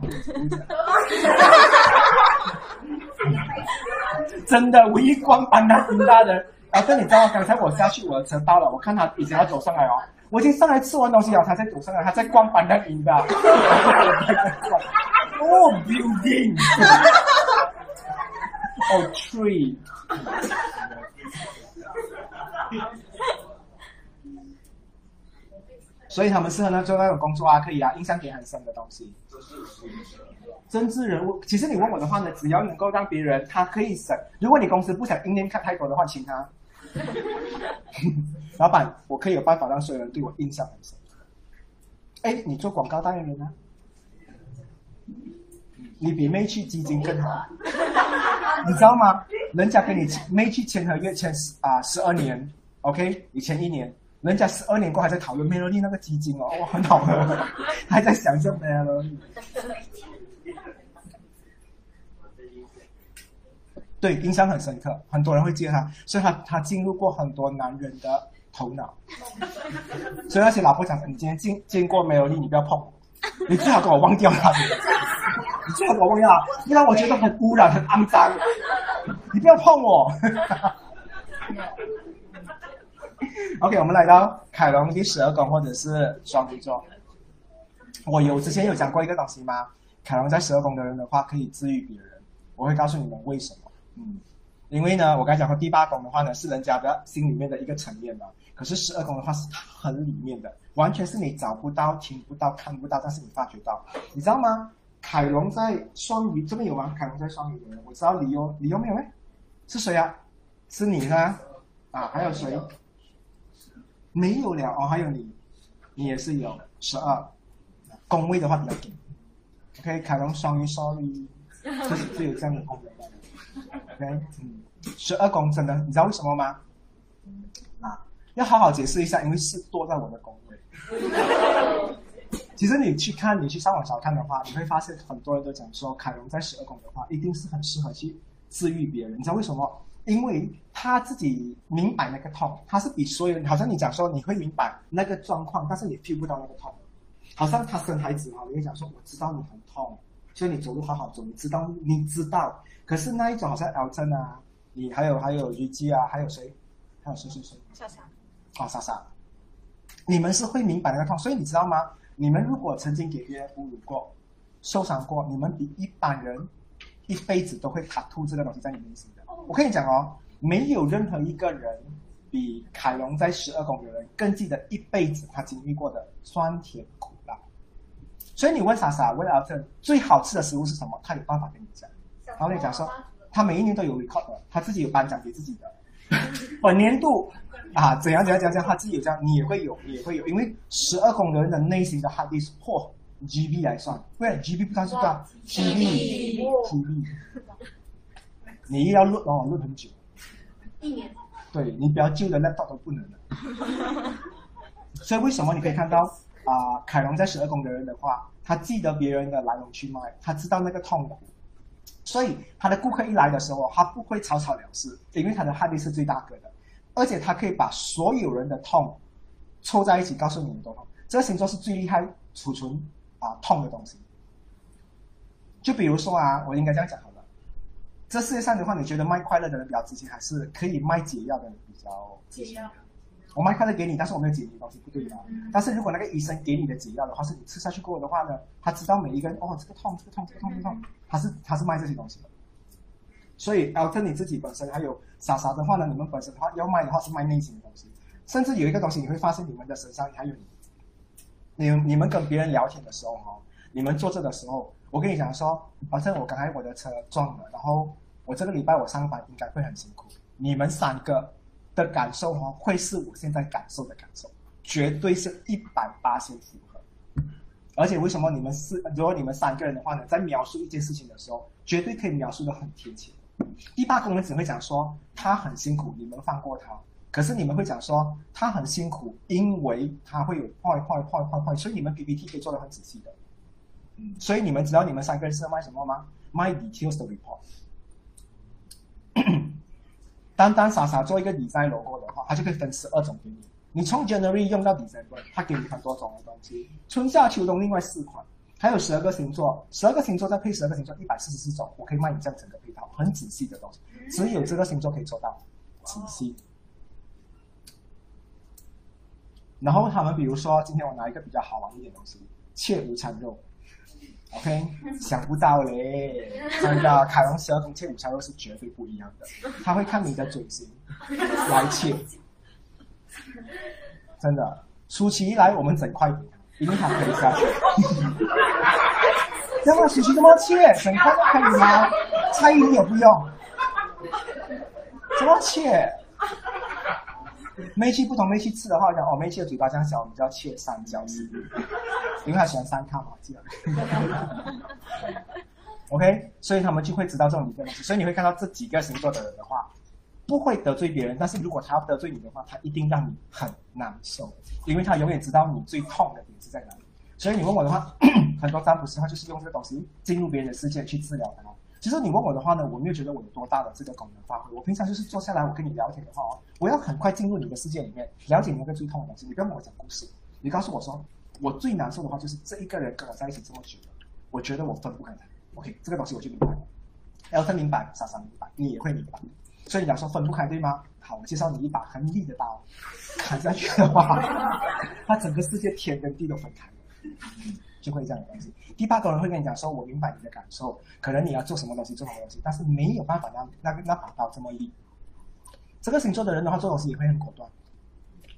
真的，唯一光帮他听他的。啊，这你知道？刚才我下去我的车到了，我看他已经要走上来哦。我已经上来吃完东西了，他才走上来，他在光板凳赢的。哦，building，哦，tree。所以他们适合那做那种工作啊，可以啊，印象点很深的东西。政治人物，其实你问我的话呢，只要能够让别人他可以省，如果你公司不想印印看太多的话，请他。老板，我可以有办法让所有人对我印象很深。哎，你做广告代言人啊？你比妹去基金更好，你知道吗？人家跟你妹去签合约签十啊十二年，OK，你签一年，人家十二年过还在讨论 Melody 那个基金哦，哇，很好喝，还在想着 Melody。对，印象很深刻，很多人会记得他，所以他他进入过很多男人的头脑。所以那些老婆讲，你今天见见过梅有丽，你不要碰我，你最好给我忘掉他，你最好给我忘掉他，不然我觉得很污染、很肮脏。你不要碰我。OK，我们来到凯龙第十二宫或者是双鱼座。我有之前有讲过一个东西吗？凯龙在十二宫的人的话，可以治愈别人。我会告诉你们为什么。嗯，因为呢，我刚才讲过第八宫的话呢，是人家的心里面的一个层面嘛。可是十二宫的话是很里面的，完全是你找不到、听不到、看不到，但是你发觉到，你知道吗？凯龙在双鱼这边有吗？凯龙在双鱼的，我知道李优，李优没有哎，是谁啊？是你呢？啊，还有谁？没有了哦，还有你，你也是有十二宫位的话比较紧。OK，凯龙双鱼，sorry，就是有这样的功能。OK，嗯，十二宫真的，你知道为什么吗？要好好解释一下，因为是坐在我的宫位。其实你去看，你去上网查看的话，你会发现很多人都讲说，凯龙在十二宫的话，一定是很适合去治愈别人。你知道为什么？因为他自己明白那个痛，他是比所有人，好像你讲说你会明白那个状况，但是你 feel 不到那个痛。好像他生孩子哈，你会讲说我知道你很痛，所以你走路好好走，你知道，你知道。可是那一种好像 L 症啊，你还有还有虞姬啊，还有谁？还有谁谁谁？哦，莎莎。你们是会明白那个痛，所以你知道吗？你们如果曾经给别人侮辱过、受伤过，你们比一般人一辈子都会卡吐这个东西在你内心的。我跟你讲哦，没有任何一个人比凯龙在十二宫的人更记得一辈子他经历过的酸甜苦辣。所以你问莎莎，问阿正最好吃的食物是什么？他有办法跟你讲。然后你讲说，他每一年都有 record 的，他自己有颁奖给自己的，本年度啊怎样怎样怎样，他自己有这样，你也会有，也会有，因为十二宫的人的内心的 hard disk 或 GB 来算，不然 GB 不算是多 GB，GB，你又要录哦，录很久，一年，对你比较旧的 laptop 都不能了，所以为什么你可以看到啊，凯龙在十二宫的人的话，他记得别人的来龙去脉，他知道那个痛苦。所以他的顾客一来的时候，他不会草草了事，因为他的汗力是最大个的，而且他可以把所有人的痛凑在一起，告诉你们多痛。这个星座是最厉害储存啊痛的东西。就比如说啊，我应该这样讲好了，这世界上的话，你觉得卖快乐的人比较值钱，还是可以卖解药的人比较值钱？我卖快乐给你，但是我没有解你的东西，不对吗？但是如果那个医生给你的解药的话，是你吃下去过后的话呢，他知道每一个人哦，这个痛，这个痛，这个痛，这个痛，他是他是卖这些东西的。所以 L 跟你自己本身还有傻傻的话呢，你们本身的话要卖的话是卖内心的东西。甚至有一个东西你会发现，你们的身上还有你，你们跟别人聊天的时候哈，你们坐着的时候，我跟你讲说，反正我刚才我的车撞了，然后我这个礼拜我上班应该会很辛苦。你们三个。的感受哈，会是我现在感受的感受，绝对是一百八十符合。而且为什么你们四，如果你们三个人的话呢，在描述一件事情的时候，绝对可以描述的很贴切。第八宫人只会讲说他很辛苦，你们放过他。可是你们会讲说他很辛苦，因为他会有坏坏坏坏坏，所以你们 PPT 可以做的很仔细的。所以你们知道你们三个人是要卖什么吗？卖 details 的 report。单单傻傻做一个 design logo 的话，他就可以分十二种给你。你从 January 用到 December，他给你很多种的东西。春夏秋冬另外四款，还有十二个星座，十二个星座再配十二个星座，一百四十四种，我可以卖你这样整个配套，很仔细的东西，只有这个星座可以做到仔细。然后他们比如说，今天我拿一个比较好玩一点的东西，切午餐肉，OK，想不到嘞，真的，凯龙十二宫切午餐肉是绝对不一样的，他会看你的嘴型来切，真的，舒淇一来我们整块给 他，因为他可以下去。要么舒淇怎么切？整块都可以吗？蔡依林也不用，怎么切？煤气不同，煤气吃的话讲哦，煤气的嘴巴这样小，我们就要切？三角形，因为他喜欢三卡嘛，记得。OK，所以他们就会知道这种理论。所以你会看到这几个星座的人的话，不会得罪别人，但是如果他要得罪你的话，他一定让你很难受，因为他永远知道你最痛的点是在哪里。所以你问我的话，很多占卜师他就是用这个东西进入别人的世界去治疗他。其实你问我的话呢，我没有觉得我有多大的这个功能发挥。我平常就是坐下来，我跟你聊天的话哦，我要很快进入你的世界里面，了解你那个最痛的东西。你不要跟我讲故事，你告诉我说，我最难受的话就是这一个人跟我在一起这么久了，我觉得我分不开他。OK，这个东西我就明白了。L 他明白，傻傻明白，你也会明白。所以你要说分不开对吗？好，我介绍你一把很利的刀，砍下去的话，他整个世界天跟地都分开了。就会这样的东西。第八个人会跟你讲说：“我明白你的感受，可能你要做什么东西，做什么东西，但是没有办法让那那把刀这么利。”这个星座的人的话，做东西也会很果断。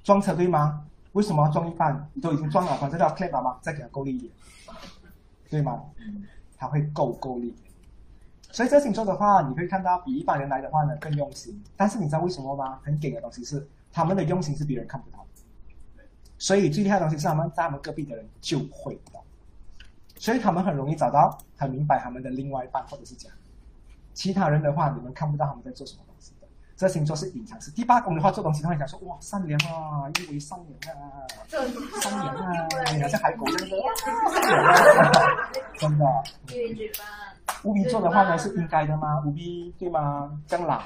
装车对吗？为什么要装一半？你都已经装了，反正要 clip 吗？再给他够力一点，对吗？他会够够力。所以这星座的话，你会看到比一般人来的话呢更用心。但是你知道为什么吗？很给的东西是他们的用心是别人看不到的。所以最厉害的东西是他们在他们隔壁的人就会的。所以他们很容易找到，很明白他们的另外一半或者是这样。其他人的话，你们看不到他们在做什么东西的。这星座是隐藏式。第八宫的话，做东西他会讲说：“哇，善良啊，因为善良啊，善良啊，好像海狗这样的，真的。”无比做的话呢，是应该的吗？无比对吗？将老。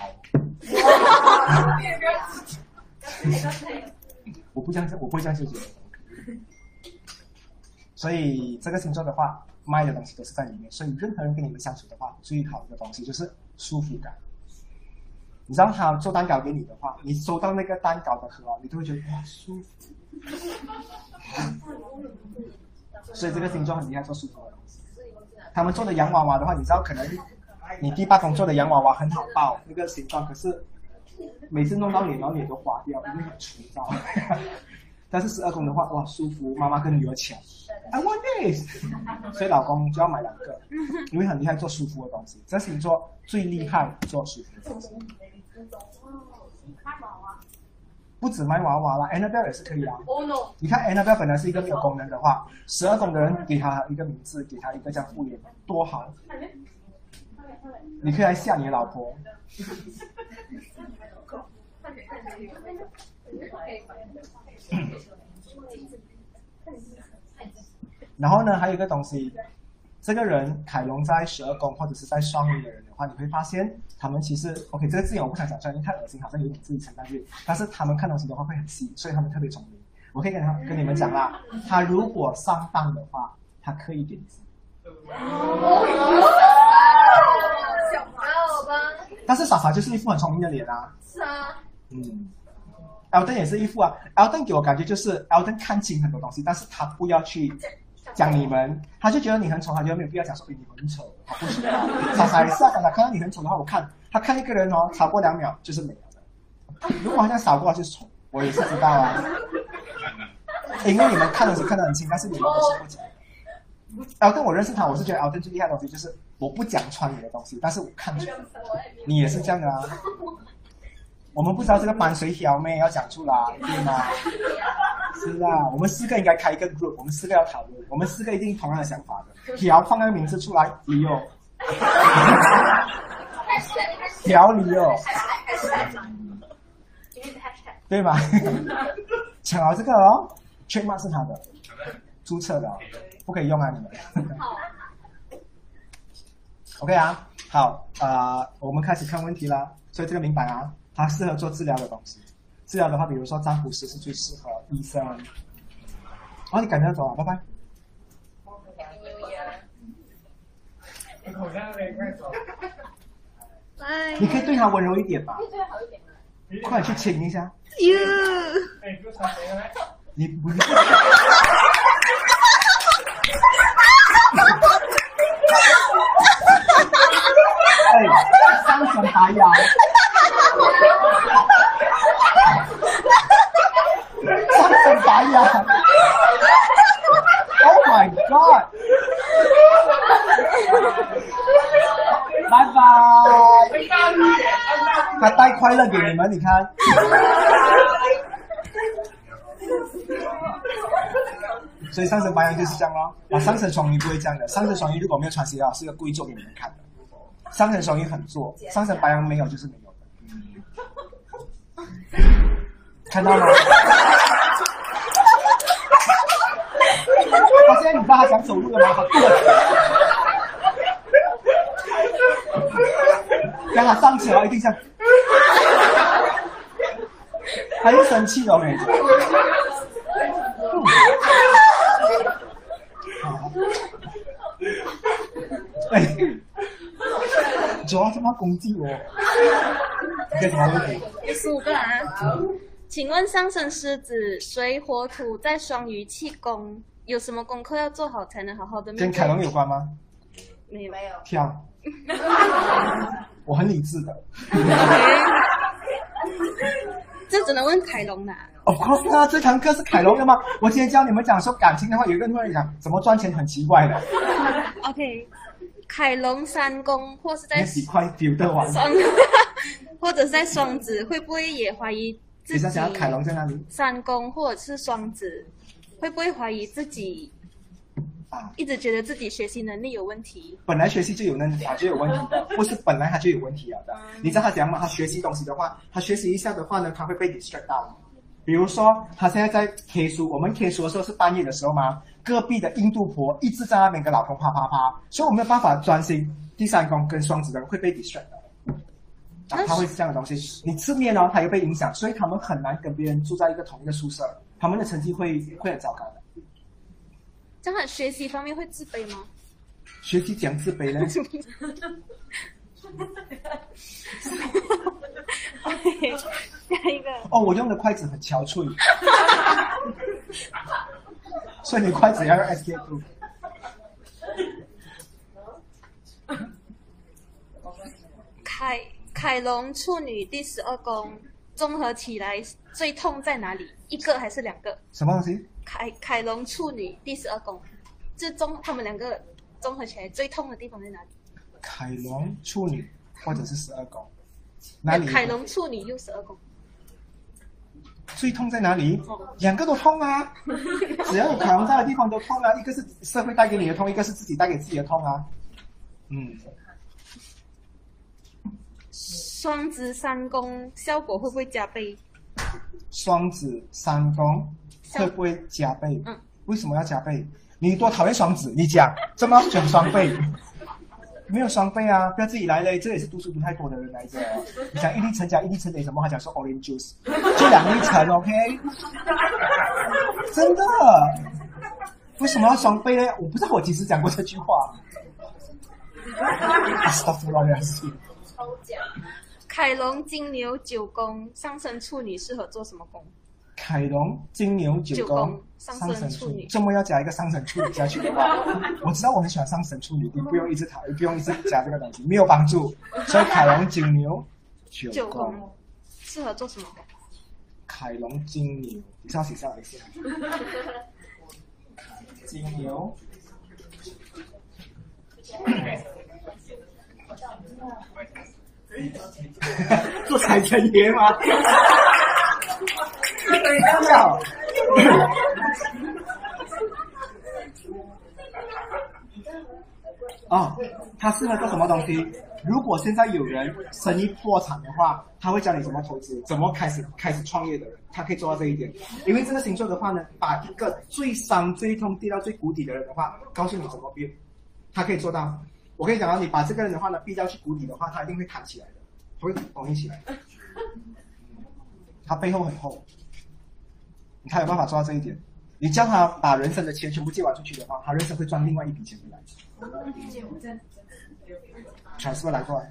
我不这样，我不会这样解决。所以这个星座的话，卖的东西都是在里面。所以任何人跟你们相处的话，最好的东西就是舒服感。你让他做蛋糕给你的话，你收到那个蛋糕的盒，你都会觉得哇舒服。所以这个星座很厉害，做舒服的东西。他们做的洋娃娃的话，你知道可能你第八宫做的洋娃娃很好抱那个形状，可是每次弄到脸，然后脸都花掉，因为很粗糙。但是十二宫的话，哇，舒服，妈妈跟女儿抢，I want this，所以老公就要买两个，因为很厉害做舒服的东西。这星座最厉害做舒服的东西。不止卖娃娃啦，Annabelle 也是可以啊。你看 Annabelle 本来是一个没有功能的话，十二宫的人给他一个名字，给他一个这样敷衍，多好。你可以来吓你的老婆。然后呢，还有一个东西，这个人凯龙在十二宫或者是在双鱼的人的话，你会发现他们其实 OK 这个字眼我不想讲出来，因为太恶心，好像有点自己承担去。但是他们看东西的话会很细，所以他们特别聪明。我可以跟他跟你们讲啦，他如果上当的话，他可以点字。但是傻傻就是一副很聪明的脸啊。是啊。嗯。Elton 也是一副啊，Elton 给我感觉就是 Elton 看清很多东西，但是他不要去讲你们，他就觉得你很丑，他觉得没有必要讲说，哎，你很丑，他不喜欢。傻傻也是啊，傻傻看到你很丑的话，我看他看一个人哦，超过两秒就是美了的，如果好像少过就是丑，我也是知道啊。因为你们看的时候看得很清，但是你们不是不讲。敖振我认识他，我是觉得敖振最厉害的东西就是我不讲穿你的东西，但是我看出你也是这样的啊。我们不知道这个班谁挑妹要讲出来，对吗？是啊，我们四个应该开一个 group，我们四个要讨论，我们四个一定同样的想法的。挑放那个名字出来，李哦，挑李哦，对吧？抢了这个哦，全码是他的，注册的，不可以用啊你们。OK 啊，好，呃，我们开始看问题啦。所以这个明白啊，它适合做治疗的东西。治疗的话，比如说占卜师是最适合，医生。好，你赶紧走啊，拜拜。拜。你可以对他温柔一点吧，对好一点嘛。快去亲一下。哟，你不是。哎，三神白羊，白羊，Oh my God！拜拜，他带快乐给你们，你看。所以上升白羊就是这样咯，啊，上升双鱼不会这样的，上升双鱼如果没有穿鞋的话，是一个故意做给你们看的。上升双鱼很做，上升白羊没有就是没有的。看到吗？他现在你知道他想走路了吗？他跺让他上去了，一定像，他又生气了，我跟你讲。哎，主要这么攻击我，有什么问题？有十五个啊。请问上升狮子、水火土在双鱼气宫，有什么功课要做好才能好好的面对？跟凯龙有关吗？没有。没有。跳。我很理智的。这只能问凯龙啦。Of course 啊，这堂课是凯龙的吗？我今天教你们讲说感情的话，有一个人会讲怎么赚钱很奇怪的。OK，凯龙三宫或是在那几块丢的完。双，或者是在双子，会不会也怀疑自己？你想想凯龙在哪里？三宫或者是双子，会不会怀疑自己？啊，一直觉得自己学习能力有问题。本来学习就有问题，就有问题的，不是本来他就有问题了的。你知道他怎样吗？他学习东西的话，他学习一下的话呢，他会被 distract 到。比如说，他现在在 K 书，我们 K 书的时候是半夜的时候嘛，隔壁的印度婆一直在那边跟老公啪啪啪，所以我没有办法专心。第三宫跟双子的人会被 distract 的，啊，他会是这样的东西。你吃面哦，他又被影响，所以他们很难跟别人住在一个同一个宿舍，他们的成绩会会很糟糕的。这样学习方面会自卑吗？学习讲自卑呢下一个。哦，我用的筷子很憔悴，所以你筷子要用 SK two。凯凯龙处女第十二宫综合起来最痛在哪里？一个还是两个？什么东西？凯凯龙处女第十二宫，这综他们两个综合起来最痛的地方在哪里？凯龙处女或者是十二宫，哪里？凯龙处女又十二宫，最痛在哪里？两个都痛啊！只要有凯龙在的地方都痛啊！一个是社会带给你的痛，一个是自己带给自己的痛啊。嗯，双子三宫效果会不会加倍？双子三宫会不会加倍？嗯，为什么要加倍？你多讨厌双子？你讲，怎么讲双倍？没有双倍啊！不要自己来嘞，这也是读书读太多的人来着。你讲一粒橙加一粒橙等于什么？他讲说 orange juice，就两粒橙，OK？真的？为什么要双倍呢？我不知道我几时讲过这句话。Stop 了，两次。抽奖。凯龙金牛九宫上升处女适合做什么工？凯龙金牛九九宫宫上升处女这么要加一个上升处女下去的话，我知道我很喜欢上升处女，你不用一直讨，不用一直加这个东西，没有帮助。所以凯龙金牛九宫适合做什么工？凯龙金牛，你稍写下来一下。金牛，做财神爷吗？要。哦，他适合做什么东西？如果现在有人生意破产的话，他会教你怎么投资，怎么开始开始创业的人，他可以做到这一点。因为这个星座的话呢，把一个最伤、最痛、跌到最谷底的人的话，告诉你怎么变，他可以做到。我我跟你讲啊，你把这个人的话呢逼到去谷底的话，他一定会弹起来的，他会拱你起来。他背后很厚，他有办法做到这一点。你叫他把人生的钱全部借完出去的话，他人生会赚另外一笔钱回来。全是来过来。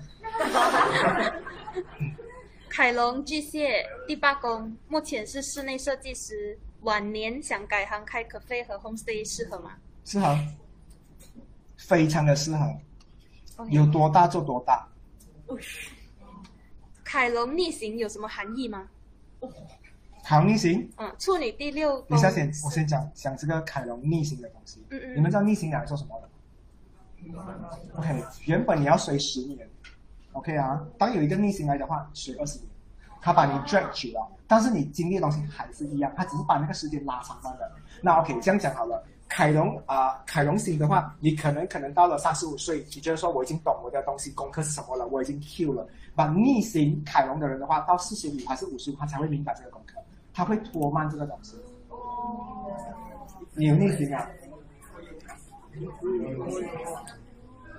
凯龙巨蟹第八宫，目前是室内设计师，晚年想改行开咖啡和 homestay，适合吗？适合，非常的适合有多大就多大。凯龙逆行有什么含义吗？好逆行，嗯，处女第六宫。你先先，我先讲讲这个凯龙逆行的东西。嗯嗯你们知道逆行拿来做什么的？OK，原本你要随十年，OK 啊，当有一个逆行来的话，随二十年，他把你 drag 久了，但是你经历的东西还是一样，他只是把那个时间拉长罢了。那 OK，这样讲好了。凯龙啊、凯龙型的话，你可能可能到了三十五岁，你觉得说我已经懂我的东西功课是什么了，我已经 Q 了。把逆行凯龙的人的话，到四十五还是五十五，他才会明白这个功课，他会拖慢这个东西。你有逆行啊？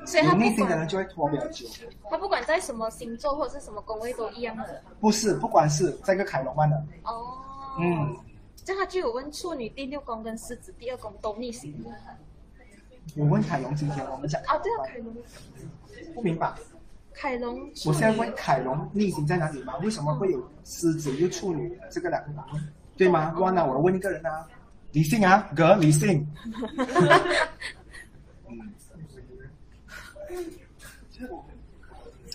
所以他不有逆行的人就会拖比较久。他不管在什么星座或者是什么宫位都一样的。不是，不管是这个凯龙湾的，哦。嗯，这样他就有问处女第六宫跟狮子第二宫都逆行。我问凯龙，今天我们讲啊，对啊，凯龙，不明白。凯龙。我现在问凯龙逆行在哪里嘛？为什么会有狮子又处女这个两个答案，对吗？哇，那我问一个人啊，理性啊，哥理性。嗯，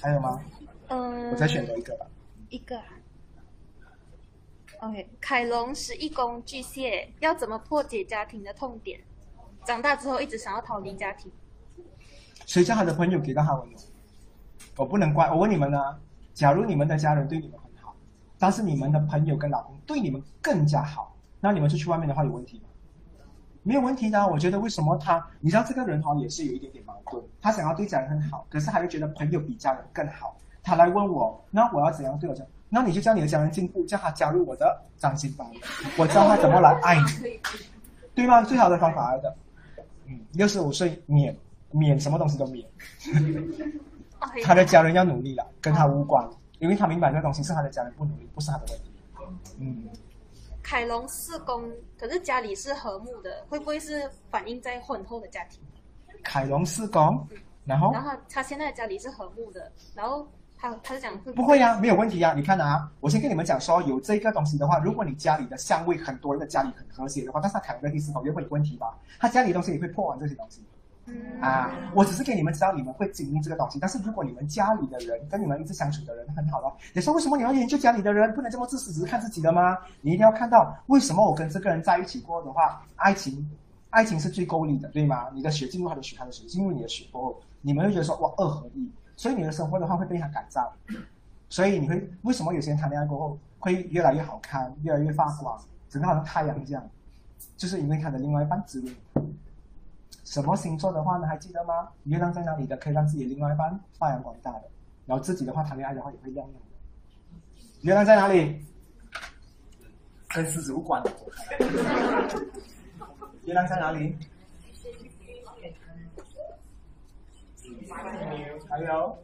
还有吗？嗯，我再选择一个吧。一个啊。OK，凯龙十一宫巨蟹要怎么破解家庭的痛点？长大之后一直想要逃离家庭。谁叫他的朋友给到他温柔？我不能怪。我问你们呢，假如你们的家人对你们很好，但是你们的朋友跟老公对你们更加好，那你们出去外面的话有问题吗？没有问题的。我觉得为什么他，你知道这个人哈也是有一点点矛盾，他想要对家人很好，可是他又觉得朋友比家人更好。他来问我，那我要怎样对我家？那你就叫你的家人进步，叫他加入我的掌心班，我教他怎么来爱你，对吗？最好的方法来的。嗯，六十五岁免免什么东西都免。他的家人要努力了，跟他无关，因为他明白这个东西是他的家人不努力，不是他的问题。嗯，凯龙四宫，可是家里是和睦的，会不会是反映在婚后的家庭？凯龙四宫，然后然后他他现在的家里是和睦的，然后他他是讲会不会呀、没有问题呀、你看啊，我先跟你们讲说，有这个东西的话，如果你家里的香味很多人的家里很和谐的话，但是他凯龙的第四宫也会有问题吧？他家里的东西也会破完这些东西。嗯啊，我只是给你们知道你们会经历这个东西，但是如果你们家里的人跟你们一直相处的人很好了，你说为什么你要研究家里的人，不能这么自私，只是看自己的吗？你一定要看到为什么我跟这个人在一起过的话，爱情，爱情是最够力的，对吗？你的血进入他的血，他的血进入你的血过后，你们会觉得说哇二合一，所以你的生活的话会被他改造，所以你会为什么有些人谈恋爱过后会越来越好看，越来越发光，整个好像太阳这样，就是因为他的另外一半滋润他。什么星座的话呢？还记得吗？月亮在哪里的可以让自己的另外一半发扬光大的，然后自己的话谈恋爱的话也会亮亮的。月亮在哪里？跟狮子无关。月亮在哪里？还有，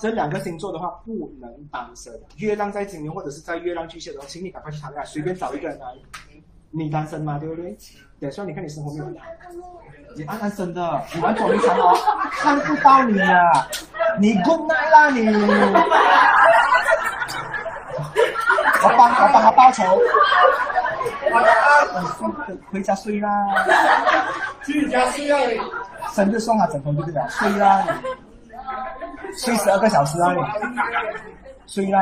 这两个星座的话不能单身。月亮在金牛或者是在月亮巨蟹的话，请你赶快去谈恋爱，随便找一个人来。你单身吗？对不对？对，所以你看你生活没有。你安安生的，你玩捉迷藏哦，看不到你啊！你 good night 啦你！我帮我帮他报仇。回家睡啦，去家睡啊！生日送他枕头就对了，睡啦你，睡十二个小时啊你，睡啦。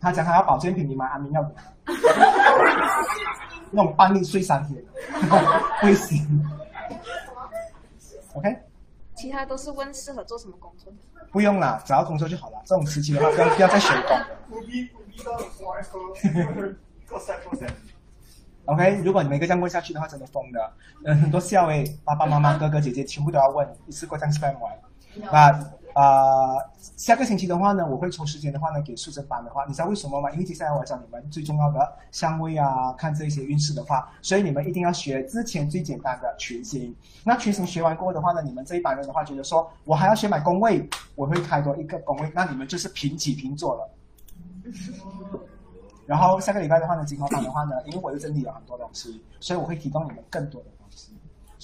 他讲他要保健品，你买安眠药给他，那种半夜睡三天，不行。OK，其他都是问适合做什么工作。不用啦，找到工作就好了。这种时期的话，不要不要再学工。不必不必到我说，够塞够塞。OK，如果你们一个这样问下去的话，真的疯的。嗯，很多校委，爸爸妈妈、哥哥姐姐全部都要问，一次过这样 spam 完。那呃，下个星期的话呢，我会抽时间的话呢，给数字班的话，你知道为什么吗？因为接下来我要教你们最重要的相位啊，看这些运势的话，所以你们一定要学之前最简单的群星。那群星学完过后的话呢，你们这一班人的话觉得说，我还要学买宫位，我会开多一个宫位，那你们就是平起平坐了。然后下个礼拜的话呢，金毛班的话呢，因为我又整理了很多东西，所以我会提供你们更多的。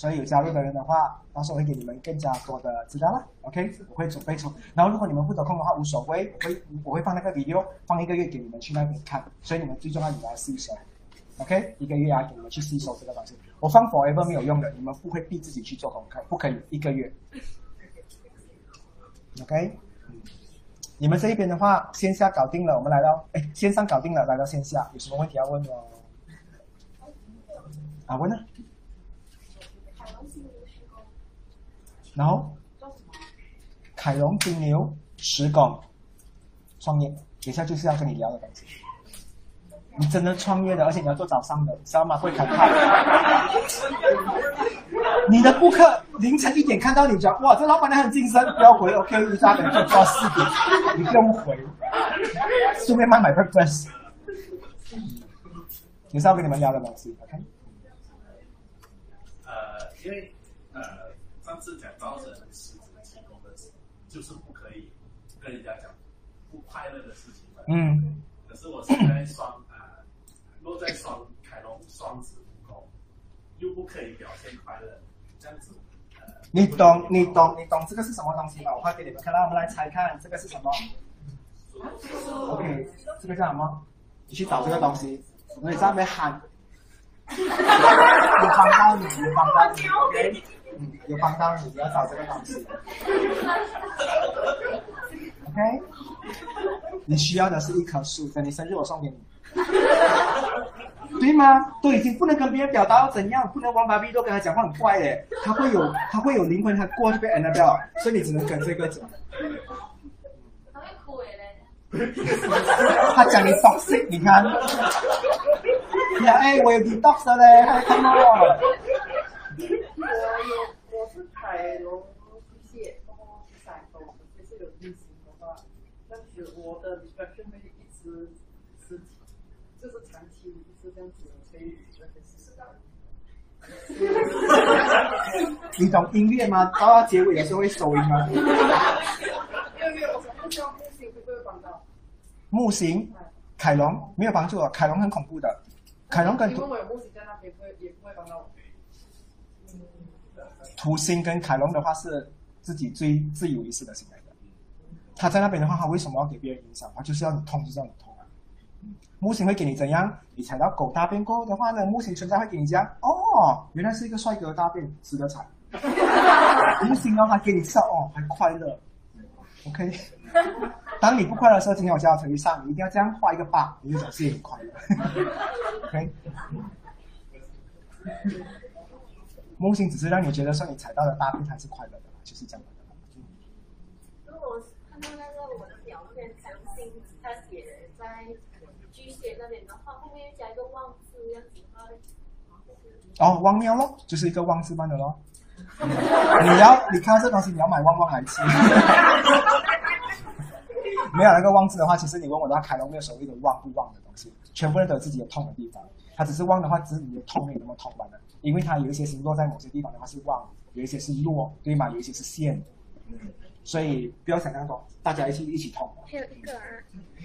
所以有加入的人的话，到时候会给你们更加多的资料了。OK，我会准备出。然后如果你们不得空的话，无所谓，我会我会放那个 video 放一个月给你们去那边看。所以你们最重要，你们要吸收。OK，一个月啊，给你们去吸收这个东西。我放 forever 没有用的，你们不会逼自己去做功课，不可以一个月。OK，你们这一边的话，线下搞定了，我们来到哎，线上搞定了，来到线下，有什么问题要问哦？啊，问啊。然后，凯龙金牛十宫创业，等下就是要跟你聊的东西。你真的创业的，而且你要做早上的，知道吗？会开派。你的顾客凌晨一点看到你讲，哇，这老板娘很精神，不要回，OK，一大点就到四点，你不用回，顺便买买 breakfast。也是要跟你们聊的东西，OK。呃，因为，上次讲造成狮子的成功的，就是不可以跟人家讲不快乐的事情嘛。嗯。可是我现在双啊、落在双凯龙双子宫，又不可以表现快乐，这样子。呃，你懂，你懂，你懂这个是什么东西吗？我画给你们看，让我们来猜看这个是什么。OK，这个叫什么？你去找这个东西，我在上面喊。我帮到你，我帮到你，OK，嗯，有帮到你，你要找这个东西。OK，你需要的是一棵树，等你生日我送给你，对吗？都已经不能跟别人表达要怎样，不能玩芭比都跟他讲话很怪耶，他会有他会有灵魂，他过去被 Annabelle，所以你只能跟这个走。他会哭诶嘞。他讲你 toxic，你看，呀 哎，我有 detox 的嘞，还看到我。我有我是凯龙巨蟹，然后是闪风，就是有运行的话，但是我的 distraction 会一直是就是长期一直这样子催那个事。你懂音乐吗？到到结尾的时候会收音吗？因为我木星会不会帮到？木星，凯龙没有帮助啊，凯龙很恐怖的，凯龙跟因为我有木星在那边，不会也不会帮到我。土星跟凯龙的话是自己最自以为是的行为的。他在那边的话，他为什么要给别人影响？他就是要你痛，就是要你痛啊。木星会给你怎样？你踩到狗大便过后的话呢，木星存在会给你讲，哦，原来是一个帅哥大便，值得踩。木星的话给你笑，哦，还快乐。OK，当你不快乐的时候，今天我教程序上，你一定要这样画一个八，你就表示很快乐。OK。木星只是让你觉得说你踩到的大便才是快乐的，就是这样。如果我看到那个我的表面强星，它写在巨蟹那边的话，后面又加一个旺字，这样子的话，哦，汪喵咯，就是一个旺字般的咯。你要你看到这东西，你要买旺旺来吃。没有那个旺字的话，其实你问我的话，凯龙没有所谓的旺不旺的东西，全部人都有自己的痛的地方。它只是旺的话，只是你的痛没有那么痛罢了。因为它有一些星落在某些地方的话是旺，有一些是弱，对吗？有一些是陷，所以不要想那么多，大家一起一起痛。还有一个啊，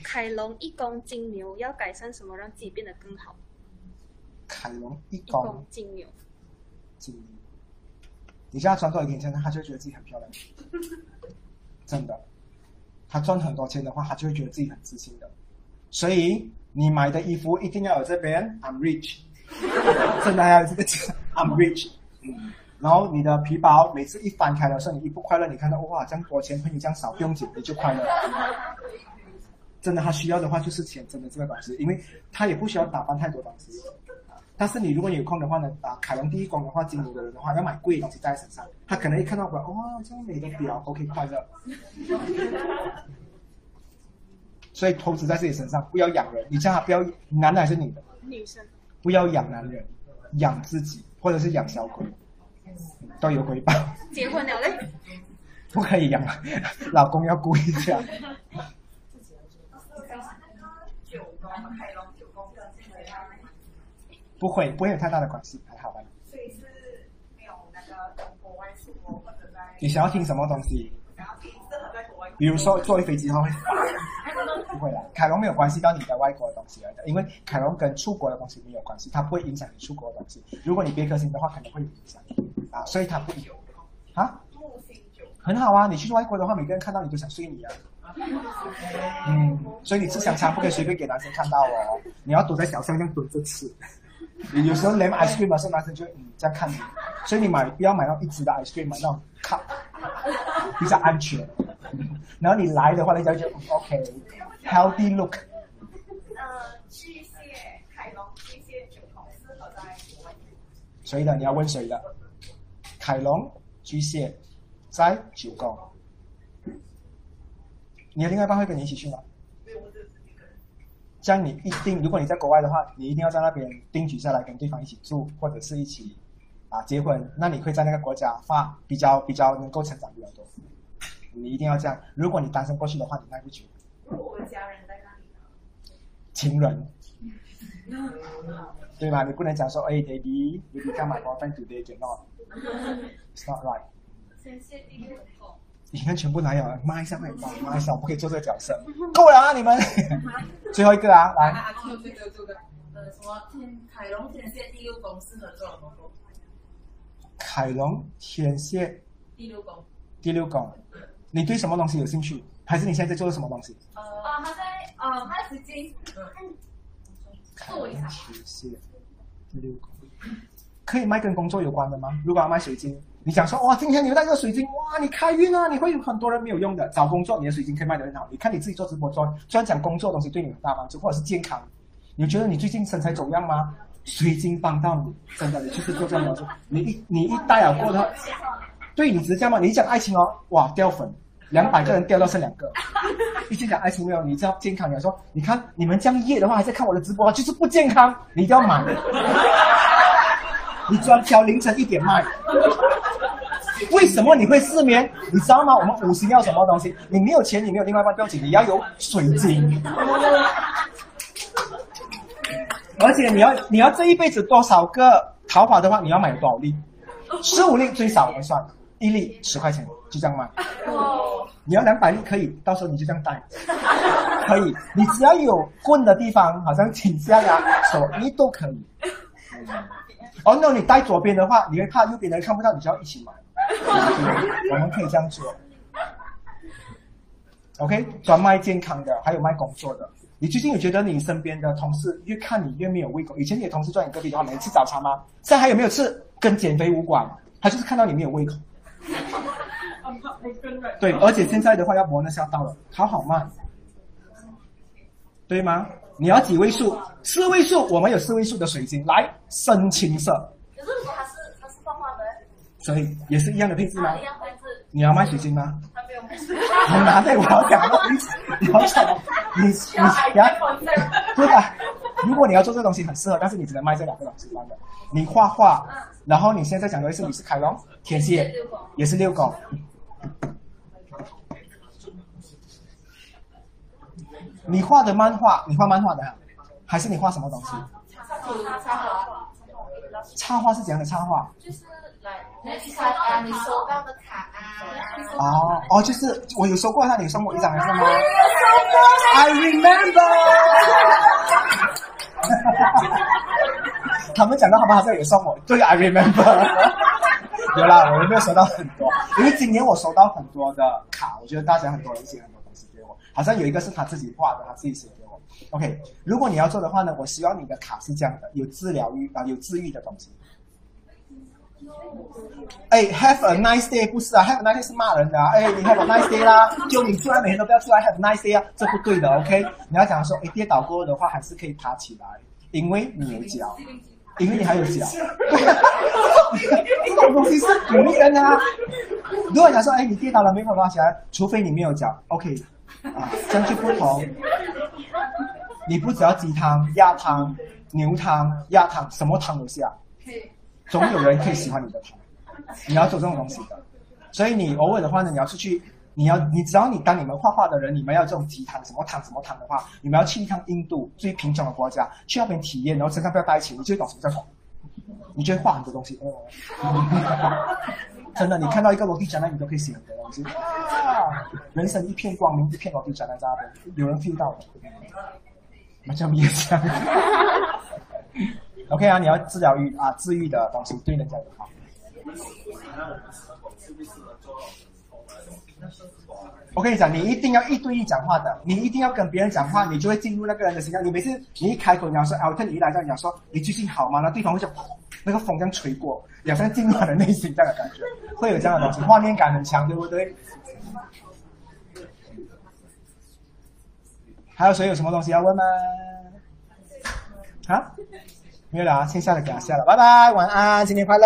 凯龙一公金牛要改善什么让自己变得更好？凯龙一一宫宫金牛，金牛，你叫他赚多少钱钱，他就会觉得自己很漂亮，真的。他赚很多钱的话，他就会觉得自己很自信的。所以你买的衣服一定要有这边 I'm rich，真的还有这个讲 I'm rich。嗯，然后你的皮包每次一翻开的时候，你一不快乐，你看到哇这样多钱，朋友这样少，不用紧，你就快乐。真的，他需要的话就是钱，真的这个东西，因为他也不需要打扮太多东西。但是你如果有空的话呢，啊，凯龙第一宫的话，金牛的人的话，要买贵的东西带在身上，他可能一看到哇，哇，这样美的表，OK，快乐。所以投资在自己身上，不要养人。你叫他不要，男的还是女的？女生不要养男人，养自己，或者是养小鬼，都有回报。结婚了嘞，不可以养，老公要顾一下。九宫开龙九宫跟这样，不会，不会有太大的关系，还好吧？所以是没有那个从国外出国或者在，你想要听什么东西？比如说坐飞机它会，不会啦。凯龙没有关系到你的外国的东西来的，因为凯龙跟出国的东西没有关系，它不会影响你出国的东西。如果你别颗星的话，可能会有影响啊，所以它不有啊，很好啊。你去外国的话，每个人看到你都想睡你啊。嗯，所以你吃香肠不可以随便给男生看到哦，你要躲在小巷这样蹲着吃。有时候连 ice cream 的时候，男生就会嗯这样看你，所以你买不要买到一支的 ice cream，买到 cup，比较安全。然后你来的话，人家就 OK，healthy look。呃巨蟹凯龙巨蟹九宫适合在国外，谁的？你要问谁的？凯龙、巨蟹在九宫。你的另外一半会跟你一起去吗？没有我只是一个人，这样你一定，如果你在国外的话，你一定要在那边定居下来，跟对方一起住，或者是一起啊结婚。那你会在那个国家发比较比较能够成长比较多。你一定要这样。如果你单身过去的话，你耐不久。我家人在那里呢？情人，对吗？你不能讲说，哎，baby，you become my boyfriend today cannot。It's not right。天蝎第六宫，你看全部哪有？骂一下会骂，骂一下我不可以做这个角色。够了啊，你们！最后一个啊，来，啊，这个这个这个，呃，什么天凯龙天蝎第六宫适合做什么工？凯龙天蝎第六宫，第六宫，你对什么东西有兴趣？还是你现在在做什么东西？呃，啊，他在呃，他的时间做一下，天蝎第六个，可以卖跟工作有关的吗？如果要卖水晶，你想说哇，今天你带这个水晶，哇，你开运啊！你会有很多人没有用的，找工作你的水晶可以卖得很好。你看你自己做直播专专讲工作的东西对你有很大帮助，或者是健康，你觉得你最近身材走样吗？水晶帮到你，真的，你就是做这样的东西。你一你一戴了过的话，对你只是这样吗？你一讲爱情哦，哇，掉粉，两百个人掉到剩两个。一直讲爱情没有，你知道健康，你说你看你们这样夜的话还在看我的直播，就是不健康，你一定要买。你专挑凌晨一点卖。为什么你会失眠？你知道吗？我们五行要什么东西？你没有钱，你没有另外一半不要紧，你要有水晶。而且你要你要这一辈子多少个桃花的话，你要买多少粒？十五粒最少我们算，一粒十块钱，就这样卖。你要两百粒可以，到时候你就这样带，可以。你只要有棍的地方，好像倾向啊、手你都可以。哦，那你带左边的话，你会怕右边的人看不到，你就要一起买。我们可以这样做。OK，专卖健康的，还有卖工作的。你最近有觉得你身边的同事越看你越没有胃口？以前你的同事坐你隔壁的话，每天吃早餐吗？现在还有没有吃？跟减肥无关，他就是看到你没有胃口。对，而且现在的话要磨那下到了，好好慢，对吗？你要几位数？四位数，我们有四位数的水晶，来深青色，可是如果他是它是画画的，所以也是一样的配置吗啊，一？样配置，你要卖水晶吗？他没有很难的，我要讲到你，你要讲，你你你要对吧？如果你要做这个东西很适合，但是你只能卖这两个东西。你画画，然后你现在讲的是你是凯龙天蝎，也是遛狗。你画的漫画，你画漫画的啊，还是你画什么东西？插画是怎样的插画？就是你收到的卡啊，哦哦，就是我有收过他，你送我一张还是吗？I remember。他们讲到他们好像有送我，对，I remember。有啦，我没有收到很多，因为今年我收到很多的卡，我觉得大家很多人写很多东西给我，好像有一个是他自己画的，他自己写给我。OK，如果你要做的话呢，我希望你的卡是这样的，有治疗愈啊，有治愈的东西。哎，Have a nice day 不是啊，Have a nice day 是骂人的啊。哎，你 Have a nice day 啦，就你出来每天都不要出来 Have a nice day 啊，这不对的，OK？你要讲说，哎，跌倒过的话还是可以爬起来，因为你有脚，因为你还有脚。这种东西是鼓励人的啊。如果讲说，哎，你跌倒了没办法爬起来，除非你没有脚，OK？啊，这样就不同。你不只要鸡汤、鸭汤、牛汤、鸭汤，什么汤都下。总有人可以喜欢你的汤，你要做这种东西的。所以你偶尔的话呢，你要出去，你要你只要你当你们画画的人，你们要这种鸡汤什么汤什么汤的话，你们要去一趟印度最贫穷的国家，去那边体验，然后身上不要带钱，你就懂什么叫爽，你就会画很多东西哦。真的，你看到一个落地展览，你都可以写很多东西。哇，人生一片光明，一片落地展览在那边，有人 feel 到的。那叫灭香。OK 啊，你要治疗愈啊，治愈的东西对人家有好。我跟你讲，你一定要一对一讲话的，你一定要跟别人讲话，你就会进入那个人的形象。你每次你一开口，你要说 Alton，你一来到你要说你最近好吗？那对方会像那个风这样吹过，好像进入他的内心这样的感觉，会有这样的东西，画面感很强，对不对？还有谁有什么东西要问吗？啊？没有了啊，先下了，给他下了，拜拜，晚安，新年快乐。